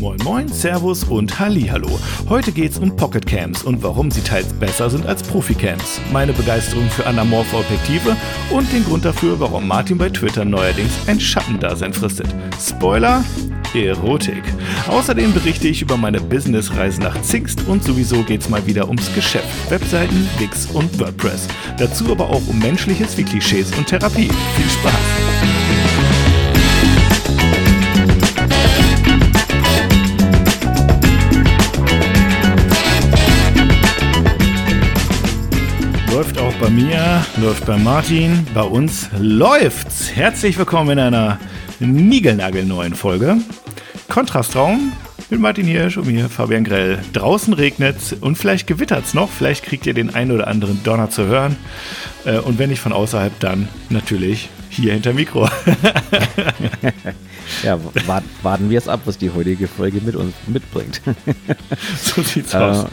Moin Moin, Servus und Hallo. Heute geht's um Pocket Cams und warum sie teils besser sind als Profi-Cams, meine Begeisterung für anamorphe Objektive und den Grund dafür, warum Martin bei Twitter neuerdings ein Schattendasein fristet. Spoiler, Erotik. Außerdem berichte ich über meine Businessreise nach Zingst und sowieso geht's mal wieder ums Geschäft, Webseiten, Wix und WordPress. Dazu aber auch um Menschliches wie Klischees und Therapie. Viel Spaß! Läuft bei mir, läuft bei Martin, bei uns läuft's. Herzlich willkommen in einer niegelnagelneuen Folge. Kontrastraum mit Martin Hirsch und mir, Fabian Grell. Draußen regnet's und vielleicht gewittert's noch. Vielleicht kriegt ihr den einen oder anderen Donner zu hören. Äh, und wenn nicht von außerhalb, dann natürlich hier hinter Mikro. ja, warten wir es ab, was die heutige Folge mit uns mitbringt. so sieht's aus. Äh,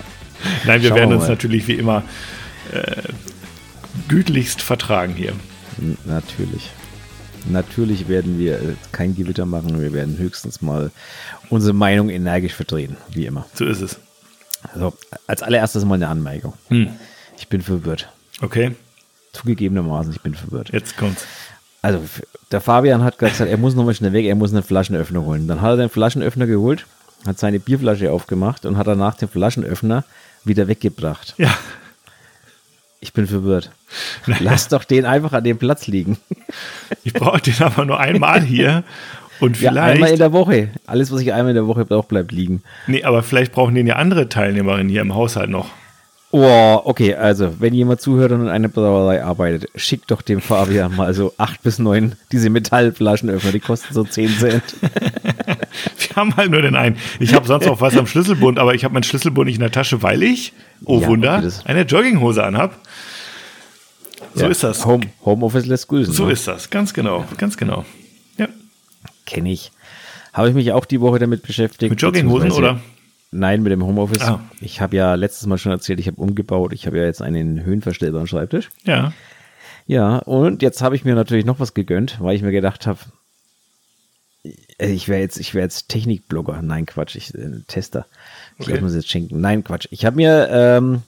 Nein, wir werden uns mal. natürlich wie immer äh, gütlichst vertragen hier. Natürlich. Natürlich werden wir äh, kein Gewitter machen, wir werden höchstens mal unsere Meinung energisch vertreten, wie immer. So ist es. Also, als allererstes mal eine Anmerkung. Hm. Ich bin verwirrt. Okay. Zugegebenermaßen, ich bin verwirrt. Jetzt kommt's. Also, der Fabian hat gesagt, er muss nochmal schnell weg, er muss einen Flaschenöffner holen. Dann hat er den Flaschenöffner geholt, hat seine Bierflasche aufgemacht und hat danach den Flaschenöffner wieder weggebracht. Ja. Ich bin verwirrt. Lass doch den einfach an dem Platz liegen. Ich brauche den aber nur einmal hier. Und vielleicht. Ja, einmal in der Woche. Alles, was ich einmal in der Woche brauche, bleibt liegen. Nee, aber vielleicht brauchen den ja andere Teilnehmerinnen hier im Haushalt noch. Oh, okay, also, wenn jemand zuhört und in einer Brauerei arbeitet, schickt doch dem Fabian mal so acht bis neun diese Metallflaschenöffner, die kosten so zehn Cent. Wir haben halt nur den einen. Ich habe sonst auch was am Schlüsselbund, aber ich habe meinen Schlüsselbund nicht in der Tasche, weil ich, oh ja, Wunder, eine Jogginghose anhab. So ja, ist das. Home, Homeoffice lässt grüßen. So ne? ist das, ganz genau, ganz genau. Ja. Kenne ich. Habe ich mich auch die Woche damit beschäftigt. Mit Jogginghosen oder? Nein, mit dem Homeoffice. Ah. Ich habe ja letztes Mal schon erzählt, ich habe umgebaut. Ich habe ja jetzt einen höhenverstellbaren Schreibtisch. Ja. Ja, und jetzt habe ich mir natürlich noch was gegönnt, weil ich mir gedacht habe, äh, ich wäre jetzt, ich wäre jetzt Technikblogger. Nein, Quatsch, ich äh, Tester. Ich okay. lasse mir jetzt schenken. Nein, Quatsch. Ich habe mir ähm,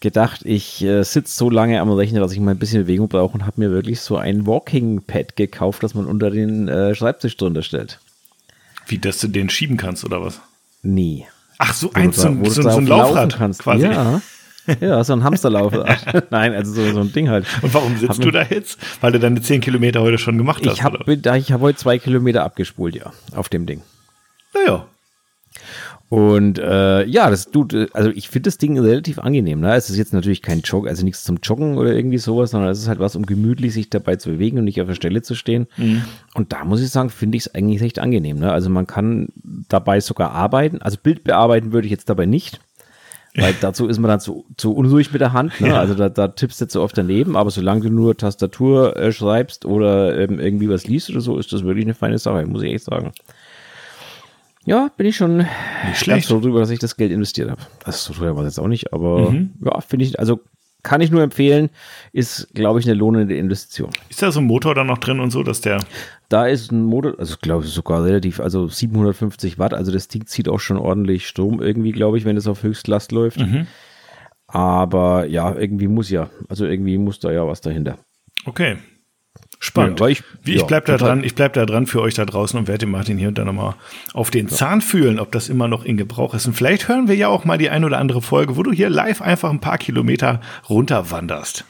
gedacht, ich äh, sitze so lange am Rechner, dass ich mal ein bisschen Bewegung brauche und habe mir wirklich so ein Walking Pad gekauft, das man unter den äh, Schreibtisch drunter stellt. Wie, dass du den schieben kannst oder was? Nie. Ach, so ein, so, so, so ein Laufrad kannst. quasi. Ja. Ja, so ein Hamsterlauf. Nein, also so, so ein Ding halt. Und warum sitzt hab du da jetzt? Weil du deine 10 Kilometer heute schon gemacht hast? Ich habe hab heute zwei Kilometer abgespult, ja, auf dem Ding. Naja. Und äh, ja, das tut, also ich finde das Ding relativ angenehm. Ne? Es ist jetzt natürlich kein Jog, also nichts zum Joggen oder irgendwie sowas, sondern es ist halt was, um gemütlich sich dabei zu bewegen und nicht auf der Stelle zu stehen. Mhm. Und da muss ich sagen, finde ich es eigentlich recht angenehm. Ne? Also man kann dabei sogar arbeiten. Also Bild bearbeiten würde ich jetzt dabei nicht. Weil dazu ist man dann zu, zu unruhig mit der Hand. Ne? Ja. Also da, da tippst du zu oft daneben, aber solange du nur Tastatur äh, schreibst oder ähm, irgendwie was liest oder so, ist das wirklich eine feine Sache, muss ich echt sagen. Ja, bin ich schon nicht schlecht. so drüber, dass ich das Geld investiert habe. Das so teuer war es jetzt auch nicht, aber mhm. ja, finde ich, also kann ich nur empfehlen, ist, glaube ich, eine lohnende Investition. Ist da so ein Motor dann noch drin und so, dass der. Da ist ein Motor, also glaube ich sogar relativ, also 750 Watt, also das Ding zieht auch schon ordentlich Strom irgendwie, glaube ich, wenn es auf Höchstlast läuft. Mhm. Aber ja, irgendwie muss ja, also irgendwie muss da ja was dahinter. Okay. Spannend. Ja, ich, Wie, ich ja, bleib da dran, ich bleib da dran für euch da draußen und werde den Martin hier und da nochmal auf den ja. Zahn fühlen, ob das immer noch in Gebrauch ist. Und vielleicht hören wir ja auch mal die ein oder andere Folge, wo du hier live einfach ein paar Kilometer runterwanderst.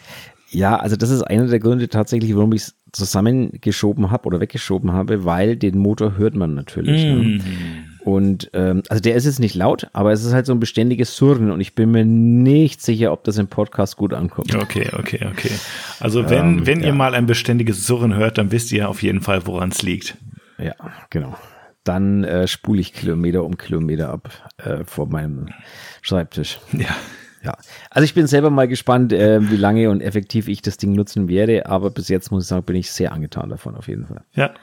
Ja, also das ist einer der Gründe tatsächlich, warum ich es zusammengeschoben habe oder weggeschoben habe, weil den Motor hört man natürlich. Mm. Ne? Und ähm, also der ist jetzt nicht laut, aber es ist halt so ein beständiges Surren und ich bin mir nicht sicher, ob das im Podcast gut ankommt. Okay, okay, okay. Also wenn, ähm, wenn ja. ihr mal ein beständiges Surren hört, dann wisst ihr auf jeden Fall, woran es liegt. Ja, genau. Dann äh, spule ich Kilometer um Kilometer ab äh, vor meinem Schreibtisch. Ja. Ja, also ich bin selber mal gespannt, äh, wie lange und effektiv ich das Ding nutzen werde, aber bis jetzt muss ich sagen, bin ich sehr angetan davon auf jeden Fall. Ja.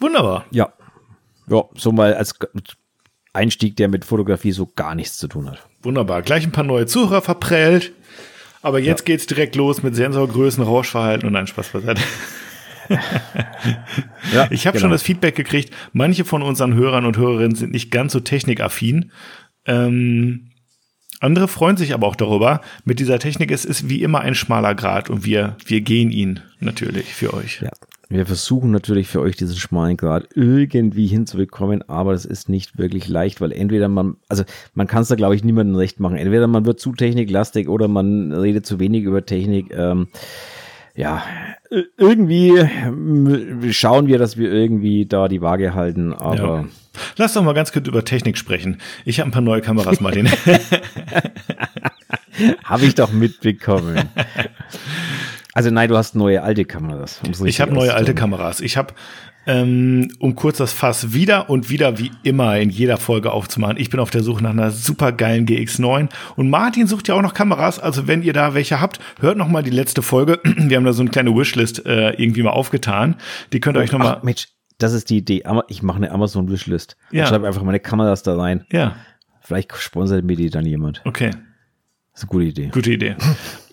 Wunderbar. Ja, ja, so mal als Einstieg, der mit Fotografie so gar nichts zu tun hat. Wunderbar. Gleich ein paar neue Zuhörer verprellt. Aber jetzt ja. geht's direkt los mit Sensorgrößen, Rauschverhalten und ein Spaß beiseite. ja, ich habe genau. schon das Feedback gekriegt, manche von unseren Hörern und Hörerinnen sind nicht ganz so technikaffin. Ähm, andere freuen sich aber auch darüber. Mit dieser Technik, es ist wie immer ein schmaler Grad und wir, wir gehen ihn natürlich für euch. Ja. Wir versuchen natürlich für euch diesen schmalen Grad irgendwie hinzubekommen, aber es ist nicht wirklich leicht, weil entweder man, also man kann es da glaube ich niemandem recht machen. Entweder man wird zu techniklastig oder man redet zu wenig über Technik. Ähm, ja, irgendwie schauen wir, dass wir irgendwie da die Waage halten, aber. Ja. Lass doch mal ganz kurz über Technik sprechen. Ich habe ein paar neue Kameras, Martin. habe ich doch mitbekommen. Also nein, du hast neue alte Kameras. Ich habe neue alte Kameras. Ich habe ähm, um kurz das Fass wieder und wieder wie immer in jeder Folge aufzumachen. Ich bin auf der Suche nach einer super geilen GX9 und Martin sucht ja auch noch Kameras. Also wenn ihr da welche habt, hört noch mal die letzte Folge. Wir haben da so eine kleine Wishlist äh, irgendwie mal aufgetan. Die könnt ihr euch noch mal. Ach, Mensch, das ist die Idee. Ich mache eine Amazon Wishlist. Ja. Ich schreibe einfach meine Kameras da rein. Ja. Vielleicht sponsert mir die dann jemand. Okay. Das ist eine gute Idee. Gute Idee.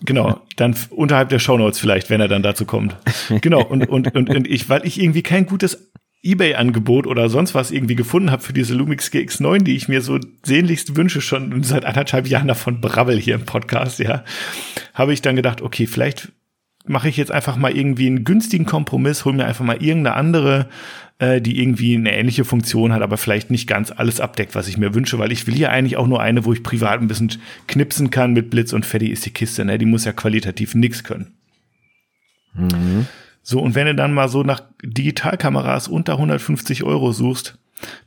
Genau. Dann unterhalb der Shownotes vielleicht, wenn er dann dazu kommt. Genau. Und, und, und, und ich, weil ich irgendwie kein gutes Ebay-Angebot oder sonst was irgendwie gefunden habe für diese Lumix GX9, die ich mir so sehnlichst wünsche, schon seit anderthalb Jahren davon brabbel hier im Podcast, ja, habe ich dann gedacht, okay, vielleicht mache ich jetzt einfach mal irgendwie einen günstigen Kompromiss, hol mir einfach mal irgendeine andere äh, die irgendwie eine ähnliche Funktion hat, aber vielleicht nicht ganz alles abdeckt, was ich mir wünsche, weil ich will ja eigentlich auch nur eine, wo ich privat ein bisschen knipsen kann mit Blitz und fertig ist die Kiste, ne? Die muss ja qualitativ nix können. Mhm. So, und wenn du dann mal so nach Digitalkameras unter 150 Euro suchst,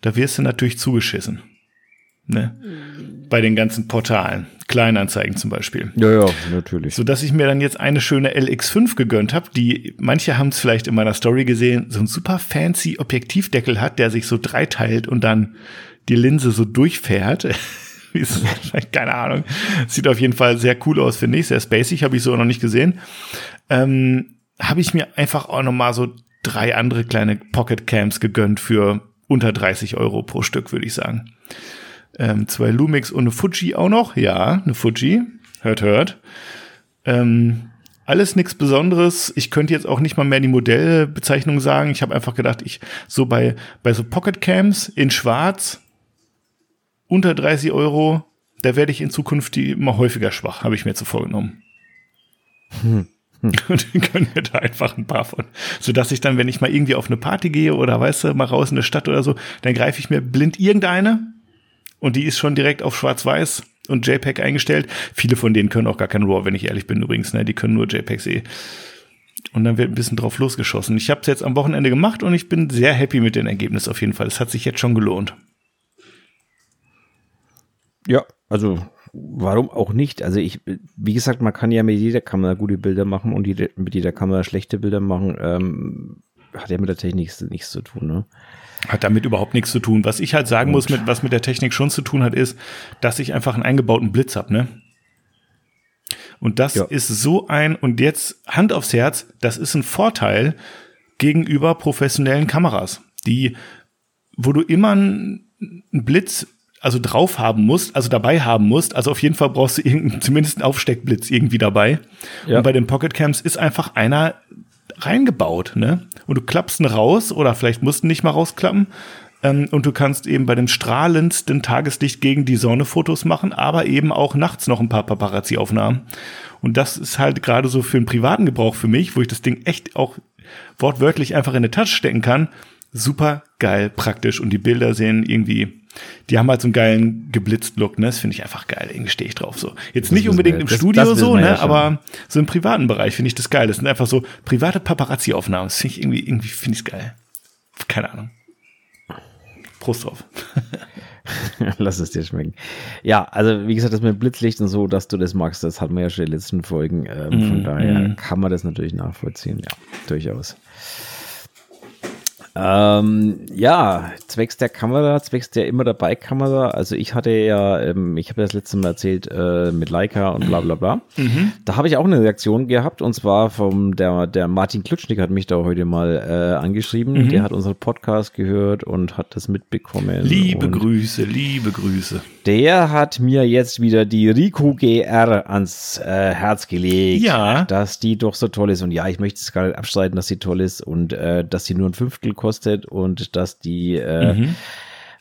da wirst du natürlich zugeschissen. Ne? Bei den ganzen Portalen. Kleinanzeigen zum Beispiel. Ja, ja, natürlich. So dass ich mir dann jetzt eine schöne LX5 gegönnt habe, die manche haben es vielleicht in meiner Story gesehen, so ein super fancy Objektivdeckel hat, der sich so dreiteilt und dann die Linse so durchfährt. Keine Ahnung. Sieht auf jeden Fall sehr cool aus, finde ich. Sehr spacig, habe ich so noch nicht gesehen. Ähm, habe ich mir einfach auch noch mal so drei andere kleine Pocket Cams gegönnt für unter 30 Euro pro Stück, würde ich sagen ähm, zwei Lumix und eine Fuji auch noch. Ja, eine Fuji. Hört, hört. Ähm, alles nichts Besonderes. Ich könnte jetzt auch nicht mal mehr die Modellbezeichnung sagen. Ich habe einfach gedacht, ich so bei, bei so Pocket Cams in Schwarz unter 30 Euro, da werde ich in Zukunft die immer häufiger schwach, habe ich mir zu vorgenommen. Hm. Hm. Und dann können wir da einfach ein paar von. Sodass ich dann, wenn ich mal irgendwie auf eine Party gehe oder weißt du, mal raus in eine Stadt oder so, dann greife ich mir blind irgendeine und die ist schon direkt auf Schwarz-Weiß und JPEG eingestellt. Viele von denen können auch gar kein RAW, wenn ich ehrlich bin übrigens. Ne? Die können nur JPEGs eh. Und dann wird ein bisschen drauf losgeschossen. Ich habe es jetzt am Wochenende gemacht und ich bin sehr happy mit dem Ergebnis auf jeden Fall. Es hat sich jetzt schon gelohnt. Ja, also warum auch nicht? Also ich, wie gesagt, man kann ja mit jeder Kamera gute Bilder machen und jede, mit jeder Kamera schlechte Bilder machen. Ähm, hat ja mit der Technik nichts zu tun, ne? Hat damit überhaupt nichts zu tun. Was ich halt sagen muss, mit, was mit der Technik schon zu tun hat, ist, dass ich einfach einen eingebauten Blitz habe, ne? Und das ja. ist so ein, und jetzt Hand aufs Herz, das ist ein Vorteil gegenüber professionellen Kameras, die, wo du immer einen Blitz also drauf haben musst, also dabei haben musst. Also auf jeden Fall brauchst du irgendeinen, zumindest einen Aufsteckblitz irgendwie dabei. Ja. Und bei den Pocket Cams ist einfach einer reingebaut, ne? Und du klappst ihn raus oder vielleicht musst du nicht mal rausklappen. Ähm, und du kannst eben bei dem strahlendsten Tageslicht gegen die Sonne Fotos machen, aber eben auch nachts noch ein paar Paparazzi-Aufnahmen. Und das ist halt gerade so für einen privaten Gebrauch für mich, wo ich das Ding echt auch wortwörtlich einfach in eine Tasche stecken kann. Super geil, praktisch. Und die Bilder sehen irgendwie die haben halt so einen geilen geblitzt Look, ne? Das finde ich einfach geil. Irgendwie stehe ich drauf so. Jetzt das nicht unbedingt wir, im das, Studio das so, ne? Ja aber so im privaten Bereich finde ich das geil. Das sind einfach so private Paparazzi-Aufnahmen. Das finde ich irgendwie, irgendwie finde ich geil. Keine Ahnung. Prost drauf. Lass es dir schmecken. Ja, also wie gesagt, das mit Blitzlicht und so, dass du das magst, das hatten wir ja schon in den letzten Folgen. Ähm, mm, von daher mm. kann man das natürlich nachvollziehen. Ja, durchaus. Ähm, ja, zwecks der Kamera, zwecks der immer dabei Kamera. Also ich hatte ja, ähm, ich habe das letzte Mal erzählt äh, mit Leica und bla bla bla. Mhm. Da habe ich auch eine Reaktion gehabt und zwar vom der der Martin Klutschnick hat mich da heute mal äh, angeschrieben. Mhm. Der hat unseren Podcast gehört und hat das mitbekommen. Liebe Grüße, liebe Grüße. Der hat mir jetzt wieder die Rico GR ans äh, Herz gelegt, ja. dass die doch so toll ist und ja, ich möchte es gar nicht abstreiten, dass sie toll ist und äh, dass sie nur ein Fünftel kostet kostet und dass die äh, mhm.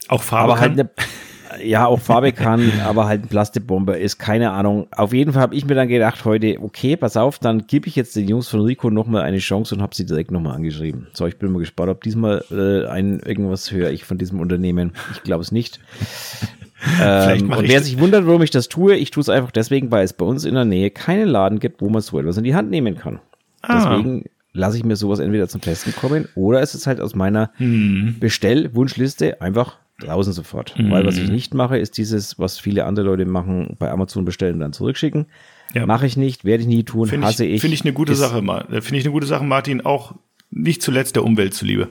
auch Farbe aber halt eine, ja auch Farbe kann, aber halt eine Plastikbombe ist, keine Ahnung. Auf jeden Fall habe ich mir dann gedacht heute, okay, pass auf, dann gebe ich jetzt den Jungs von Rico nochmal eine Chance und habe sie direkt nochmal angeschrieben. So, ich bin mal gespannt, ob diesmal äh, ein irgendwas höre ich von diesem Unternehmen. Ich glaube es nicht. ähm, und wer sich wundert, warum ich das tue, ich tue es einfach deswegen, weil es bei uns in der Nähe keinen Laden gibt, wo man so etwas in die Hand nehmen kann. Ah. Deswegen lasse ich mir sowas entweder zum Testen kommen oder es ist halt aus meiner hm. Bestell-Wunschliste einfach draußen sofort. Hm. Weil was ich nicht mache, ist dieses, was viele andere Leute machen, bei Amazon bestellen und dann zurückschicken. Ja. Mache ich nicht, werde ich nie tun, find hasse ich. Finde ich eine gute ist, Sache, finde ich eine gute Sache, Martin, auch nicht zuletzt der Umwelt zuliebe.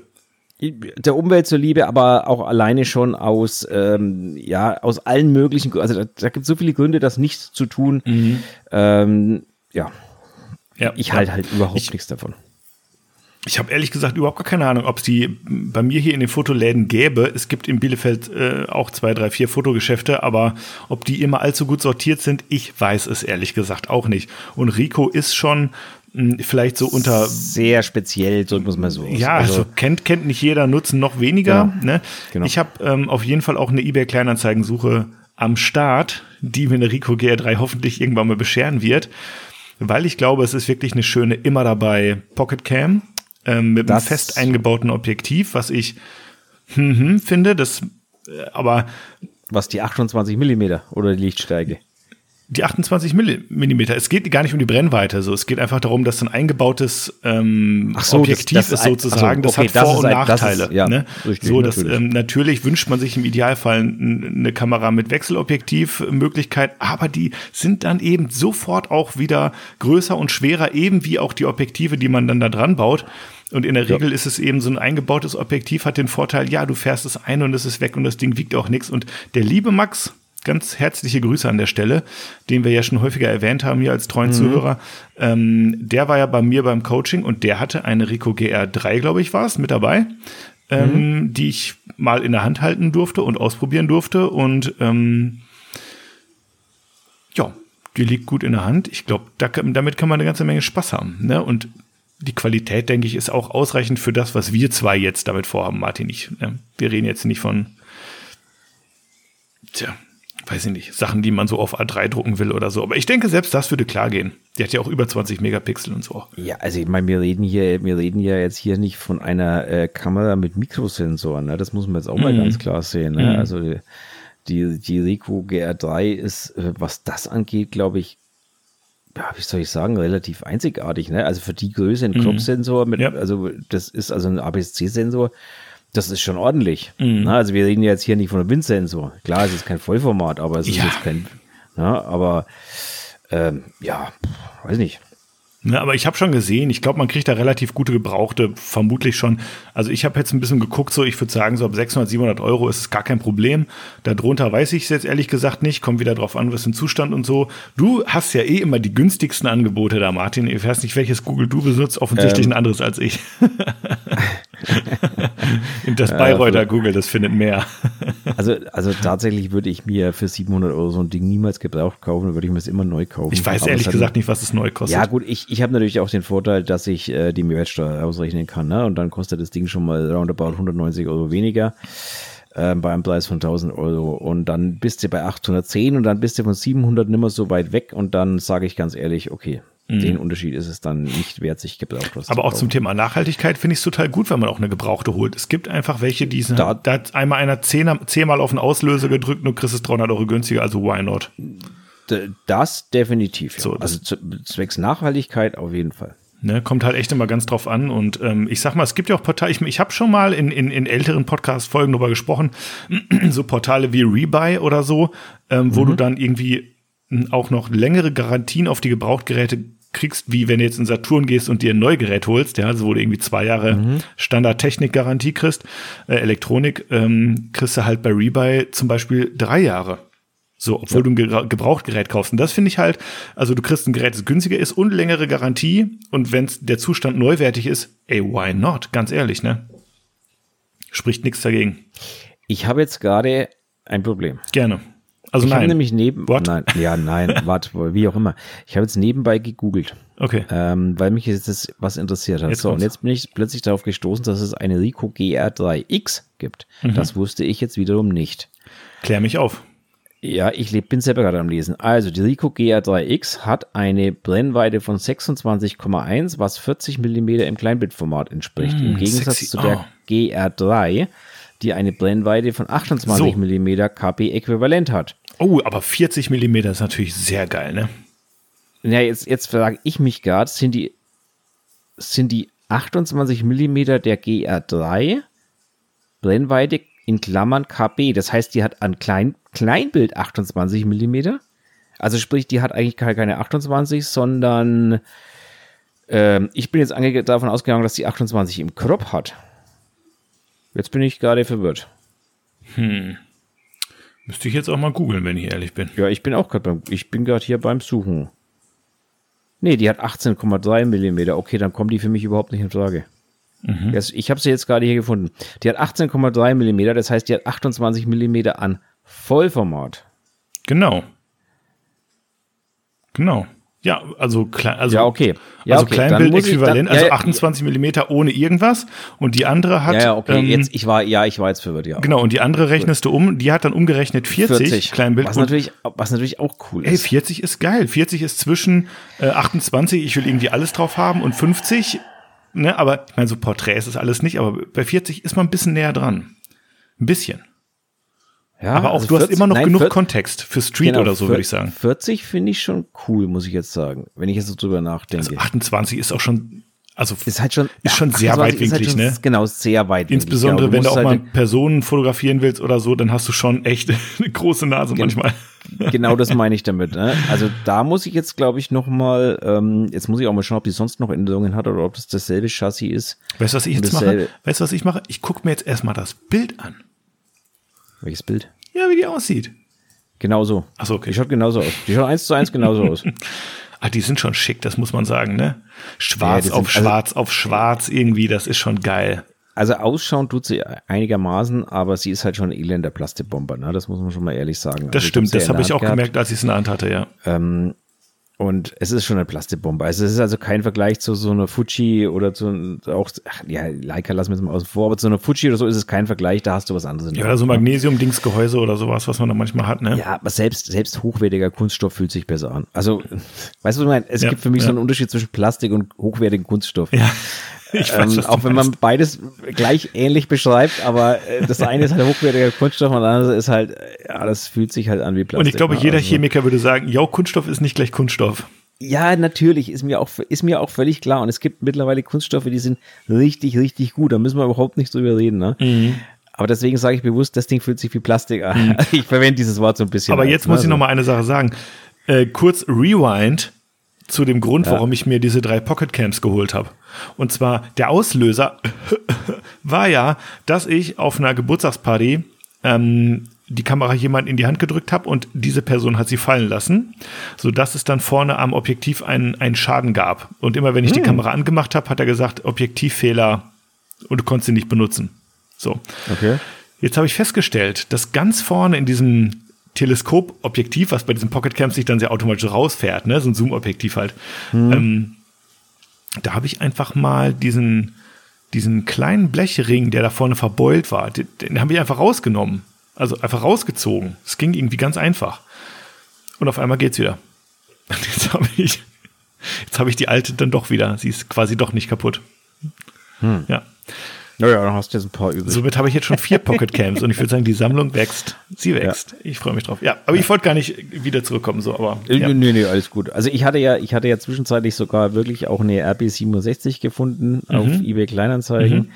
Der Umwelt zuliebe, aber auch alleine schon aus, ähm, ja, aus allen möglichen, also da, da gibt es so viele Gründe, das nicht zu tun. Mhm. Ähm, ja. ja. Ich halte halt überhaupt ich, nichts davon. Ich habe ehrlich gesagt überhaupt gar keine Ahnung, ob es die bei mir hier in den Fotoläden gäbe. Es gibt in Bielefeld äh, auch zwei, drei, vier Fotogeschäfte, aber ob die immer allzu gut sortiert sind, ich weiß es ehrlich gesagt auch nicht. Und Rico ist schon mh, hm, vielleicht so unter sehr speziell, so muss man so. Ja, also, also, kennt kennt nicht jeder, nutzen noch weniger. Genau, ne? genau. Ich habe ähm, auf jeden Fall auch eine eBay Kleinanzeigensuche am Start, die mir eine Rico GR3 hoffentlich irgendwann mal bescheren wird, weil ich glaube, es ist wirklich eine schöne immer dabei Pocket Cam ähm, mit das einem fest eingebauten Objektiv, was ich hm, hm, finde, das äh, aber was die 28 Millimeter oder die Lichtsteige? Die 28 Millimeter. Es geht gar nicht um die Brennweite. So, es geht einfach darum, dass ein eingebautes ähm, so, Objektiv das, das ist sozusagen. So, okay, das hat Vor- und ein, Nachteile. Ist, ja, ne? richtig, so, dass, natürlich. Ähm, natürlich wünscht man sich im Idealfall eine Kamera mit Wechselobjektivmöglichkeit, aber die sind dann eben sofort auch wieder größer und schwerer, eben wie auch die Objektive, die man dann da dran baut. Und in der Regel ja. ist es eben so ein eingebautes Objektiv, hat den Vorteil, ja, du fährst es ein und es ist weg und das Ding wiegt auch nichts. Und der liebe Max, ganz herzliche Grüße an der Stelle, den wir ja schon häufiger erwähnt haben hier als treuen mhm. Zuhörer. Ähm, der war ja bei mir beim Coaching und der hatte eine Rico GR3, glaube ich, war es, mit dabei, ähm, mhm. die ich mal in der Hand halten durfte und ausprobieren durfte. Und ähm, ja, die liegt gut in der Hand. Ich glaube, da, damit kann man eine ganze Menge Spaß haben. Ne? Und die Qualität, denke ich, ist auch ausreichend für das, was wir zwei jetzt damit vorhaben, Martin. Ich, ne? Wir reden jetzt nicht von, tja, weiß ich nicht, Sachen, die man so auf A3 drucken will oder so. Aber ich denke, selbst das würde klar gehen. Die hat ja auch über 20 Megapixel und so. Ja, also ich meine, wir reden hier, wir reden ja jetzt hier nicht von einer äh, Kamera mit Mikrosensoren. Ne? Das muss man jetzt auch mal mhm. ganz klar sehen. Ne? Mhm. Also die, die Ricoh GR3 ist, äh, was das angeht, glaube ich, ja, wie soll ich sagen, relativ einzigartig. Ne? Also für die Größe ein mhm. Crop-Sensor, ja. also das ist also ein APS-C-Sensor das ist schon ordentlich. Mhm. Na, also wir reden jetzt hier nicht von einem Windsensor. Klar, es ist kein Vollformat, aber es ist ja. jetzt kein. Na, aber ähm, ja, weiß nicht. Ja, aber ich habe schon gesehen, ich glaube, man kriegt da relativ gute Gebrauchte, vermutlich schon. Also ich habe jetzt ein bisschen geguckt, so ich würde sagen, so ab 600, 700 Euro ist es gar kein Problem. Darunter weiß ich es jetzt ehrlich gesagt nicht, kommt wieder drauf an, was für ein Zustand und so. Du hast ja eh immer die günstigsten Angebote da, Martin. Ich weiß nicht, welches Google du besitzt, offensichtlich ähm. ein anderes als ich. das Bayreuther ja, Google, das findet mehr. also, also tatsächlich würde ich mir für 700 Euro so ein Ding niemals gebraucht kaufen, würde ich mir es immer neu kaufen. Ich weiß Aber ehrlich gesagt nicht, was es neu kostet. Ja gut, ich, ich habe natürlich auch den Vorteil, dass ich äh, die Mehrwertsteuer ausrechnen kann ne? und dann kostet das Ding schon mal roundabout 190 Euro weniger ähm, bei einem Preis von 1000 Euro und dann bist du bei 810 und dann bist du von 700 nimmer so weit weg und dann sage ich ganz ehrlich, okay, Mhm. Den Unterschied ist es dann nicht wert, sich gebraucht was Aber auch zum Thema Nachhaltigkeit finde ich es total gut, wenn man auch eine gebrauchte holt. Es gibt einfach welche, die sind, da, da hat einmal einer zehn, zehnmal auf den Auslöser gedrückt und du kriegst es 300 Euro günstiger, also why not? Das definitiv. Ja. So, also zwecks Nachhaltigkeit auf jeden Fall. Ne, kommt halt echt immer ganz drauf an. Und ähm, ich sag mal, es gibt ja auch Portale, ich, ich habe schon mal in, in, in älteren Podcast-Folgen darüber gesprochen, so Portale wie Rebuy oder so, ähm, wo mhm. du dann irgendwie auch noch längere Garantien auf die Gebrauchtgeräte kriegst, wie wenn du jetzt in Saturn gehst und dir ein Neugerät holst, ja, also wo du irgendwie zwei Jahre mhm. Standard-Technik-Garantie kriegst, äh, Elektronik, ähm, kriegst du halt bei Rebuy zum Beispiel drei Jahre. So, obwohl ja. du ein Gebrauchtgerät kaufst. Und das finde ich halt, also du kriegst ein Gerät, das günstiger ist und längere Garantie. Und wenn der Zustand neuwertig ist, ey, why not? Ganz ehrlich, ne? Spricht nichts dagegen. Ich habe jetzt gerade ein Problem. Gerne. Also ich habe nämlich neben, What? nein, ja, nein, warte, wie auch immer. Ich habe jetzt nebenbei gegoogelt. Okay. Ähm, weil mich jetzt das was interessiert hat. Jetzt so, und jetzt bin ich plötzlich darauf gestoßen, dass es eine Rico GR3X gibt. Mhm. Das wusste ich jetzt wiederum nicht. Klär mich auf. Ja, ich bin selber gerade am Lesen. Also, die Rico GR3X hat eine Brennweite von 26,1, was 40 mm im Kleinbildformat entspricht. Mm, Im Gegensatz sexy. zu der oh. GR3, die eine Brennweite von 28 so. mm KB-Äquivalent hat. Oh, aber 40 mm ist natürlich sehr geil, ne? Ja, jetzt, jetzt frage ich mich gerade, sind die, sind die 28 mm der GR3 Brennweite in Klammern KB. Das heißt, die hat an Klein, Kleinbild 28 mm. Also sprich, die hat eigentlich keine 28, sondern ähm, ich bin jetzt davon ausgegangen, dass die 28 im Crop hat. Jetzt bin ich gerade verwirrt. Hm. Müsste ich jetzt auch mal googeln, wenn ich ehrlich bin. Ja, ich bin auch gerade beim, ich bin gerade hier beim Suchen. Nee, die hat 18,3 mm. Okay, dann kommt die für mich überhaupt nicht in Frage. Mhm. Das, ich habe sie jetzt gerade hier gefunden. Die hat 18,3 mm, das heißt, die hat 28 mm an Vollformat. Genau. Genau. Ja, also klein, also, ja, okay. Ja, also okay. Kleinbild-Äquivalent, also 28 ja, Millimeter ohne irgendwas. Und die andere hat. Ja, ja okay. Ähm, jetzt, ich war, ja, ich war jetzt verwirrt, ja. Genau, und die andere rechnest du um, die hat dann umgerechnet 40, 40. Kleinbild. Was natürlich, was natürlich auch cool ist. Ey, 40 ist geil. 40 ist zwischen äh, 28, ich will irgendwie alles drauf haben, und 50 ne, aber ich meine, so Porträts ist alles nicht, aber bei 40 ist man ein bisschen näher dran. Ein bisschen. Ja, aber auch also du 40, hast immer noch nein, genug 40, Kontext für Street genau, oder so, würde ich sagen. 40 finde ich schon cool, muss ich jetzt sagen, wenn ich jetzt so drüber nachdenke. Also 28 ist auch schon also ist halt schon ist schon sehr weitwinklig, halt ne? Genau, sehr weitwinklig. Insbesondere, ja, wenn du auch halt mal Personen fotografieren willst oder so, dann hast du schon echt eine große Nase gen manchmal. Genau, das meine ich damit. Ne? Also da muss ich jetzt, glaube ich, noch mal. Ähm, jetzt muss ich auch mal schauen, ob die sonst noch Änderungen hat oder ob das dasselbe Chassis ist. Weißt du, was ich jetzt mache? Weißt du, was ich mache? Ich gucke mir jetzt erstmal das Bild an. Welches Bild? Ja, wie die aussieht. Genauso. Achso, okay. Die schaut genauso aus. Die schaut eins zu eins genauso aus. Ah, die sind schon schick, das muss man sagen, ne? Schwarz ja, auf sind, also schwarz also, auf schwarz irgendwie, das ist schon geil. Also ausschauen tut sie einigermaßen, aber sie ist halt schon ein elender Plastikbomber, ne? Das muss man schon mal ehrlich sagen. Das also stimmt, das habe ich auch gehabt. gemerkt, als ich es in der Hand hatte, ja. Ähm, und es ist schon eine Plastikbombe. Also es ist also kein Vergleich zu so einer Fuji oder zu auch, ach, ja, Leica lassen wir jetzt mal außen vor, aber zu einer Fuji oder so ist es kein Vergleich, da hast du was anderes. In ja, oder so Magnesium-Dingsgehäuse oder sowas, was man da manchmal hat, ne? Ja, aber selbst, selbst hochwertiger Kunststoff fühlt sich besser an. Also, weißt du, was ich meine? Es ja, gibt für mich ja. so einen Unterschied zwischen Plastik und hochwertigem Kunststoff. Ja. Weiß, ähm, auch wenn man beides gleich ähnlich beschreibt, aber äh, das eine ist halt hochwertiger Kunststoff und das andere ist halt, ja, das fühlt sich halt an wie Plastik. Und ich glaube, ne? jeder also, Chemiker würde sagen, ja, Kunststoff ist nicht gleich Kunststoff. Ja, natürlich, ist mir, auch, ist mir auch völlig klar. Und es gibt mittlerweile Kunststoffe, die sind richtig, richtig gut. Da müssen wir überhaupt nicht drüber reden. Ne? Mhm. Aber deswegen sage ich bewusst, das Ding fühlt sich wie Plastik an. Mhm. Ich verwende dieses Wort so ein bisschen. Aber als, jetzt muss ne? ich noch mal eine Sache sagen. Äh, kurz Rewind zu dem Grund, ja. warum ich mir diese drei Pocket Camps geholt habe. Und zwar der Auslöser war ja, dass ich auf einer Geburtstagsparty ähm, die Kamera jemand in die Hand gedrückt habe und diese Person hat sie fallen lassen, so dass es dann vorne am Objektiv einen, einen Schaden gab. Und immer wenn ich hm. die Kamera angemacht habe, hat er gesagt, Objektivfehler und du konntest sie nicht benutzen. So. Okay. Jetzt habe ich festgestellt, dass ganz vorne in diesem Teleskopobjektiv, was bei diesem Pocketcam sich dann sehr automatisch rausfährt, ne, so ein Zoom-Objektiv halt, hm. ähm, da habe ich einfach mal diesen, diesen kleinen Blechring, der da vorne verbeult war, den, den habe ich einfach rausgenommen. Also einfach rausgezogen. Es ging irgendwie ganz einfach. Und auf einmal geht's wieder. Und jetzt habe ich, jetzt habe ich die alte dann doch wieder. Sie ist quasi doch nicht kaputt. Hm. Ja. Naja, dann hast du jetzt ein paar übrig. Somit habe ich jetzt schon vier Pocket Cams und ich würde sagen, die Sammlung wächst. Sie wächst. Ja. Ich freue mich drauf. Ja, aber ich wollte gar nicht wieder zurückkommen, so, aber. Äh, ja. Nee, nee, alles gut. Also ich hatte ja, ich hatte ja zwischenzeitlich sogar wirklich auch eine RB67 gefunden mhm. auf eBay Kleinanzeigen. Mhm.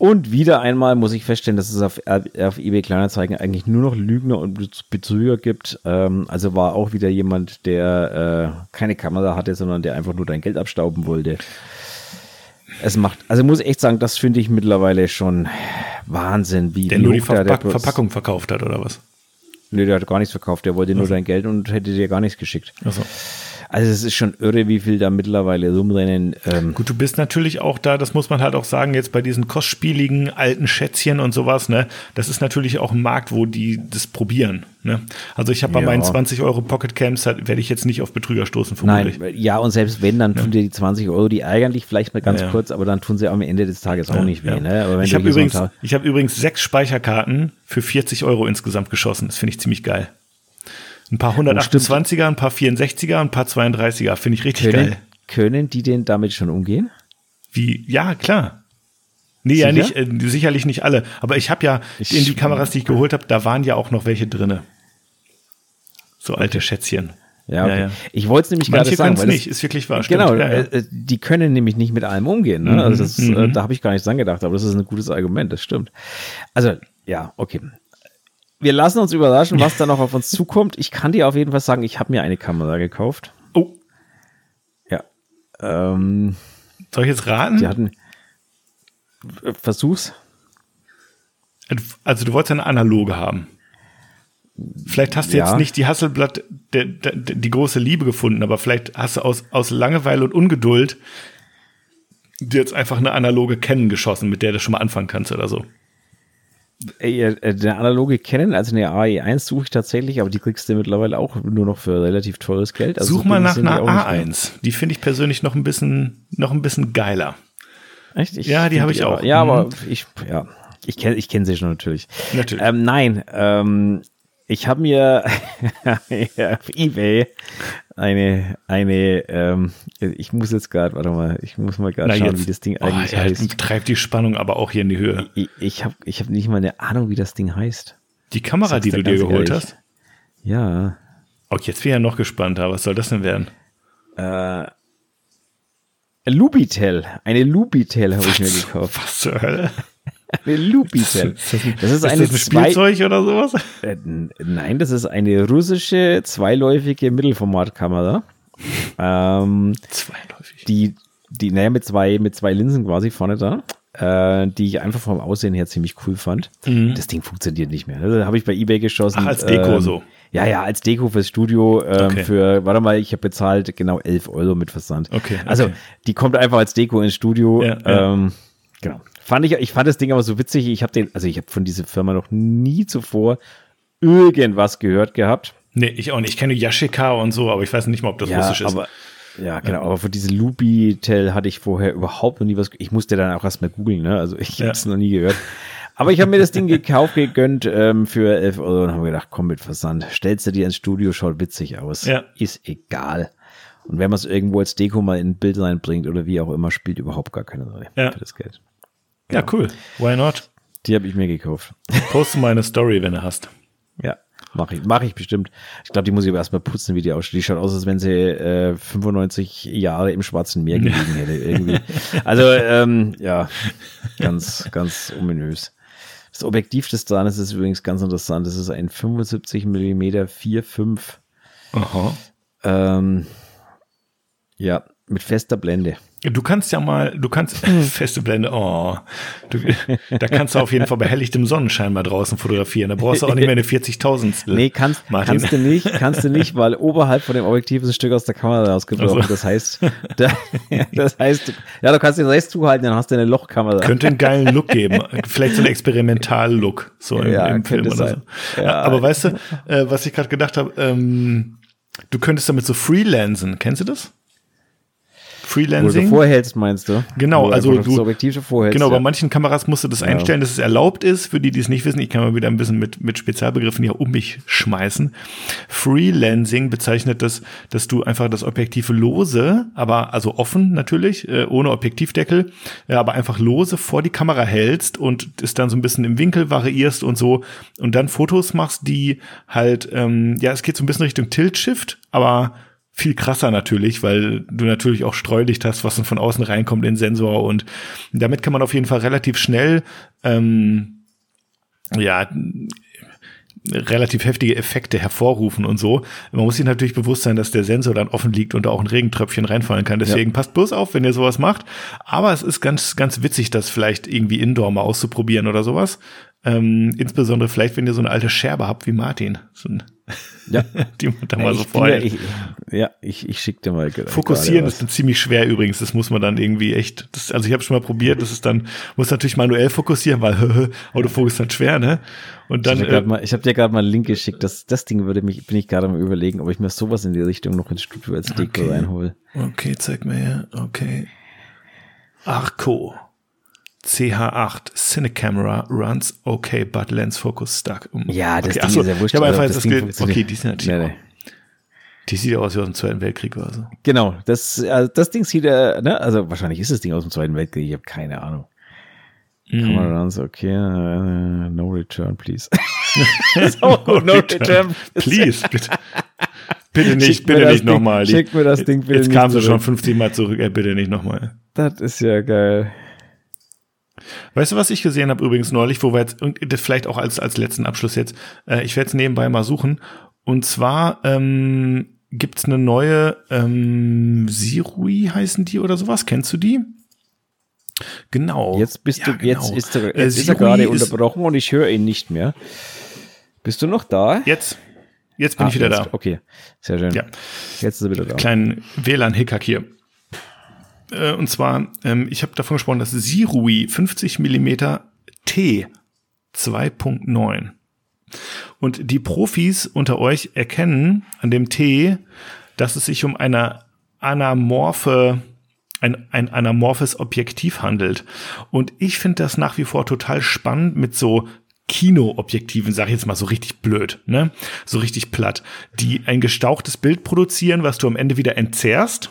Und wieder einmal muss ich feststellen, dass es auf, auf eBay Kleinanzeigen eigentlich nur noch Lügner und Betrüger gibt. Ähm, also war auch wieder jemand, der äh, keine Kamera hatte, sondern der einfach nur dein Geld abstauben wollte. Es macht, also muss echt sagen, das finde ich mittlerweile schon Wahnsinn, wie Der nur die Verpack der- Verpackung verkauft hat, oder was? Nö, der hat gar nichts verkauft, der wollte nur dein Geld und hätte dir gar nichts geschickt. Achso. Also es ist schon irre, wie viel da mittlerweile rumrennen. Ähm, Gut, du bist natürlich auch da, das muss man halt auch sagen, jetzt bei diesen kostspieligen alten Schätzchen und sowas, ne? Das ist natürlich auch ein Markt, wo die das probieren. Ne? Also ich habe bei Ja. meinen 20 Euro Pocket Cams, halt, werde ich jetzt nicht auf Betrüger stoßen, vermutlich. Nein, ja, und selbst wenn, dann tun dir die 20 Euro, die ärgern dich vielleicht mal ganz Ja, kurz, aber dann tun sie am Ende des Tages auch nicht weh. Ne? Aber wenn ich habe übrigens, ich hab übrigens sechs Speicherkarten für 40 Euro insgesamt geschossen. Das finde ich ziemlich geil. Ein paar 128er, ein paar 64er, ein paar 32er. Finde ich richtig können, geil. können die denn damit schon umgehen? Wie? Ja, klar. Nee, ja Sicher? nicht, äh, sicherlich nicht alle. Aber ich habe ja Ich- in die Kameras, die ich geholt habe, da waren ja auch noch welche drinne. So alte Schätzchen. Ja, okay. Ja, ja. Ich wollte es nämlich Manche gerade sagen. es weil das- nicht, ist wirklich wahr. Genau. Ja, ja. äh, äh, die können nämlich nicht mit allem umgehen. Ne? also das, äh, da habe ich gar nicht dran gedacht, aber das ist ein gutes Argument, das stimmt. Also, ja, okay. Wir lassen uns überraschen, was da noch auf uns zukommt. Ich kann dir auf jeden Fall sagen, ich habe mir eine Kamera gekauft. Oh, Ja. Ähm, soll ich jetzt raten? die hatten. äh, Versuch's. Also du wolltest eine analoge haben. Vielleicht hast du Ja. jetzt nicht die Hasselblatt, der, der, der, die große Liebe gefunden, aber vielleicht hast du aus, aus Langeweile und Ungeduld dir jetzt einfach eine analoge Canon geschossen, mit der du schon mal anfangen kannst oder so. Ey, äh, eine analoge Canon, also eine AE1 suche ich tatsächlich, aber die kriegst du mittlerweile auch nur noch für relativ teures Geld. Also Such mal nach einer auch nicht mehr. A1. Die finde ich persönlich noch ein bisschen, noch ein bisschen geiler. Echt? Ich Ja, die habe ich auch. Ja, Mhm. aber ich, ja, ich kenne ich kenn sie schon natürlich. Natürlich. Ähm, nein, ähm, ich habe mir auf Ebay eine, eine, ähm, ich muss jetzt gerade, warte mal, ich muss mal gerade schauen, jetzt- wie das Ding Oh, eigentlich er heißt. treibt die Spannung aber auch hier in die Höhe. Ich, ich habe ich hab nicht mal eine Ahnung, wie das Ding heißt. Die Kamera, Sag's die du dir geholt ehrlich. hast. Ja. Oh, jetzt bin ich ja noch gespannter. Was soll das denn werden? Äh, Lubitel. Eine Lubitel habe ich mir gekauft. Was zur Hölle? Eine Lubitel. Das ist eine das ein zwei, Spielzeug oder sowas? Äh, nein, das ist eine russische zweiläufige Mittelformatkamera. Ähm, Zweiläufig. die, die, naja, mit zwei, mit zwei Linsen quasi vorne da, äh, die ich einfach vom Aussehen her ziemlich cool fand. Das Ding funktioniert nicht mehr. Das habe ich bei Ebay geschossen. Mhm. Ach, als Deko ähm, so. Ja, ja, als Deko fürs Studio ähm, Okay. für, warte mal, ich habe bezahlt genau 11 Euro mit Versand. Okay, Also, okay. die kommt einfach als Deko ins Studio. Ja, ja. Ähm, genau. Fand ich, ich fand das Ding aber so witzig. Ich habe den, also ich habe von dieser Firma noch nie zuvor irgendwas gehört gehabt. Nee, ich auch nicht. Ich kenne Yashica und so, aber ich weiß nicht mal, ob das russisch ist. aber ja, genau. Aber von diesem Lubitel hatte ich vorher überhaupt noch nie was. Ich musste dann auch erstmal googeln, ne? Also ich Ja. habe es noch nie gehört. Aber ich habe mir das Ding gekauft, gegönnt ähm, für 11 Euro und habe gedacht, komm mit Versand. Stellst du dir ins Studio, schaut witzig aus. Ja. Ist egal. Und wenn man es irgendwo als Deko mal in ein Bild reinbringt oder wie auch immer, spielt überhaupt gar keine Rolle Ja. für das Geld. Ja, cool. Why not? Die habe ich mir gekauft. Poste mal eine Story, wenn du hast. Ja, mache ich, mach ich bestimmt. Ich glaube, die muss ich aber erstmal putzen, wie die aussieht. Die schaut aus, als wenn sie äh, 95 Jahre im Schwarzen Meer gelegen hätte. Irgendwie. Also, ähm, ja, ganz, ganz ominös. Das Objektiv des Zahnes ist übrigens ganz interessant. Das ist ein 75 mm 4,5. Aha. Ähm, ja, mit fester Blende. Du kannst ja mal, du kannst, feste Blende, oh, du, da kannst du auf jeden Fall bei helllichtem Sonnenschein mal draußen fotografieren. Da brauchst du auch nicht mehr eine 40.000. Nee, kannst, Martin. kannst du nicht, kannst du nicht, weil oberhalb von dem Objektiv ist ein Stück aus der Kamera rausgebrochen. Ach so. Das heißt, da, das heißt, ja, du kannst den Rest zuhalten, dann hast du eine Lochkamera. Könnte einen geilen Look geben. Vielleicht so einen Experimental-Look, so im, Ja, im Film oder sein. so. Ja. Aber weißt du, äh, was ich gerade gedacht habe, ähm, du könntest damit so freelancen. Kennst du das? Wo du Freelancing? vorhältst, meinst du? Genau, du also du- das Objektiv vorhältst. Genau, bei ja. manchen Kameras musst du das einstellen, dass es erlaubt ist. Für die, die es nicht wissen, ich kann mal wieder ein bisschen mit, mit Spezialbegriffen hier um mich schmeißen. Freelancing bezeichnet das, dass du einfach das Objektiv lose, aber also offen natürlich, äh, ohne Objektivdeckel, äh, aber einfach lose vor die Kamera hältst und es dann so ein bisschen im Winkel variierst und so und dann Fotos machst, die halt, ähm, ja, es geht so ein bisschen Richtung Tilt-Shift, aber viel krasser natürlich, weil du natürlich auch Streulicht hast, was dann von außen reinkommt in den Sensor und damit kann man auf jeden Fall relativ schnell ähm, ja relativ heftige Effekte hervorrufen und so. Man muss sich natürlich bewusst sein, dass der Sensor dann offen liegt und da auch ein Regentröpfchen reinfallen kann. Deswegen ja. passt bloß auf, wenn ihr sowas macht. Aber es ist ganz, ganz witzig, das vielleicht irgendwie indoor mal auszuprobieren oder sowas. Ähm, insbesondere vielleicht, wenn ihr so eine alte Scherbe habt wie Martin. So ein ja. die man da mal so vorhält. Ich, ja, ich, ich schick dir mal. Fokussieren ist dann ziemlich schwer übrigens. Das muss man dann irgendwie echt. Das, also ich habe schon mal probiert. Das ist dann muss natürlich manuell fokussieren, weil Autofokus ist dann schwer, ne? Und dann. Ich habe äh, hab dir gerade mal einen Link geschickt. Das, das Ding würde mich bin ich gerade mal überlegen, ob ich mir sowas in die Richtung noch ins Studio als Deko okay. reinhole. Okay, zeig mir her. Okay. Arco. CH8 Cinecamera runs okay, but lens focus stuck. Ja, das okay, Ding achso, ist ja wurscht. Ich habe einfach das das Ding Bild, okay, die sind natürlich. Nee, nee. Die sieht ja aus wie aus dem Zweiten Weltkrieg oder so. Genau, das, also das Ding sieht, äh, ne, also wahrscheinlich ist das Ding aus dem Zweiten Weltkrieg, ich habe keine Ahnung. Mm. Camera runs okay, uh, no return, please. so, no, no return, please, bitte. Bitte nicht, Schick bitte nicht nochmal. Schick mir das Ding bitte Jetzt kam sie schon 50 Mal zurück, ey, bitte nicht nochmal. Das ist ja geil. Weißt du, was ich gesehen habe übrigens neulich, wo wir jetzt vielleicht auch als als letzten Abschluss jetzt, äh, ich werde es nebenbei mal suchen. Und zwar ähm, gibt's eine neue ähm, Sirui heißen die oder sowas. Kennst du die? Genau. Jetzt bist du, ja, genau. jetzt ist er, jetzt äh, ist er gerade unterbrochen und ich höre ihn nicht mehr. Bist du noch da? Jetzt. Jetzt bin Ach, ich wieder jetzt, da. Okay, sehr schön. Ja. Jetzt ist er wieder da. Kleinen WLAN-Hickhack hier. Äh, und zwar, ähm, ich habe davon gesprochen, das Sirui 50 Millimeter T 2.9. Und die Profis unter euch erkennen an dem T, dass es sich um eine anamorphe ein, ein anamorphes Objektiv handelt. Und ich finde das nach wie vor total spannend mit so Kinoobjektiven, sag ich jetzt mal so richtig blöd, ne? So richtig platt, die ein gestauchtes Bild produzieren, was du am Ende wieder entzerrst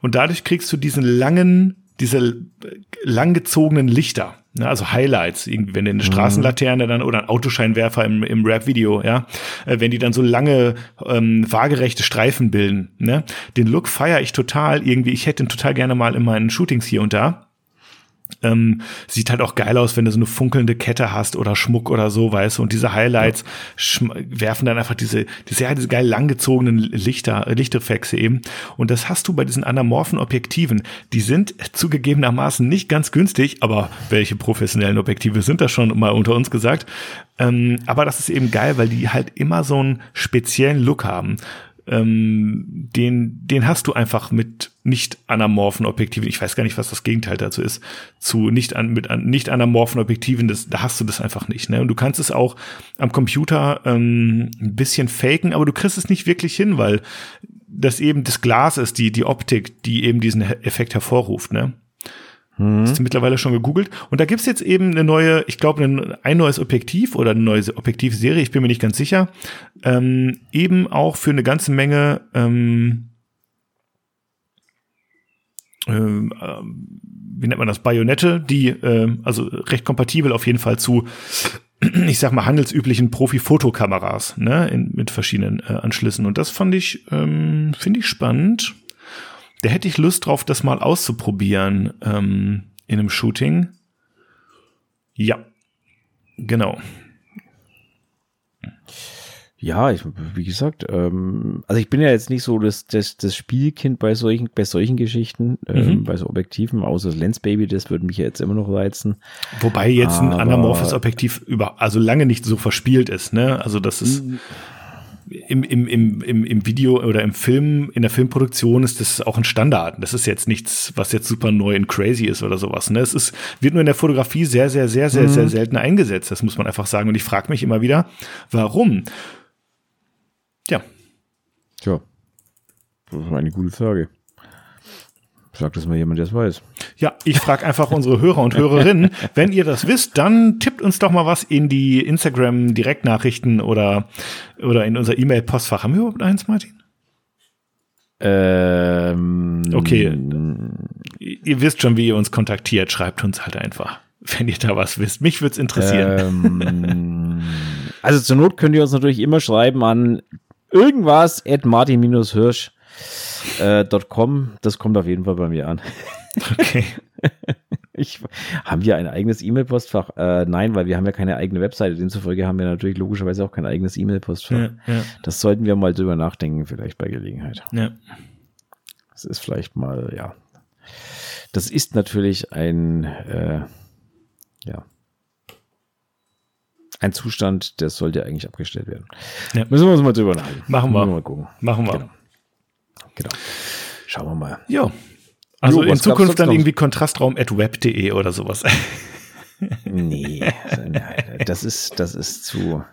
und dadurch kriegst du diesen langen, diese langgezogenen Lichter, ne, also Highlights, irgendwie, wenn du eine mhm. Straßenlaterne dann oder ein Autoscheinwerfer im, im Rap-Video, ja, äh, wenn die dann so lange ähm, waagerechte Streifen bilden, ne, den Look feiere ich total irgendwie. Ich hätte ihn total gerne mal in meinen Shootings hier und da. Ähm, sieht halt auch geil aus, wenn du so eine funkelnde Kette hast oder Schmuck oder so, weißt du. Und diese Highlights ja. werfen dann einfach diese, diese, ja, diese geil langgezogenen Lichter, Lichteffekte eben. Und das hast du bei diesen anamorphen Objektiven. Die sind zugegebenermaßen nicht ganz günstig, aber welche professionellen Objektive sind das schon mal unter uns gesagt? Ähm, aber das ist eben geil, weil die halt immer so einen speziellen Look haben ähm, den, den hast du einfach mit nicht anamorphen Objektiven. Ich weiß gar nicht, was das Gegenteil dazu ist. Zu nicht an, mit an, nicht anamorphen Objektiven, das, da hast du das einfach nicht. Ne? Und du kannst es auch am Computer ähm, ein bisschen faken, aber du kriegst es nicht wirklich hin, weil das eben das Glas ist, die, die Optik, die eben diesen Effekt hervorruft. Ne? Mhm. Du mittlerweile schon gegoogelt? Und da gibt's jetzt eben eine neue, ich glaube, ein, ein neues Objektiv oder eine neue Objektivserie, ich bin mir nicht ganz sicher. Ähm, eben auch für eine ganze Menge ähm, ähm, äh, wie nennt man das, Bajonette, die äh, also recht kompatibel auf jeden Fall zu, ich sag mal, handelsüblichen Profi-Fotokameras, ne, in, mit verschiedenen äh, Anschlüssen. Und das fand ich, ähm, finde ich spannend. Da hätte ich Lust drauf, das mal auszuprobieren ähm, in einem Shooting. Ja, genau. Ja, ich, wie gesagt, ähm, also ich bin ja jetzt nicht so das, das, das Spielkind bei solchen, bei solchen Geschichten, ähm, mhm. bei so Objektiven, außer das Lensbaby, das würde mich ja jetzt immer noch reizen. Wobei jetzt Aber, ein anamorphes Objektiv über, also lange nicht so verspielt ist, ne? Also das ist im, im, im, im, Video oder im Film, in der Filmproduktion ist das auch ein Standard. Das ist jetzt nichts, was jetzt super neu und crazy ist oder sowas. Ne? Es ist, wird nur in der Fotografie sehr, sehr, sehr, sehr, mhm. sehr selten eingesetzt. Das muss man einfach sagen. Und ich frage mich immer wieder, warum? Ja. Tja, das ist eine gute Frage. Sagt das mal jemand, der es weiß. Ja, ich frage einfach unsere Hörer und Hörerinnen, wenn ihr das wisst, dann tippt uns doch mal was in die Instagram-Direktnachrichten oder, oder in unser E-Mail-Postfach. Haben wir überhaupt eins, Martin? Ähm, okay. Ihr wisst schon, wie ihr uns kontaktiert. Schreibt uns halt einfach, wenn ihr da was wisst. Mich würde es interessieren. Ähm, also zur Not könnt ihr uns natürlich immer schreiben an irgendwas at martin-hirsch.com. Äh, das kommt auf jeden Fall bei mir an. Okay. Ich, haben wir ein eigenes E-Mail-Postfach? Äh, nein, weil wir haben ja keine eigene Webseite. Demzufolge haben wir natürlich logischerweise auch kein eigenes E-Mail-Postfach. Ja, ja. Das sollten wir mal drüber nachdenken, vielleicht bei Gelegenheit. Ja. Das ist vielleicht mal, ja. Das ist natürlich ein, äh, ja, ein Zustand, der sollte eigentlich abgestellt werden. Ja. Müssen wir uns mal drüber nachdenken. Machen wir. Mal gucken. Machen wir. Genau. Genau. Schauen wir mal. Ja. Also jo, in Zukunft dann irgendwie kontrastraum.web.de oder sowas. nee, das ist, das ist zu,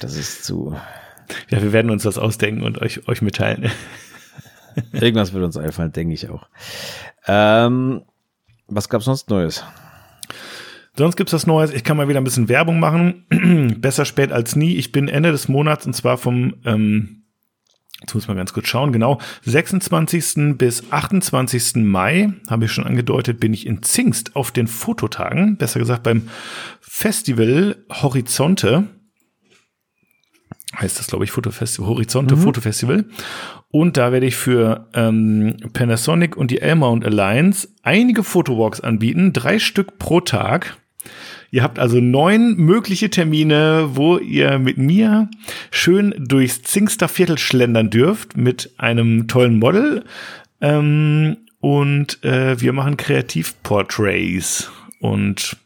das ist zu. Ja, wir werden uns das ausdenken und euch, euch mitteilen. Irgendwas wird uns einfallen, denke ich auch. Ähm, was gab es sonst Neues? Sonst gibt's was Neues. Ich kann mal wieder ein bisschen Werbung machen. Besser spät als nie. Ich bin Ende des Monats und zwar vom ähm, Jetzt muss man ganz kurz schauen. Genau, 26. bis 28. Mai, habe ich schon angedeutet, bin ich in Zingst auf den Fototagen, besser gesagt beim Festival Horizonte. Heißt das, glaube ich, Fotofestival, Horizonte mhm. Fotofestival. Und da werde ich für ähm, Panasonic und die Elmount Alliance einige Fotowalks anbieten, drei Stück pro Tag. Ihr habt also neun mögliche Termine, wo ihr mit mir schön durchs Zingster Viertel schlendern dürft mit einem tollen Model. Ähm, und äh, wir machen Kreativportraits und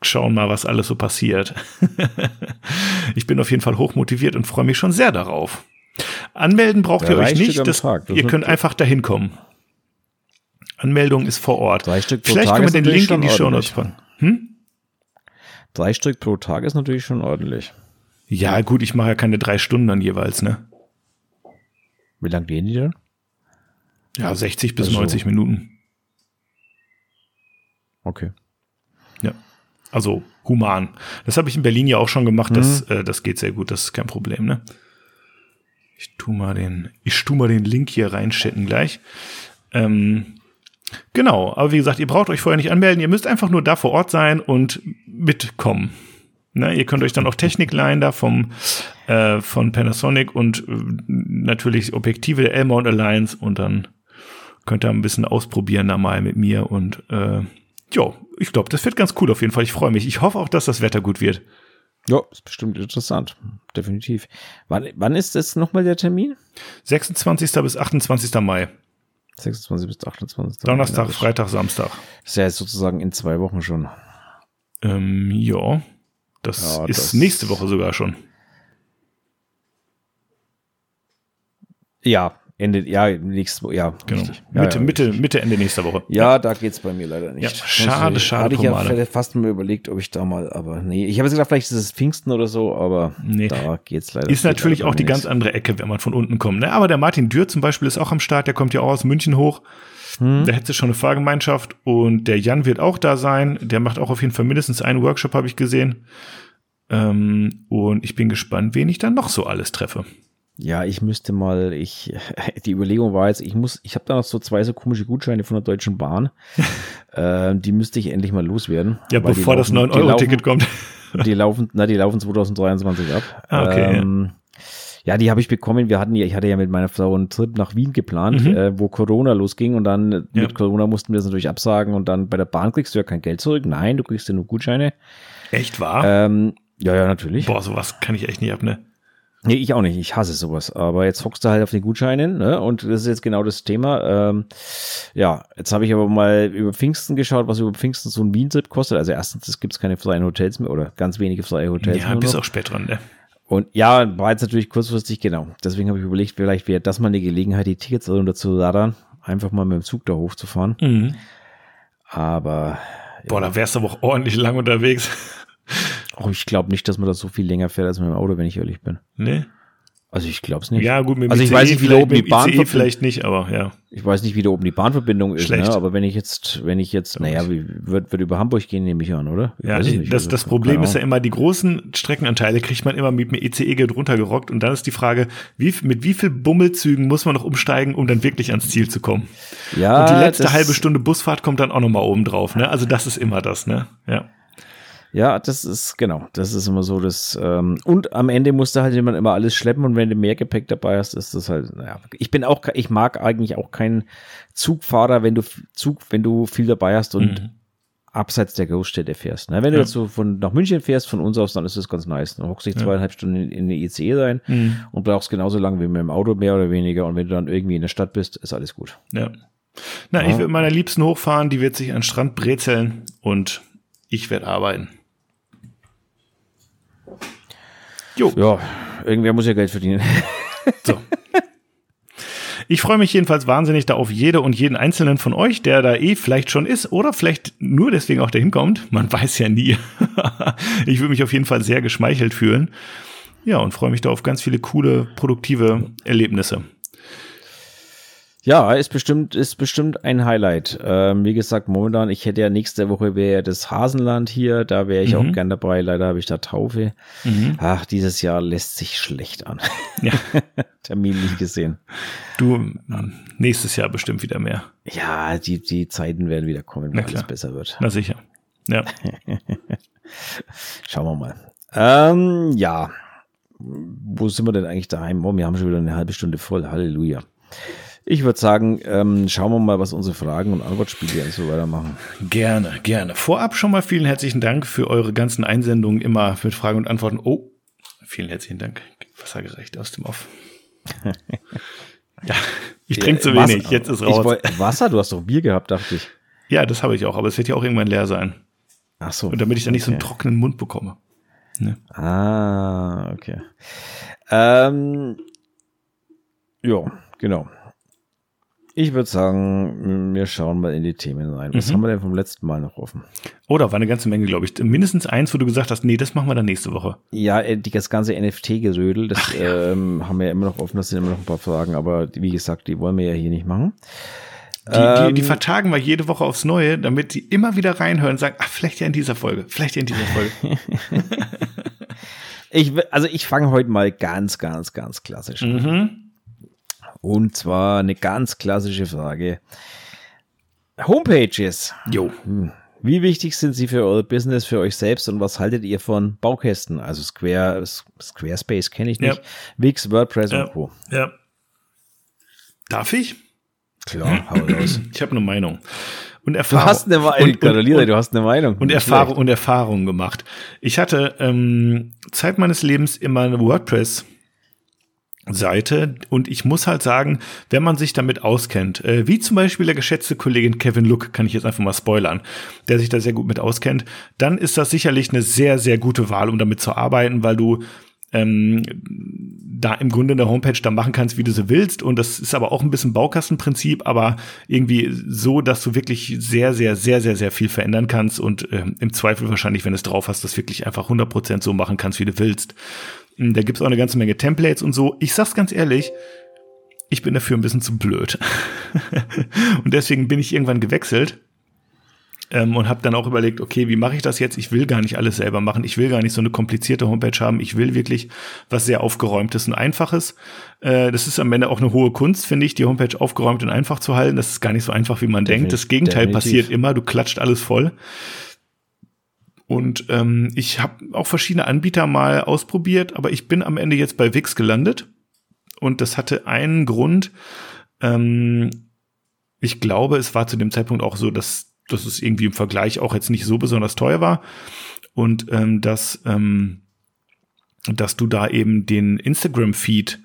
schauen mal, was alles so passiert. ich bin auf jeden Fall hochmotiviert und freue mich schon sehr darauf. Anmelden braucht ihr euch nicht. Das, das ihr könnt einfach dahin kommen. Anmeldung ist vor Ort. Vielleicht können wir den Link in die Show Notes packen. Hm? Drei Stück pro Tag ist natürlich schon ordentlich. Ja, gut, ich mache ja keine drei Stunden dann jeweils, ne? Wie lang gehen die denn? Ja, 60 bis also, 90 Minuten. Okay. Ja. Also human. Das habe ich in Berlin ja auch schon gemacht. Das, mhm. äh, das geht sehr gut, das ist kein Problem, ne? Ich tu mal den, ich tu mal den Link hier reinschatten gleich. Ähm, Genau, aber wie gesagt, ihr braucht euch vorher nicht anmelden, ihr müsst einfach nur da vor Ort sein und mitkommen. Ne, ihr könnt euch dann auch Technik leihen da vom äh, von Panasonic und äh, natürlich Objektive der L-Mount Alliance und dann könnt ihr ein bisschen ausprobieren da mal mit mir und äh, ja, ich glaube, das wird ganz cool auf jeden Fall. Ich freue mich. Ich hoffe auch, dass das Wetter gut wird. Ja, ist bestimmt interessant. Definitiv. Wann, wann ist das nochmal der Termin? 26. bis 28. Mai. 26 bis 28. Donnerstag, ja, Freitag, Samstag. ist ja jetzt sozusagen in zwei Wochen schon. Ähm, ja, das ja, ist das nächste Woche sogar schon. Ja, Ende, ja, nächste ja, genau. Richtig. Mitte, ja, Mitte, Mitte, Ende nächster Woche. Ja, da geht's bei mir leider nicht. Ja, schade, Sonst, schade. Hatte ich ja fast mal überlegt, ob ich da mal, aber nee. Ich habe jetzt gedacht, vielleicht ist es Pfingsten oder so, aber nee. da geht's leider Ist natürlich auch die ganz andere Ecke, wenn man von unten kommt. Ne? Aber der Martin Dürr zum Beispiel ist auch am Start, der kommt ja auch aus München hoch. Hm. Da hätte schon eine Fahrgemeinschaft und der Jan wird auch da sein. Der macht auch auf jeden Fall mindestens einen Workshop, habe ich gesehen. Ähm, und ich bin gespannt, wen ich dann noch so alles treffe. Ja, ich müsste mal, ich, die Überlegung war jetzt, ich muss, ich habe da noch so zwei so komische Gutscheine von der Deutschen Bahn. äh, die müsste ich endlich mal loswerden. Ja, bevor laufen, das 9-Euro-Ticket kommt. die laufen, na, die laufen 2023 ab. Ah, okay. Ähm, ja. die habe ich bekommen. Wir hatten ja, ich hatte ja mit meiner Frau einen Trip nach Wien geplant, mhm. äh, wo Corona losging und dann ja. mit Corona mussten wir es natürlich absagen und dann bei der Bahn kriegst du ja kein Geld zurück. Nein, du kriegst ja nur Gutscheine. Echt wahr? Ähm, ja, ja, natürlich. Boah, sowas kann ich echt nicht ab, ne? Nee, ich auch nicht. Ich hasse sowas. Aber jetzt hockst du halt auf den Gutscheinen, ne? Und das ist jetzt genau das Thema. Ähm, ja, jetzt habe ich aber mal über Pfingsten geschaut, was über Pfingsten so ein Wien-Trip kostet. Also erstens, es gibt keine freien Hotels mehr oder ganz wenige freie Hotels ja, mehr. Ja, bis auch spät dran, ne? Und ja, war jetzt natürlich kurzfristig, genau. Deswegen habe ich überlegt, vielleicht wäre das mal eine Gelegenheit, die Tickets runter zu ladern, einfach mal mit dem Zug da hochzufahren. Mhm. Aber. Boah, ja. da wärst du aber auch ordentlich lang unterwegs. Oh, ich glaube nicht, dass man da so viel länger fährt als mit dem Auto, wenn ich ehrlich bin. Nee. Also ich glaube es nicht. Ja, gut, mit dem also ich ICE weiß nicht, wie da oben die Bahn vielleicht nicht, aber ja. Ich weiß nicht, wie da oben die Bahnverbindung ist, ne? aber wenn ich jetzt, wenn ich jetzt, naja, wie, wird, wird über Hamburg gehen, nehme ich an, oder? Ich ja, nicht, das, also, das Problem ist ja immer, die großen Streckenanteile kriegt man immer mit dem ECE-Geld runtergerockt und dann ist die Frage, wie, mit wie viel Bummelzügen muss man noch umsteigen, um dann wirklich ans Ziel zu kommen? Ja. Und die letzte halbe Stunde Busfahrt kommt dann auch nochmal oben drauf, ne? Also das ist immer das, ne? Ja. Ja, das ist, genau, das ist immer so, das, ähm, und am Ende musst du halt jemand immer alles schleppen und wenn du mehr Gepäck dabei hast, ist das halt, naja, ich bin auch, ich mag eigentlich auch keinen Zugfahrer, wenn du Zug, wenn du viel dabei hast und mhm. abseits der Großstädte fährst. Ne? Wenn ja. du jetzt so von nach München fährst, von uns aus, dann ist das ganz nice. Dann hockst du dich ja. zweieinhalb Stunden in, in die ICE rein mhm. und brauchst genauso lange wie mit dem Auto mehr oder weniger. Und wenn du dann irgendwie in der Stadt bist, ist alles gut. Ja. Na, ja. ich würde meiner Liebsten hochfahren, die wird sich an den Strand brezeln und ich werde arbeiten. Jo. Ja, irgendwer muss ja Geld verdienen. So. Ich freue mich jedenfalls wahnsinnig da auf jede und jeden einzelnen von euch, der da eh vielleicht schon ist oder vielleicht nur deswegen auch dahin kommt. Man weiß ja nie. ich würde mich auf jeden Fall sehr geschmeichelt fühlen. Ja, und freue mich da auf ganz viele coole, produktive Erlebnisse. Ja, ist bestimmt, ist bestimmt ein Highlight. Ähm, wie gesagt, momentan, ich hätte ja nächste Woche wäre das Hasenland hier, da wäre ich mhm. auch gern dabei. Leider habe ich da Taufe. Mhm. Ach, dieses Jahr lässt sich schlecht an. Ja. Termin nicht gesehen. Du, nächstes Jahr bestimmt wieder mehr. Ja, die, die Zeiten werden wieder kommen, wenn alles besser wird. Na sicher. Ja. Schauen wir mal. Ähm, ja. Wo sind wir denn eigentlich daheim? Oh, wir haben schon wieder eine halbe Stunde voll. Halleluja. Ich würde sagen, ähm, schauen wir mal, was unsere Fragen und Antwortspiele und so weiter machen. Gerne, gerne. Vorab schon mal vielen herzlichen Dank für eure ganzen Einsendungen immer mit Fragen und Antworten. Oh, vielen herzlichen Dank. Wassergerecht aus dem Off. ja, ich trinke zu wenig. Wasser, Jetzt ist raus. Wollt, Wasser? Du hast doch Bier gehabt, dachte ich. Ja, das habe ich auch, aber es wird ja auch irgendwann leer sein. Ach so. Und damit ich dann nicht okay. so einen trockenen Mund bekomme. Ne? Ah, okay. Ähm, ja, genau. Ich würde sagen, wir schauen mal in die Themen rein. Was mhm. haben wir denn vom letzten Mal noch offen? Oh, da war eine ganze Menge, glaube ich. Mindestens eins, wo du gesagt hast, nee, das machen wir dann nächste Woche. Ja, äh, das ganze NFT-Gerödel, das ja. ähm, haben wir ja immer noch offen. Das sind immer noch ein paar Fragen, aber wie gesagt, die wollen wir ja hier nicht machen. Die, ähm, die, die vertagen wir jede Woche aufs Neue, damit sie immer wieder reinhören und sagen, ach, vielleicht ja in dieser Folge, vielleicht ja in dieser Folge. ich, also ich fange heute mal ganz, ganz, ganz klassisch an. Mhm. Und zwar eine ganz klassische Frage. Homepages. Jo. Hm. Wie wichtig sind sie für euer Business, für euch selbst und was haltet ihr von Baukästen? Also Square, Squarespace kenne ich nicht. Ja. Wix, WordPress ja. und Co. Ja. Darf ich? Klar, hau raus. Ich habe eine Meinung. Und Erfahrung. Du hast eine Meinung, Carolina, du hast eine Meinung. Und Erfahrung und Erfahrung gemacht. Ich hatte ähm, Zeit meines Lebens immer eine WordPress Seite und ich muss halt sagen, wenn man sich damit auskennt, äh, wie zum Beispiel der geschätzte Kollegin Kevin Look, kann ich jetzt einfach mal spoilern, der sich da sehr gut mit auskennt, dann ist das sicherlich eine sehr, sehr gute Wahl, um damit zu arbeiten, weil du ähm, da im Grunde in der Homepage da machen kannst, wie du sie willst. Und das ist aber auch ein bisschen Baukastenprinzip, aber irgendwie so, dass du wirklich sehr, sehr, sehr, sehr, sehr viel verändern kannst und ähm, im Zweifel wahrscheinlich, wenn du es drauf hast, das wirklich einfach 100% so machen kannst, wie du willst. Hm, da gibt's auch eine ganze Menge Templates und so. Ich sag's ganz ehrlich, ich bin dafür ein bisschen zu blöd. und deswegen bin ich irgendwann gewechselt ähm, und habe dann auch überlegt, okay, wie mache ich das jetzt? Ich will gar nicht alles selber machen. Ich will gar nicht so eine komplizierte Homepage haben. Ich will wirklich was sehr aufgeräumtes und einfaches. Äh, das ist am Ende auch eine hohe Kunst, finde ich, die Homepage aufgeräumt und einfach zu halten. Das ist gar nicht so einfach, wie man Definitiv. denkt. Das Gegenteil Definitiv. passiert immer. Du klatscht alles voll. Und ähm, ich habe auch verschiedene Anbieter mal ausprobiert, aber ich bin am Ende jetzt bei Wix gelandet. Und das hatte einen Grund. Ähm, ich glaube, es war zu dem Zeitpunkt auch so, dass, dass es irgendwie im Vergleich auch jetzt nicht so besonders teuer war. Und ähm, dass, ähm, dass du da eben den Instagram-Feed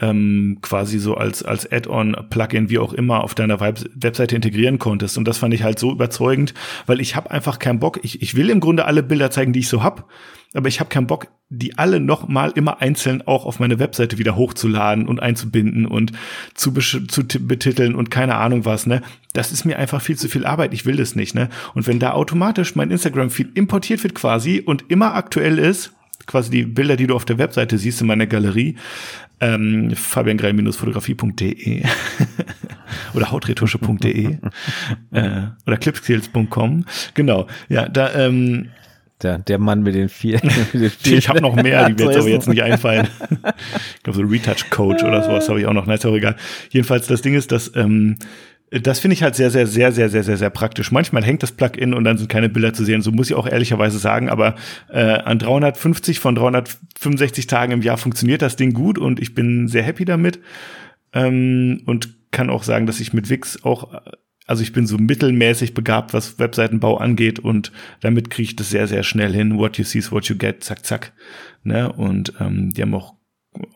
ähm, quasi so als, als Add-on, Plugin, wie auch immer, auf deiner Web Webseite integrieren konntest. Und das fand ich halt so überzeugend, weil ich habe einfach keinen Bock. Ich, ich will im Grunde alle Bilder zeigen, die ich so hab, aber ich habe keinen Bock, die alle noch mal immer einzeln auch auf meine Webseite wieder hochzuladen und einzubinden und zu, zu betiteln und keine Ahnung was, ne? Das ist mir einfach viel zu viel Arbeit. Ich will das nicht, ne? Und wenn da automatisch mein Instagram-Feed importiert wird quasi und immer aktuell ist, quasi die Bilder, die du auf der Webseite siehst in meiner Galerie, ähm, fabiangrell-fotografie.de oder hautretusche.de äh, oder clipskills.com. Genau, ja, da ähm, der, der Mann mit den vier. Mit den vier ich habe noch mehr, die mir jetzt aber jetzt nicht einfallen. ich glaube, so Retouch Coach oder sowas habe ich auch noch. Na, ist auch egal. Jedenfalls, das Ding ist, dass ähm, Das finde ich halt sehr, sehr, sehr, sehr, sehr, sehr, sehr praktisch. Manchmal hängt das Plugin und dann sind keine Bilder zu sehen. So muss ich auch ehrlicherweise sagen. Aber äh, an 350 von 365 Tagen im Jahr funktioniert das Ding gut und ich bin sehr happy damit. Ähm, und kann auch sagen, dass ich mit Wix auch, also ich bin so mittelmäßig begabt, was Webseitenbau angeht und damit kriege ich das sehr, sehr schnell hin. What you see is what you get, zack, zack. Ne? Und ähm, die haben auch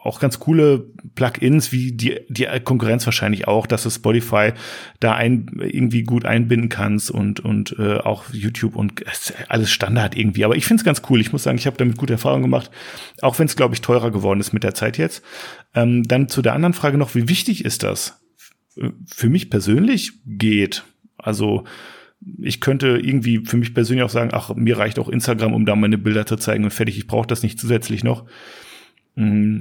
auch ganz coole Plugins, wie die, die Konkurrenz wahrscheinlich auch, dass du Spotify da ein, irgendwie gut einbinden kannst und, und äh, auch YouTube und alles Standard irgendwie. Aber ich finde es ganz cool. Ich muss sagen, ich habe damit gute Erfahrungen gemacht, auch wenn es, glaube ich, teurer geworden ist mit der Zeit jetzt. Ähm, dann zu der anderen Frage noch, wie wichtig ist das? Für mich persönlich geht. Also ich könnte irgendwie für mich persönlich auch sagen, ach, mir reicht auch Instagram, um da meine Bilder zu zeigen und fertig. Ich brauche das nicht zusätzlich noch. Mm.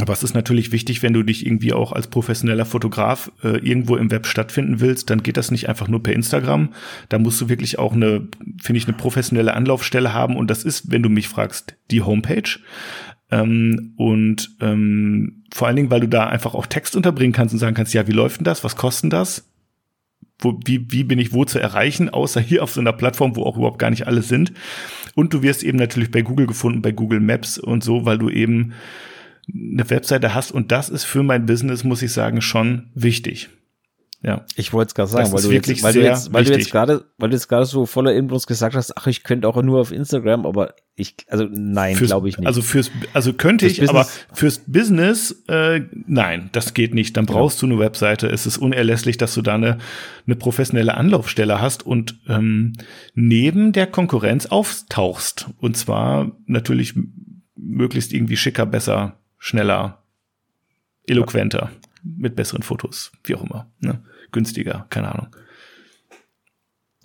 Aber es ist natürlich wichtig, wenn du dich irgendwie auch als professioneller Fotograf äh, irgendwo im Web stattfinden willst, dann geht das nicht einfach nur per Instagram. Da musst du wirklich auch eine, finde ich, eine professionelle Anlaufstelle haben. Und das ist, wenn du mich fragst, die Homepage. Ähm, und ähm, vor allen Dingen, weil du da einfach auch Text unterbringen kannst und sagen kannst, ja, wie läuft denn das? Was kostet das? Wo, wie, wie bin ich wo zu erreichen, außer hier auf so einer Plattform, wo auch überhaupt gar nicht alle sind. Und du wirst eben natürlich bei Google gefunden, bei Google Maps und so, weil du eben eine Webseite hast. Und das ist für mein Business, muss ich sagen, schon wichtig. Ja. Ich wollte es gerade sagen, weil du, jetzt, weil, du jetzt, weil du jetzt gerade, weil du jetzt gerade so voller Infos gesagt hast, ach, ich könnte auch nur auf Instagram, aber ich, also nein, glaube ich nicht. Also fürs, also könnte fürs ich, Business, aber fürs Business, äh, nein, das geht nicht. Dann brauchst ja. du eine Webseite. Es ist unerlässlich, dass du da eine, eine professionelle Anlaufstelle hast und ähm, neben der Konkurrenz auftauchst. Und zwar natürlich möglichst irgendwie schicker, besser, schneller, eloquenter. Ja mit besseren Fotos, wie auch immer. Ne? Günstiger, keine Ahnung.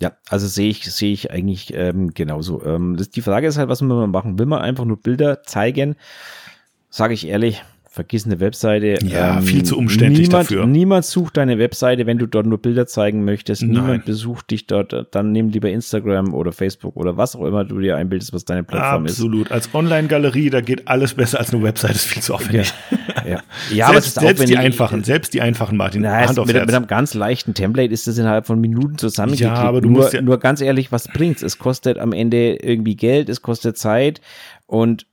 Ja, also sehe ich, sehe ich eigentlich ähm, genauso. Ähm, das, die Frage ist halt, was man machen? Will man einfach nur Bilder zeigen? Sage ich ehrlich, vergiss eine Webseite. Ja, ähm, viel zu umständlich niemand, dafür. Niemand sucht deine Webseite, wenn du dort nur Bilder zeigen möchtest. Nein. Niemand besucht dich dort. Dann nimm lieber Instagram oder Facebook oder was auch immer du dir einbildest, was deine Plattform Absolut. ist. Absolut. Als Online-Galerie, da geht alles besser als eine Webseite, ist viel zu aufwendig. Ja, ja. ja selbst, aber selbst die einfachen, selbst die einfachen, Martin. Na, Hand mit, mit, einem ganz leichten Template ist das innerhalb von Minuten zusammengeklickt. Ja, aber du nur, musst ja nur ganz ehrlich, was bringt's? Es kostet am Ende irgendwie Geld, es kostet Zeit und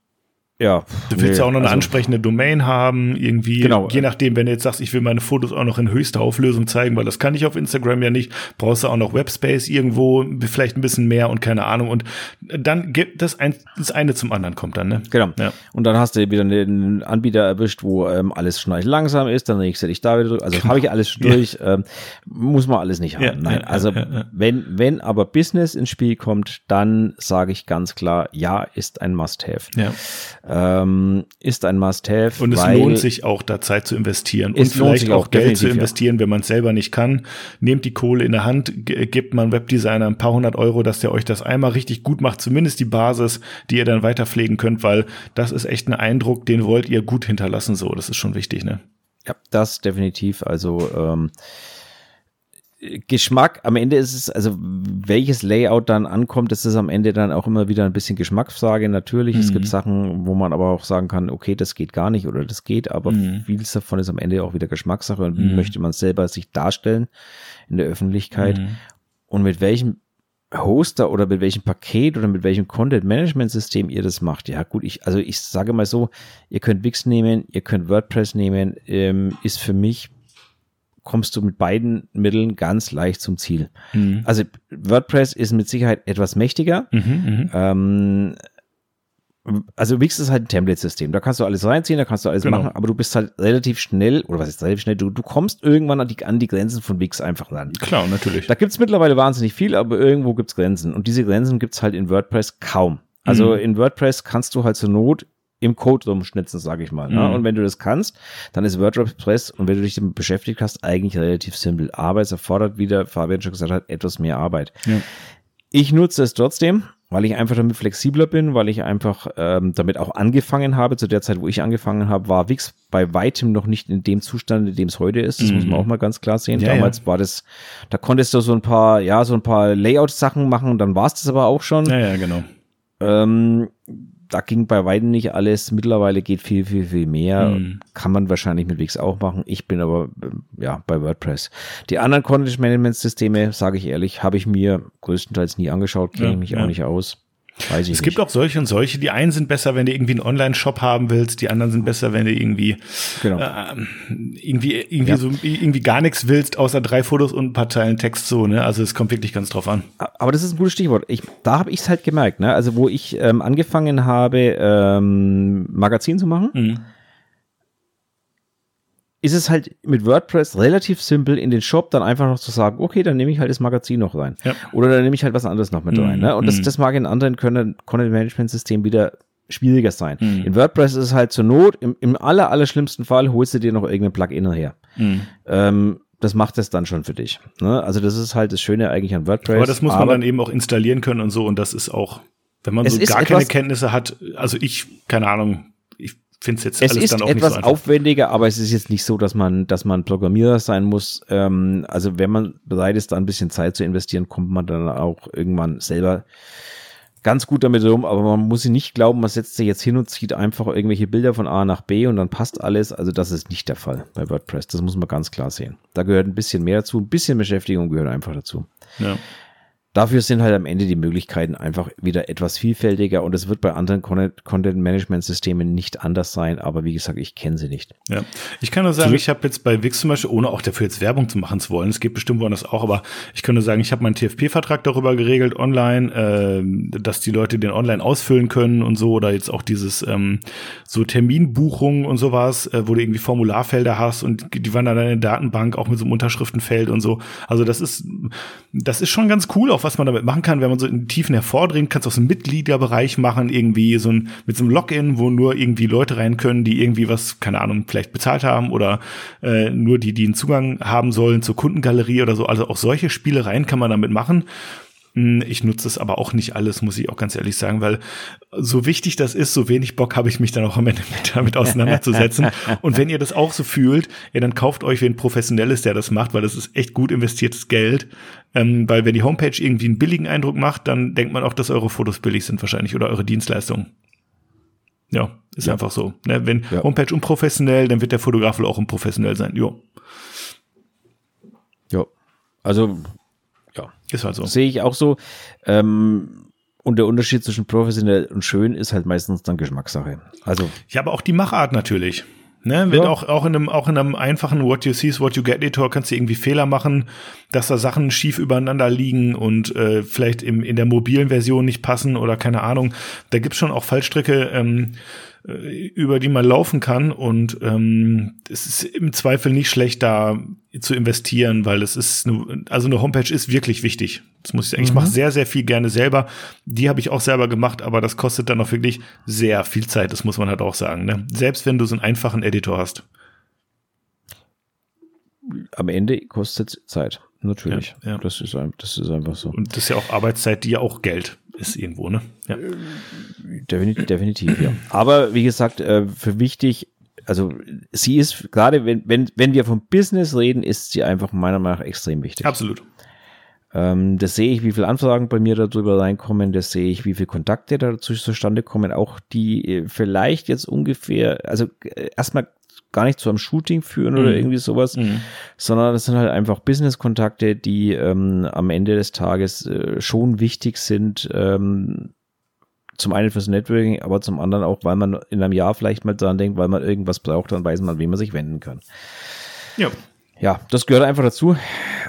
ja. Du willst ja auch noch eine also, ansprechende Domain haben, irgendwie. Genau. Je nachdem, wenn du jetzt sagst, ich will meine Fotos auch noch in höchster Auflösung zeigen, weil das kann ich auf Instagram ja nicht, brauchst du auch noch Webspace irgendwo, vielleicht ein bisschen mehr und keine Ahnung. Und dann gibt das ein, das eine zum anderen kommt dann, ne? Genau. Ja. Und dann hast du wieder einen Anbieter erwischt, wo ähm, alles schnell langsam ist, dann regst du dich da wieder durch. Also genau. habe ich alles schon durch. Ja. Ähm, muss man alles nicht haben. Ja, Nein, also wenn, wenn aber Business ins Spiel kommt, dann sage ich ganz klar, ja, ist ein Must-Have. Ja ähm, ist ein Must-Have. Und es lohnt sich auch, da Zeit zu investieren und vielleicht auch, auch Geld zu investieren, ja. wenn man es selber nicht kann. Nehmt die Kohle in der Hand, gebt man Webdesigner ein paar hundert Euro, dass der euch das einmal richtig gut macht, zumindest die Basis, die ihr dann weiter pflegen könnt, weil das ist echt ein Eindruck, den wollt ihr gut hinterlassen. So, das ist schon wichtig, ne? Ja, das definitiv. Also ähm, Geschmack, am Ende ist es, also welches Layout dann ankommt, das ist am Ende dann auch immer wieder ein bisschen Geschmacksfrage. Natürlich, mhm. es gibt mhm. Sachen, wo man aber auch sagen kann, okay, das geht gar nicht oder das geht, aber mhm. vieles davon ist am Ende auch wieder Geschmackssache und wie mhm. möchte man selber sich darstellen in der Öffentlichkeit mhm. und mit welchem Hoster oder mit welchem Paket oder mit welchem Content Management System ihr das macht. Ja, gut, ich, also ich sage mal so, ihr könnt Wix nehmen, ihr könnt WordPress nehmen, ähm, ist für mich kommst du mit beiden Mitteln ganz leicht zum Ziel. Mhm. Also WordPress ist mit Sicherheit etwas mächtiger. Mhm, mhm. ähm, also Wix ist halt ein Template-System. Da kannst du alles reinziehen, da kannst du alles genau. machen, aber du bist halt relativ schnell, oder was ist relativ schnell, du, du kommst irgendwann an die, an die Grenzen von Wix einfach ran. Klar, natürlich. Da gibt's mittlerweile wahnsinnig viel, aber irgendwo gibt's Grenzen. Und diese Grenzen gibt's halt in WordPress kaum. Also mhm. in WordPress kannst du halt zur Not im Code rumschnitzen, sage ich mal. Ne? Mhm. Und wenn du das kannst, dann ist WordPress und wenn du dich damit beschäftigt hast, eigentlich relativ simpel. Aber es erfordert, wie der Fabian schon gesagt hat, etwas mehr Arbeit. Ja. Ich nutze es trotzdem, weil ich einfach damit flexibler bin, weil ich einfach ähm, damit auch angefangen habe. Zu der Zeit, wo ich angefangen habe, war Wix bei weitem noch nicht in dem Zustand, in dem es heute ist. Das mhm. muss man auch mal ganz klar sehen. Ja, Damals ja. war das, da konntest du so ein paar, ja, so ein paar Layout-Sachen machen, dann war es das aber auch schon. Ja, ja, genau. Ähm, da ging bei weitem nicht alles. Mittlerweile geht viel, viel, viel mehr. Mhm. Kann man wahrscheinlich mit Wix auch machen. Ich bin aber ja bei WordPress. Die anderen Content Management Systeme, sage ich ehrlich, habe ich mir größtenteils nie angeschaut, kenne ja, ich mich ja. auch nicht aus. Weiß ich es nicht. gibt auch solche und solche. Die einen sind besser, wenn du irgendwie einen Online-Shop haben willst. Die anderen sind besser, wenn du irgendwie genau. äh, irgendwie irgendwie ja. so irgendwie gar nichts willst, außer drei Fotos und ein paar Zeilen Text so. Ne? Also es kommt wirklich ganz drauf an. Aber das ist ein gutes Stichwort. Ich, da habe ich es halt gemerkt. Ne? Also wo ich ähm, angefangen habe, ähm, Magazin zu machen. Mhm ist es halt mit WordPress relativ simpel, in den Shop dann einfach noch zu sagen, okay, dann nehme ich halt das Magazin noch rein. Ja. Oder dann nehme ich halt was anderes noch mit mm, rein. Ne? Und mm. das, mhm. das mag in anderen Content-Management-Systemen wieder schwieriger sein. Mm. In WordPress ist es halt zur Not, im, im aller, aller schlimmsten Fall holst du dir noch irgendein Plugin her. Mhm. Ähm, das macht es dann schon für dich. Ne? Also das ist halt das Schöne eigentlich an WordPress. Aber das muss man dann eben auch installieren können und so und das ist auch, wenn man so gar keine Kenntnisse hat, also ich, keine Ahnung, finde es jetzt es alles dann auch nicht so einfach. aufwendiger, aber es ist jetzt nicht so, dass man, dass man Programmierer sein muss. Ähm, also wenn man bereit ist, da ein bisschen Zeit zu investieren, kommt man dann auch irgendwann selber ganz gut damit rum, aber man muss sich nicht glauben, man setzt sich jetzt hin und zieht einfach irgendwelche Bilder von A nach B und dann passt alles. Also das ist nicht der Fall bei WordPress. Das muss man ganz klar sehen. Da gehört ein bisschen mehr dazu, ein bisschen Beschäftigung gehört einfach dazu. Ja. Dafür sind halt am Ende die Möglichkeiten einfach wieder etwas vielfältiger und es wird bei anderen Content-Management-Systemen nicht anders sein, aber wie gesagt, ich kenne sie nicht. Ja, ich kann nur sagen, Zurück ich habe jetzt bei Wix zum Beispiel, ohne auch dafür jetzt Werbung zu machen zu wollen, es geht bestimmt woanders auch, aber ich kann nur sagen, ich habe meinen TFP-Vertrag darüber geregelt online, äh, dass die Leute den online ausfüllen können und so oder jetzt auch dieses ähm, so Terminbuchungen und sowas, äh, wo du irgendwie Formularfelder hast und die wandern dann in der Datenbank auch mit so einem Unterschriftenfeld und so. Also das ist, das ist schon ganz cool, auch was man damit machen kann, wenn man so in Tiefen hervordringt, kannst du so einen Mitgliederbereich machen, irgendwie so ein, mit so einem Login, wo nur irgendwie Leute rein können, die irgendwie was, keine Ahnung, vielleicht bezahlt haben oder äh, nur die, die einen Zugang haben sollen zur Kundengalerie oder so. Also auch solche Spielereien kann man damit machen. Ich nutze es aber auch nicht alles, muss ich auch ganz ehrlich sagen, weil so wichtig das ist, so wenig Bock habe ich mich dann auch am Ende mit, damit auseinanderzusetzen. Und wenn ihr das auch so fühlt, ja, dann kauft euch wen Professionelles, der das macht, weil das ist echt gut investiertes Geld. Ähm, weil wenn die Homepage irgendwie einen billigen Eindruck macht, dann denkt man auch, dass eure Fotos billig sind wahrscheinlich oder eure Dienstleistungen. Ja, ist ja. einfach so. Ne? Wenn ja. Homepage unprofessionell, dann wird der Fotograf wohl auch unprofessionell sein. Jo. Ja. Also ja. Ist halt so. Sehe ich auch so. Ähm, und der Unterschied zwischen professionell und schön ist halt meistens dann Geschmackssache. Also. Ja, aber auch die Machart natürlich. Ne, wenn ja. auch, auch in einem, auch in einem einfachen What You See is What You Get Editor kannst du irgendwie Fehler machen, dass da Sachen schief übereinander liegen und äh, vielleicht im, in der mobilen Version nicht passen oder keine Ahnung. Da gibt's schon auch Fallstricke, ähm, äh, über die man laufen kann und ähm, es ist im Zweifel nicht schlecht da zu investieren, weil es ist eine, also eine Homepage ist wirklich wichtig. Das muss ich sagen. Mhm. Ich mache sehr sehr viel gerne selber. Die habe ich auch selber gemacht, aber das kostet dann auch wirklich sehr viel Zeit. Das muss man halt auch sagen. Ne? Selbst wenn du so einen einfachen Editor hast. Am Ende kostet Zeit. Natürlich. Ja, ja. Das, ist, das ist einfach so. Und das ist ja auch Arbeitszeit, die ja auch Geld ist irgendwo, ne? Ja. Definitiv, definitiv ja. Aber wie gesagt, äh, für wichtig, also sie ist, gerade wenn, wenn, wenn wir vom Business reden, ist sie einfach meiner Meinung nach extrem wichtig. Absolut. Ähm, das sehe ich, wie viele Anfragen bei mir darüber reinkommen, das sehe ich, wie viele Kontakte dazu zustande kommen, auch die äh, vielleicht jetzt ungefähr, also äh, erstmal gar nicht zu einem Shooting führen oder mhm. irgendwie sowas, mhm. sondern das sind halt einfach Business-Kontakte, die ähm, am Ende des Tages äh, schon wichtig sind. Ähm, zum einen fürs Networking, aber zum anderen auch, weil man in einem Jahr vielleicht mal dran denkt, weil man irgendwas braucht, dann weiß man, wem man sich wenden kann. Ja. Ja, das gehört einfach dazu.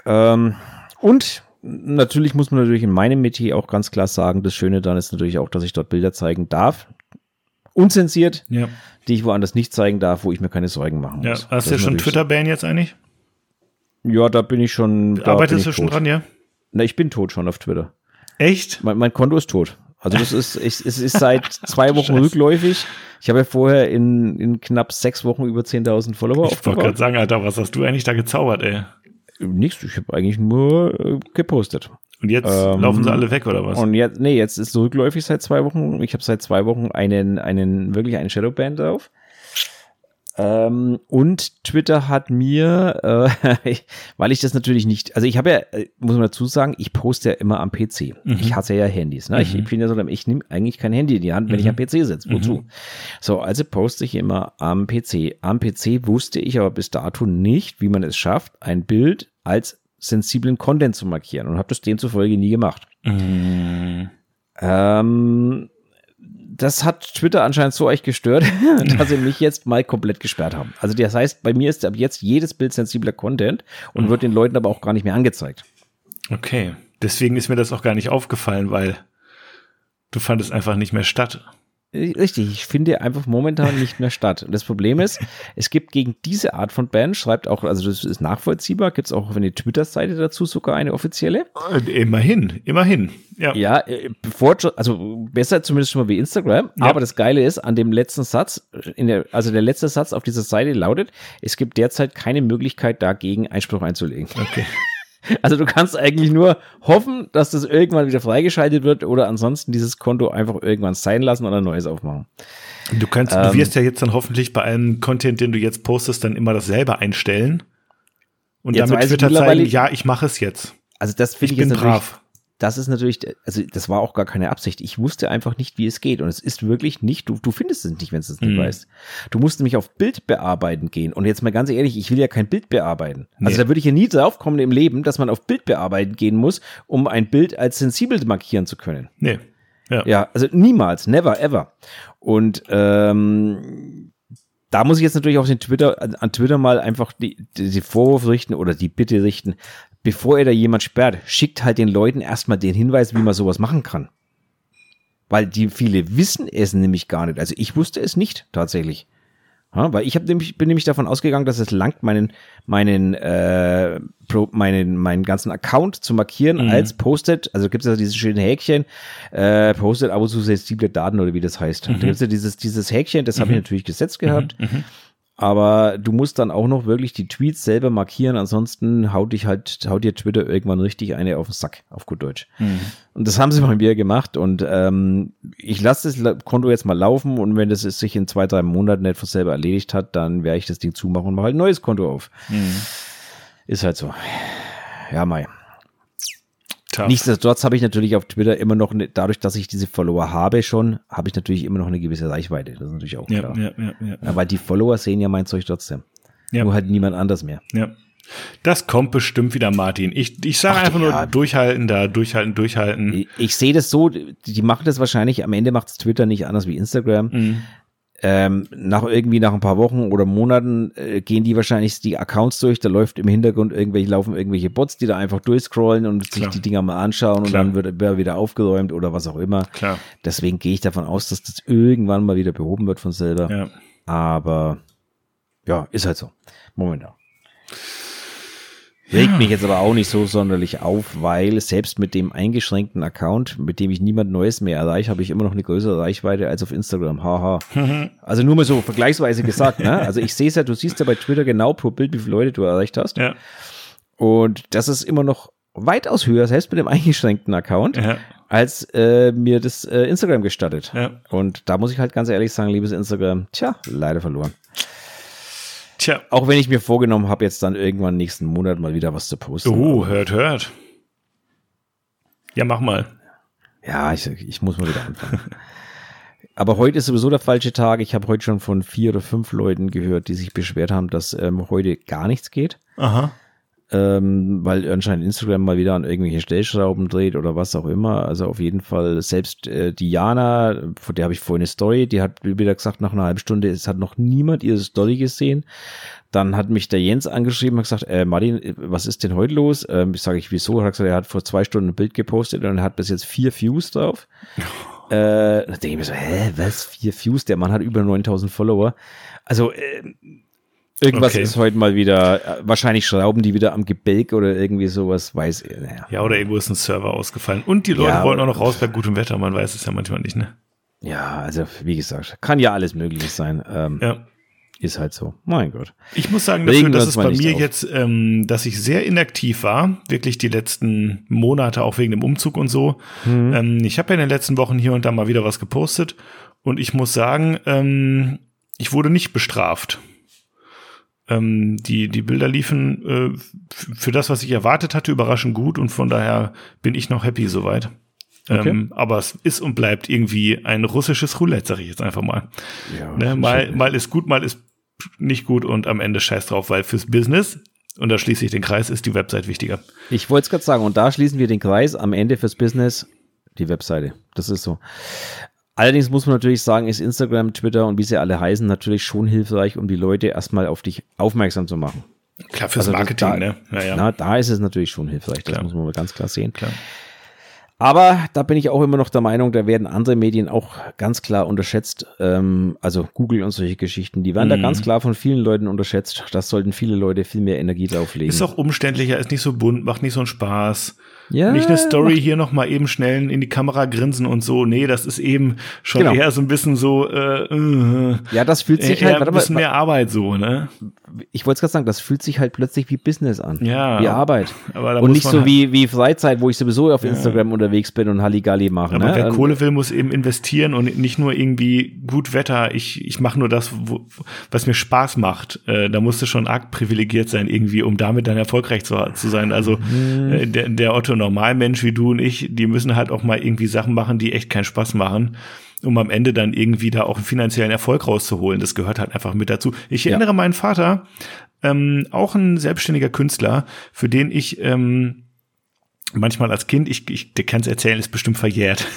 Ähm, und natürlich muss man natürlich in meinem Metier auch ganz klar sagen, das Schöne dann ist natürlich auch, dass ich dort Bilder zeigen darf. Unzensiert. Ja die ich woanders nicht zeigen darf, wo ich mir keine Sorgen machen muss. Ja, hast du ja schon Twitter-Ban jetzt eigentlich? Ja, da bin ich schon. Arbeitest du schon tot. dran, ja? Na, ich bin tot schon auf Twitter. Echt? Mein, mein Konto ist tot. Also das ist, ich, es ist seit zwei Wochen rückläufig. Ich habe ja vorher in, in knapp sechs Wochen über 10.000 Follower Ich wollte gerade sagen, Alter, was hast du eigentlich da gezaubert, ey? Nichts, ich habe eigentlich nur äh, gepostet. Und jetzt ähm, laufen sie alle weg, oder was? Und jetzt, nee, jetzt ist es rückläufig seit zwei Wochen. Ich habe seit zwei Wochen einen, einen, wirklich einen Shadowband drauf. Ähm, und Twitter hat mir, äh, weil ich das natürlich nicht, also ich habe ja, äh, muss man dazu sagen, ich poste ja immer am PC. Mhm. Ich hasse ja Handys. Ne? Mhm. Ich, ich bin ja so, ich nehme eigentlich kein Handy in die Hand, wenn mhm. ich am PC sitze. Wozu? Mhm. So, also poste ich immer am PC. Am PC wusste ich aber bis dato nicht, wie man es schafft, ein Bild als sensiblen Content zu markieren und habe das demzufolge nie gemacht. Mhm. Ähm, das hat Twitter anscheinend so euch gestört, dass sie mich jetzt mal komplett gesperrt haben. Also das heißt, bei mir ist ab jetzt jedes Bild sensibler Content und wird den Leuten aber auch gar nicht mehr angezeigt. Okay, deswegen ist mir das auch gar nicht aufgefallen, weil du fandest einfach nicht mehr statt. Richtig, ich finde einfach momentan nicht mehr statt. Und das Problem ist, es gibt gegen diese Art von Band, schreibt auch, also das ist nachvollziehbar, gibt es auch auf eine Twitter-Seite dazu sogar eine offizielle? Äh, immerhin, immerhin. Ja, ja äh, bevor, also besser zumindest schon mal wie Instagram. Ja. Aber das Geile ist, an dem letzten Satz, in der, also der letzte Satz auf dieser Seite lautet, es gibt derzeit keine Möglichkeit dagegen Einspruch einzulegen. Okay. Also du kannst eigentlich nur hoffen, dass das irgendwann wieder freigeschaltet wird oder ansonsten dieses Konto einfach irgendwann sein lassen oder ein neues aufmachen. Du kannst, ähm, du wirst ja jetzt dann hoffentlich bei allem Content, den du jetzt postest, dann immer dasselbe einstellen und damit Twitter zeigen, ja, ich mache es jetzt. Also das finde ich, ich bin brav das ist natürlich, also das war auch gar keine Absicht. Ich wusste einfach nicht, wie es geht. Und es ist wirklich nicht, du, du findest es nicht, wenn du es nicht mhm. weißt. Du musst nämlich auf Bild bearbeiten gehen. Und jetzt mal ganz ehrlich, ich will ja kein Bild bearbeiten. Nee. Also da würde ich ja nie drauf kommen im Leben, dass man auf Bild bearbeiten gehen muss, um ein Bild als sensibel markieren zu können. Nee. Ja. ja, also niemals, never, ever. Und ähm, da muss ich jetzt natürlich auch den Twitter, an Twitter mal einfach die, die Vorwurf richten oder die Bitte richten, bevor ihr da jemand sperrt, schickt halt den Leuten erstmal den Hinweis, wie man sowas machen kann. Weil die viele wissen es nämlich gar nicht. Also ich wusste es nicht tatsächlich. Ja, weil ich hab nämlich, bin nämlich davon ausgegangen, dass es langt, meinen, meinen, äh, pro, meinen, meinen ganzen Account zu markieren mhm. als Posted. Also gibt es ja dieses schöne Häkchen, äh, Posted aber zu sensible Daten oder wie das heißt. Mhm. Da gibt es ja dieses, dieses Häkchen, das mhm. habe ich natürlich gesetzt gehabt. Mhm. Aber du musst dann auch noch wirklich die Tweets selber markieren, ansonsten haut dich halt, haut dir Twitter irgendwann richtig eine auf den Sack, auf gut Deutsch. Mhm. Und das haben sie mal mir gemacht und ähm, ich lasse das Konto jetzt mal laufen und wenn das sich in zwei, drei Monaten nicht von selber erledigt hat, dann werde ich das Ding zumachen und mache halt ein neues Konto auf. Mhm. Ist halt so. Ja, Mai. Tough. Nichtsdestotrotz habe ich natürlich auf Twitter immer noch, ne, dadurch, dass ich diese Follower habe schon, habe ich natürlich immer noch eine gewisse Reichweite. Das ist natürlich auch klar. Ja, ja, ja. Aber die Follower sehen ja mein Zeug trotzdem. Ja. Nur halt niemand anders mehr. Ja. Das kommt bestimmt wieder, Martin. Ich, ich sage einfach nur durchhalten, da durchhalten, durchhalten. Ich, ich sehe das so, die machen das wahrscheinlich, am Ende macht es Twitter nicht anders wie Instagram. Mhm ähm, nach irgendwie nach ein paar Wochen oder Monaten äh, gehen die wahrscheinlich die Accounts durch, da läuft im Hintergrund irgendwelche, laufen irgendwelche Bots, die da einfach durchscrollen und Klar. sich die Dinger mal anschauen Klar. und dann wird, wieder aufgeräumt oder was auch immer. Klar. Deswegen gehe ich davon aus, dass das irgendwann mal wieder behoben wird von selber. Ja. Aber ja, ist halt so. Momentan. Regt mich jetzt aber auch nicht so sonderlich auf, weil selbst mit dem eingeschränkten Account, mit dem ich niemand Neues mehr erreiche, habe ich immer noch eine größere Reichweite als auf Instagram. Haha. also nur mal so vergleichsweise gesagt. Ne? Also ich sehe es ja, du siehst ja bei Twitter genau pro Bild, wie viele Leute du erreicht hast. Ja. Und das ist immer noch weitaus höher, selbst mit dem eingeschränkten Account, ja. als äh, mir das äh, Instagram gestattet. Ja. Und da muss ich halt ganz ehrlich sagen, liebes Instagram, tja, leider verloren. Tja. Auch wenn ich mir vorgenommen habe, jetzt dann irgendwann nächsten Monat mal wieder was zu posten. Oh, hört, hört. Ja, mach mal. Ja, ich, ich muss mal wieder anfangen. Aber heute ist sowieso der falsche Tag. Ich habe heute schon von vier oder fünf Leuten gehört, die sich beschwert haben, dass ähm, heute gar nichts geht. Aha ähm, weil anscheinend Instagram mal wieder an irgendwelche Stellschrauben dreht oder was auch immer. Also auf jeden Fall selbst äh, Diana, von der habe ich vorhin eine Story, die hat wieder gesagt, nach einer halben Stunde, es hat noch niemand ihre Story gesehen. Dann hat mich der Jens angeschrieben und gesagt, äh, Martin, was ist denn heute los? Ähm, ich sage ich, wieso? Er hat gesagt, er hat vor zwei Stunden ein Bild gepostet und er hat bis jetzt vier Views drauf. äh, da denke ich mir so, hä, was? Vier Views? Der Mann hat über 9000 Follower. Also, äh, Irgendwas okay. ist heute mal wieder, äh, wahrscheinlich schrauben die wieder am Gebälk oder irgendwie sowas, weiß ich. Naja. Ja, oder irgendwo ist ein Server ausgefallen. Und die Leute ja, wollen auch noch raus bei gutem Wetter, man weiß es ja manchmal nicht, ne? Ja, also wie gesagt, kann ja alles möglich sein. Ähm, ja. Ist halt so. Mein Gott. Ich muss sagen dafür, dass es bei mir auf. jetzt, ähm, dass ich sehr inaktiv war, wirklich die letzten Monate, auch wegen dem Umzug und so. Mhm. Ähm, ich habe ja in den letzten Wochen hier und da mal wieder was gepostet und ich muss sagen, ähm, ich wurde nicht bestraft ähm, die, die Bilder liefen äh, für das, was ich erwartet hatte, überraschend gut und von daher bin ich noch happy soweit. Okay. Ähm, aber es ist und bleibt irgendwie ein russisches Roulette, sag ich jetzt einfach mal. Ja, ne? mal, mal ist gut, mal ist nicht gut und am Ende scheiß drauf, weil fürs Business, und da schließe ich den Kreis, ist die Website wichtiger. Ich wollte es gerade sagen, und da schließen wir den Kreis am Ende fürs Business, die Webseite. Das ist so. Allerdings muss man natürlich sagen, ist Instagram, Twitter und wie sie alle heißen, natürlich schon hilfreich, um die Leute erstmal auf dich aufmerksam zu machen. Klar, fürs also Marketing, da, ne? Ja, ja. Na, da ist es natürlich schon hilfreich, das klar. muss man mal ganz klar sehen. Klar. Aber da bin ich auch immer noch der Meinung, da werden andere Medien auch ganz klar unterschätzt. Ähm, also Google und solche Geschichten, die werden mm. da mhm. ganz klar von vielen Leuten unterschätzt. Das sollten viele Leute viel mehr Energie drauflegen. Ist auch umständlicher, ist nicht so bunt, macht nicht so einen Spaß. Ja, nicht eine Story hier noch mal eben schnell in die Kamera grinsen und so. Nee, das ist eben schon genau. eher so ein bisschen so. Äh, äh, ja, das fühlt sich halt. Ein bisschen mehr Arbeit so, ne? Ich wollte es gerade sagen, das fühlt sich halt plötzlich wie Business an. Ja. Wie Arbeit. Aber und nicht so halt wie, wie Freizeit, wo ich sowieso auf ja. Instagram unterwegs bin und Halligalli mache. Aber ne? wer Kohle will, muss eben investieren und nicht nur irgendwie gut Wetter. Ich, ich mache nur das, wo, was mir Spaß macht. Äh, da musst du schon arg privilegiert sein, irgendwie, um damit dann erfolgreich zu, zu sein. Also mhm. äh, der, der Otto Normalmensch wie du und ich, die müssen halt auch mal irgendwie Sachen machen, die echt keinen Spaß machen um am Ende dann irgendwie da auch einen finanziellen Erfolg rauszuholen. Das gehört halt einfach mit dazu. Ich erinnere ja. meinen Vater, ähm, auch ein selbstständiger Künstler, für den ich ähm, manchmal als Kind, ich, ich der kann es erzählen, ist bestimmt verjährt,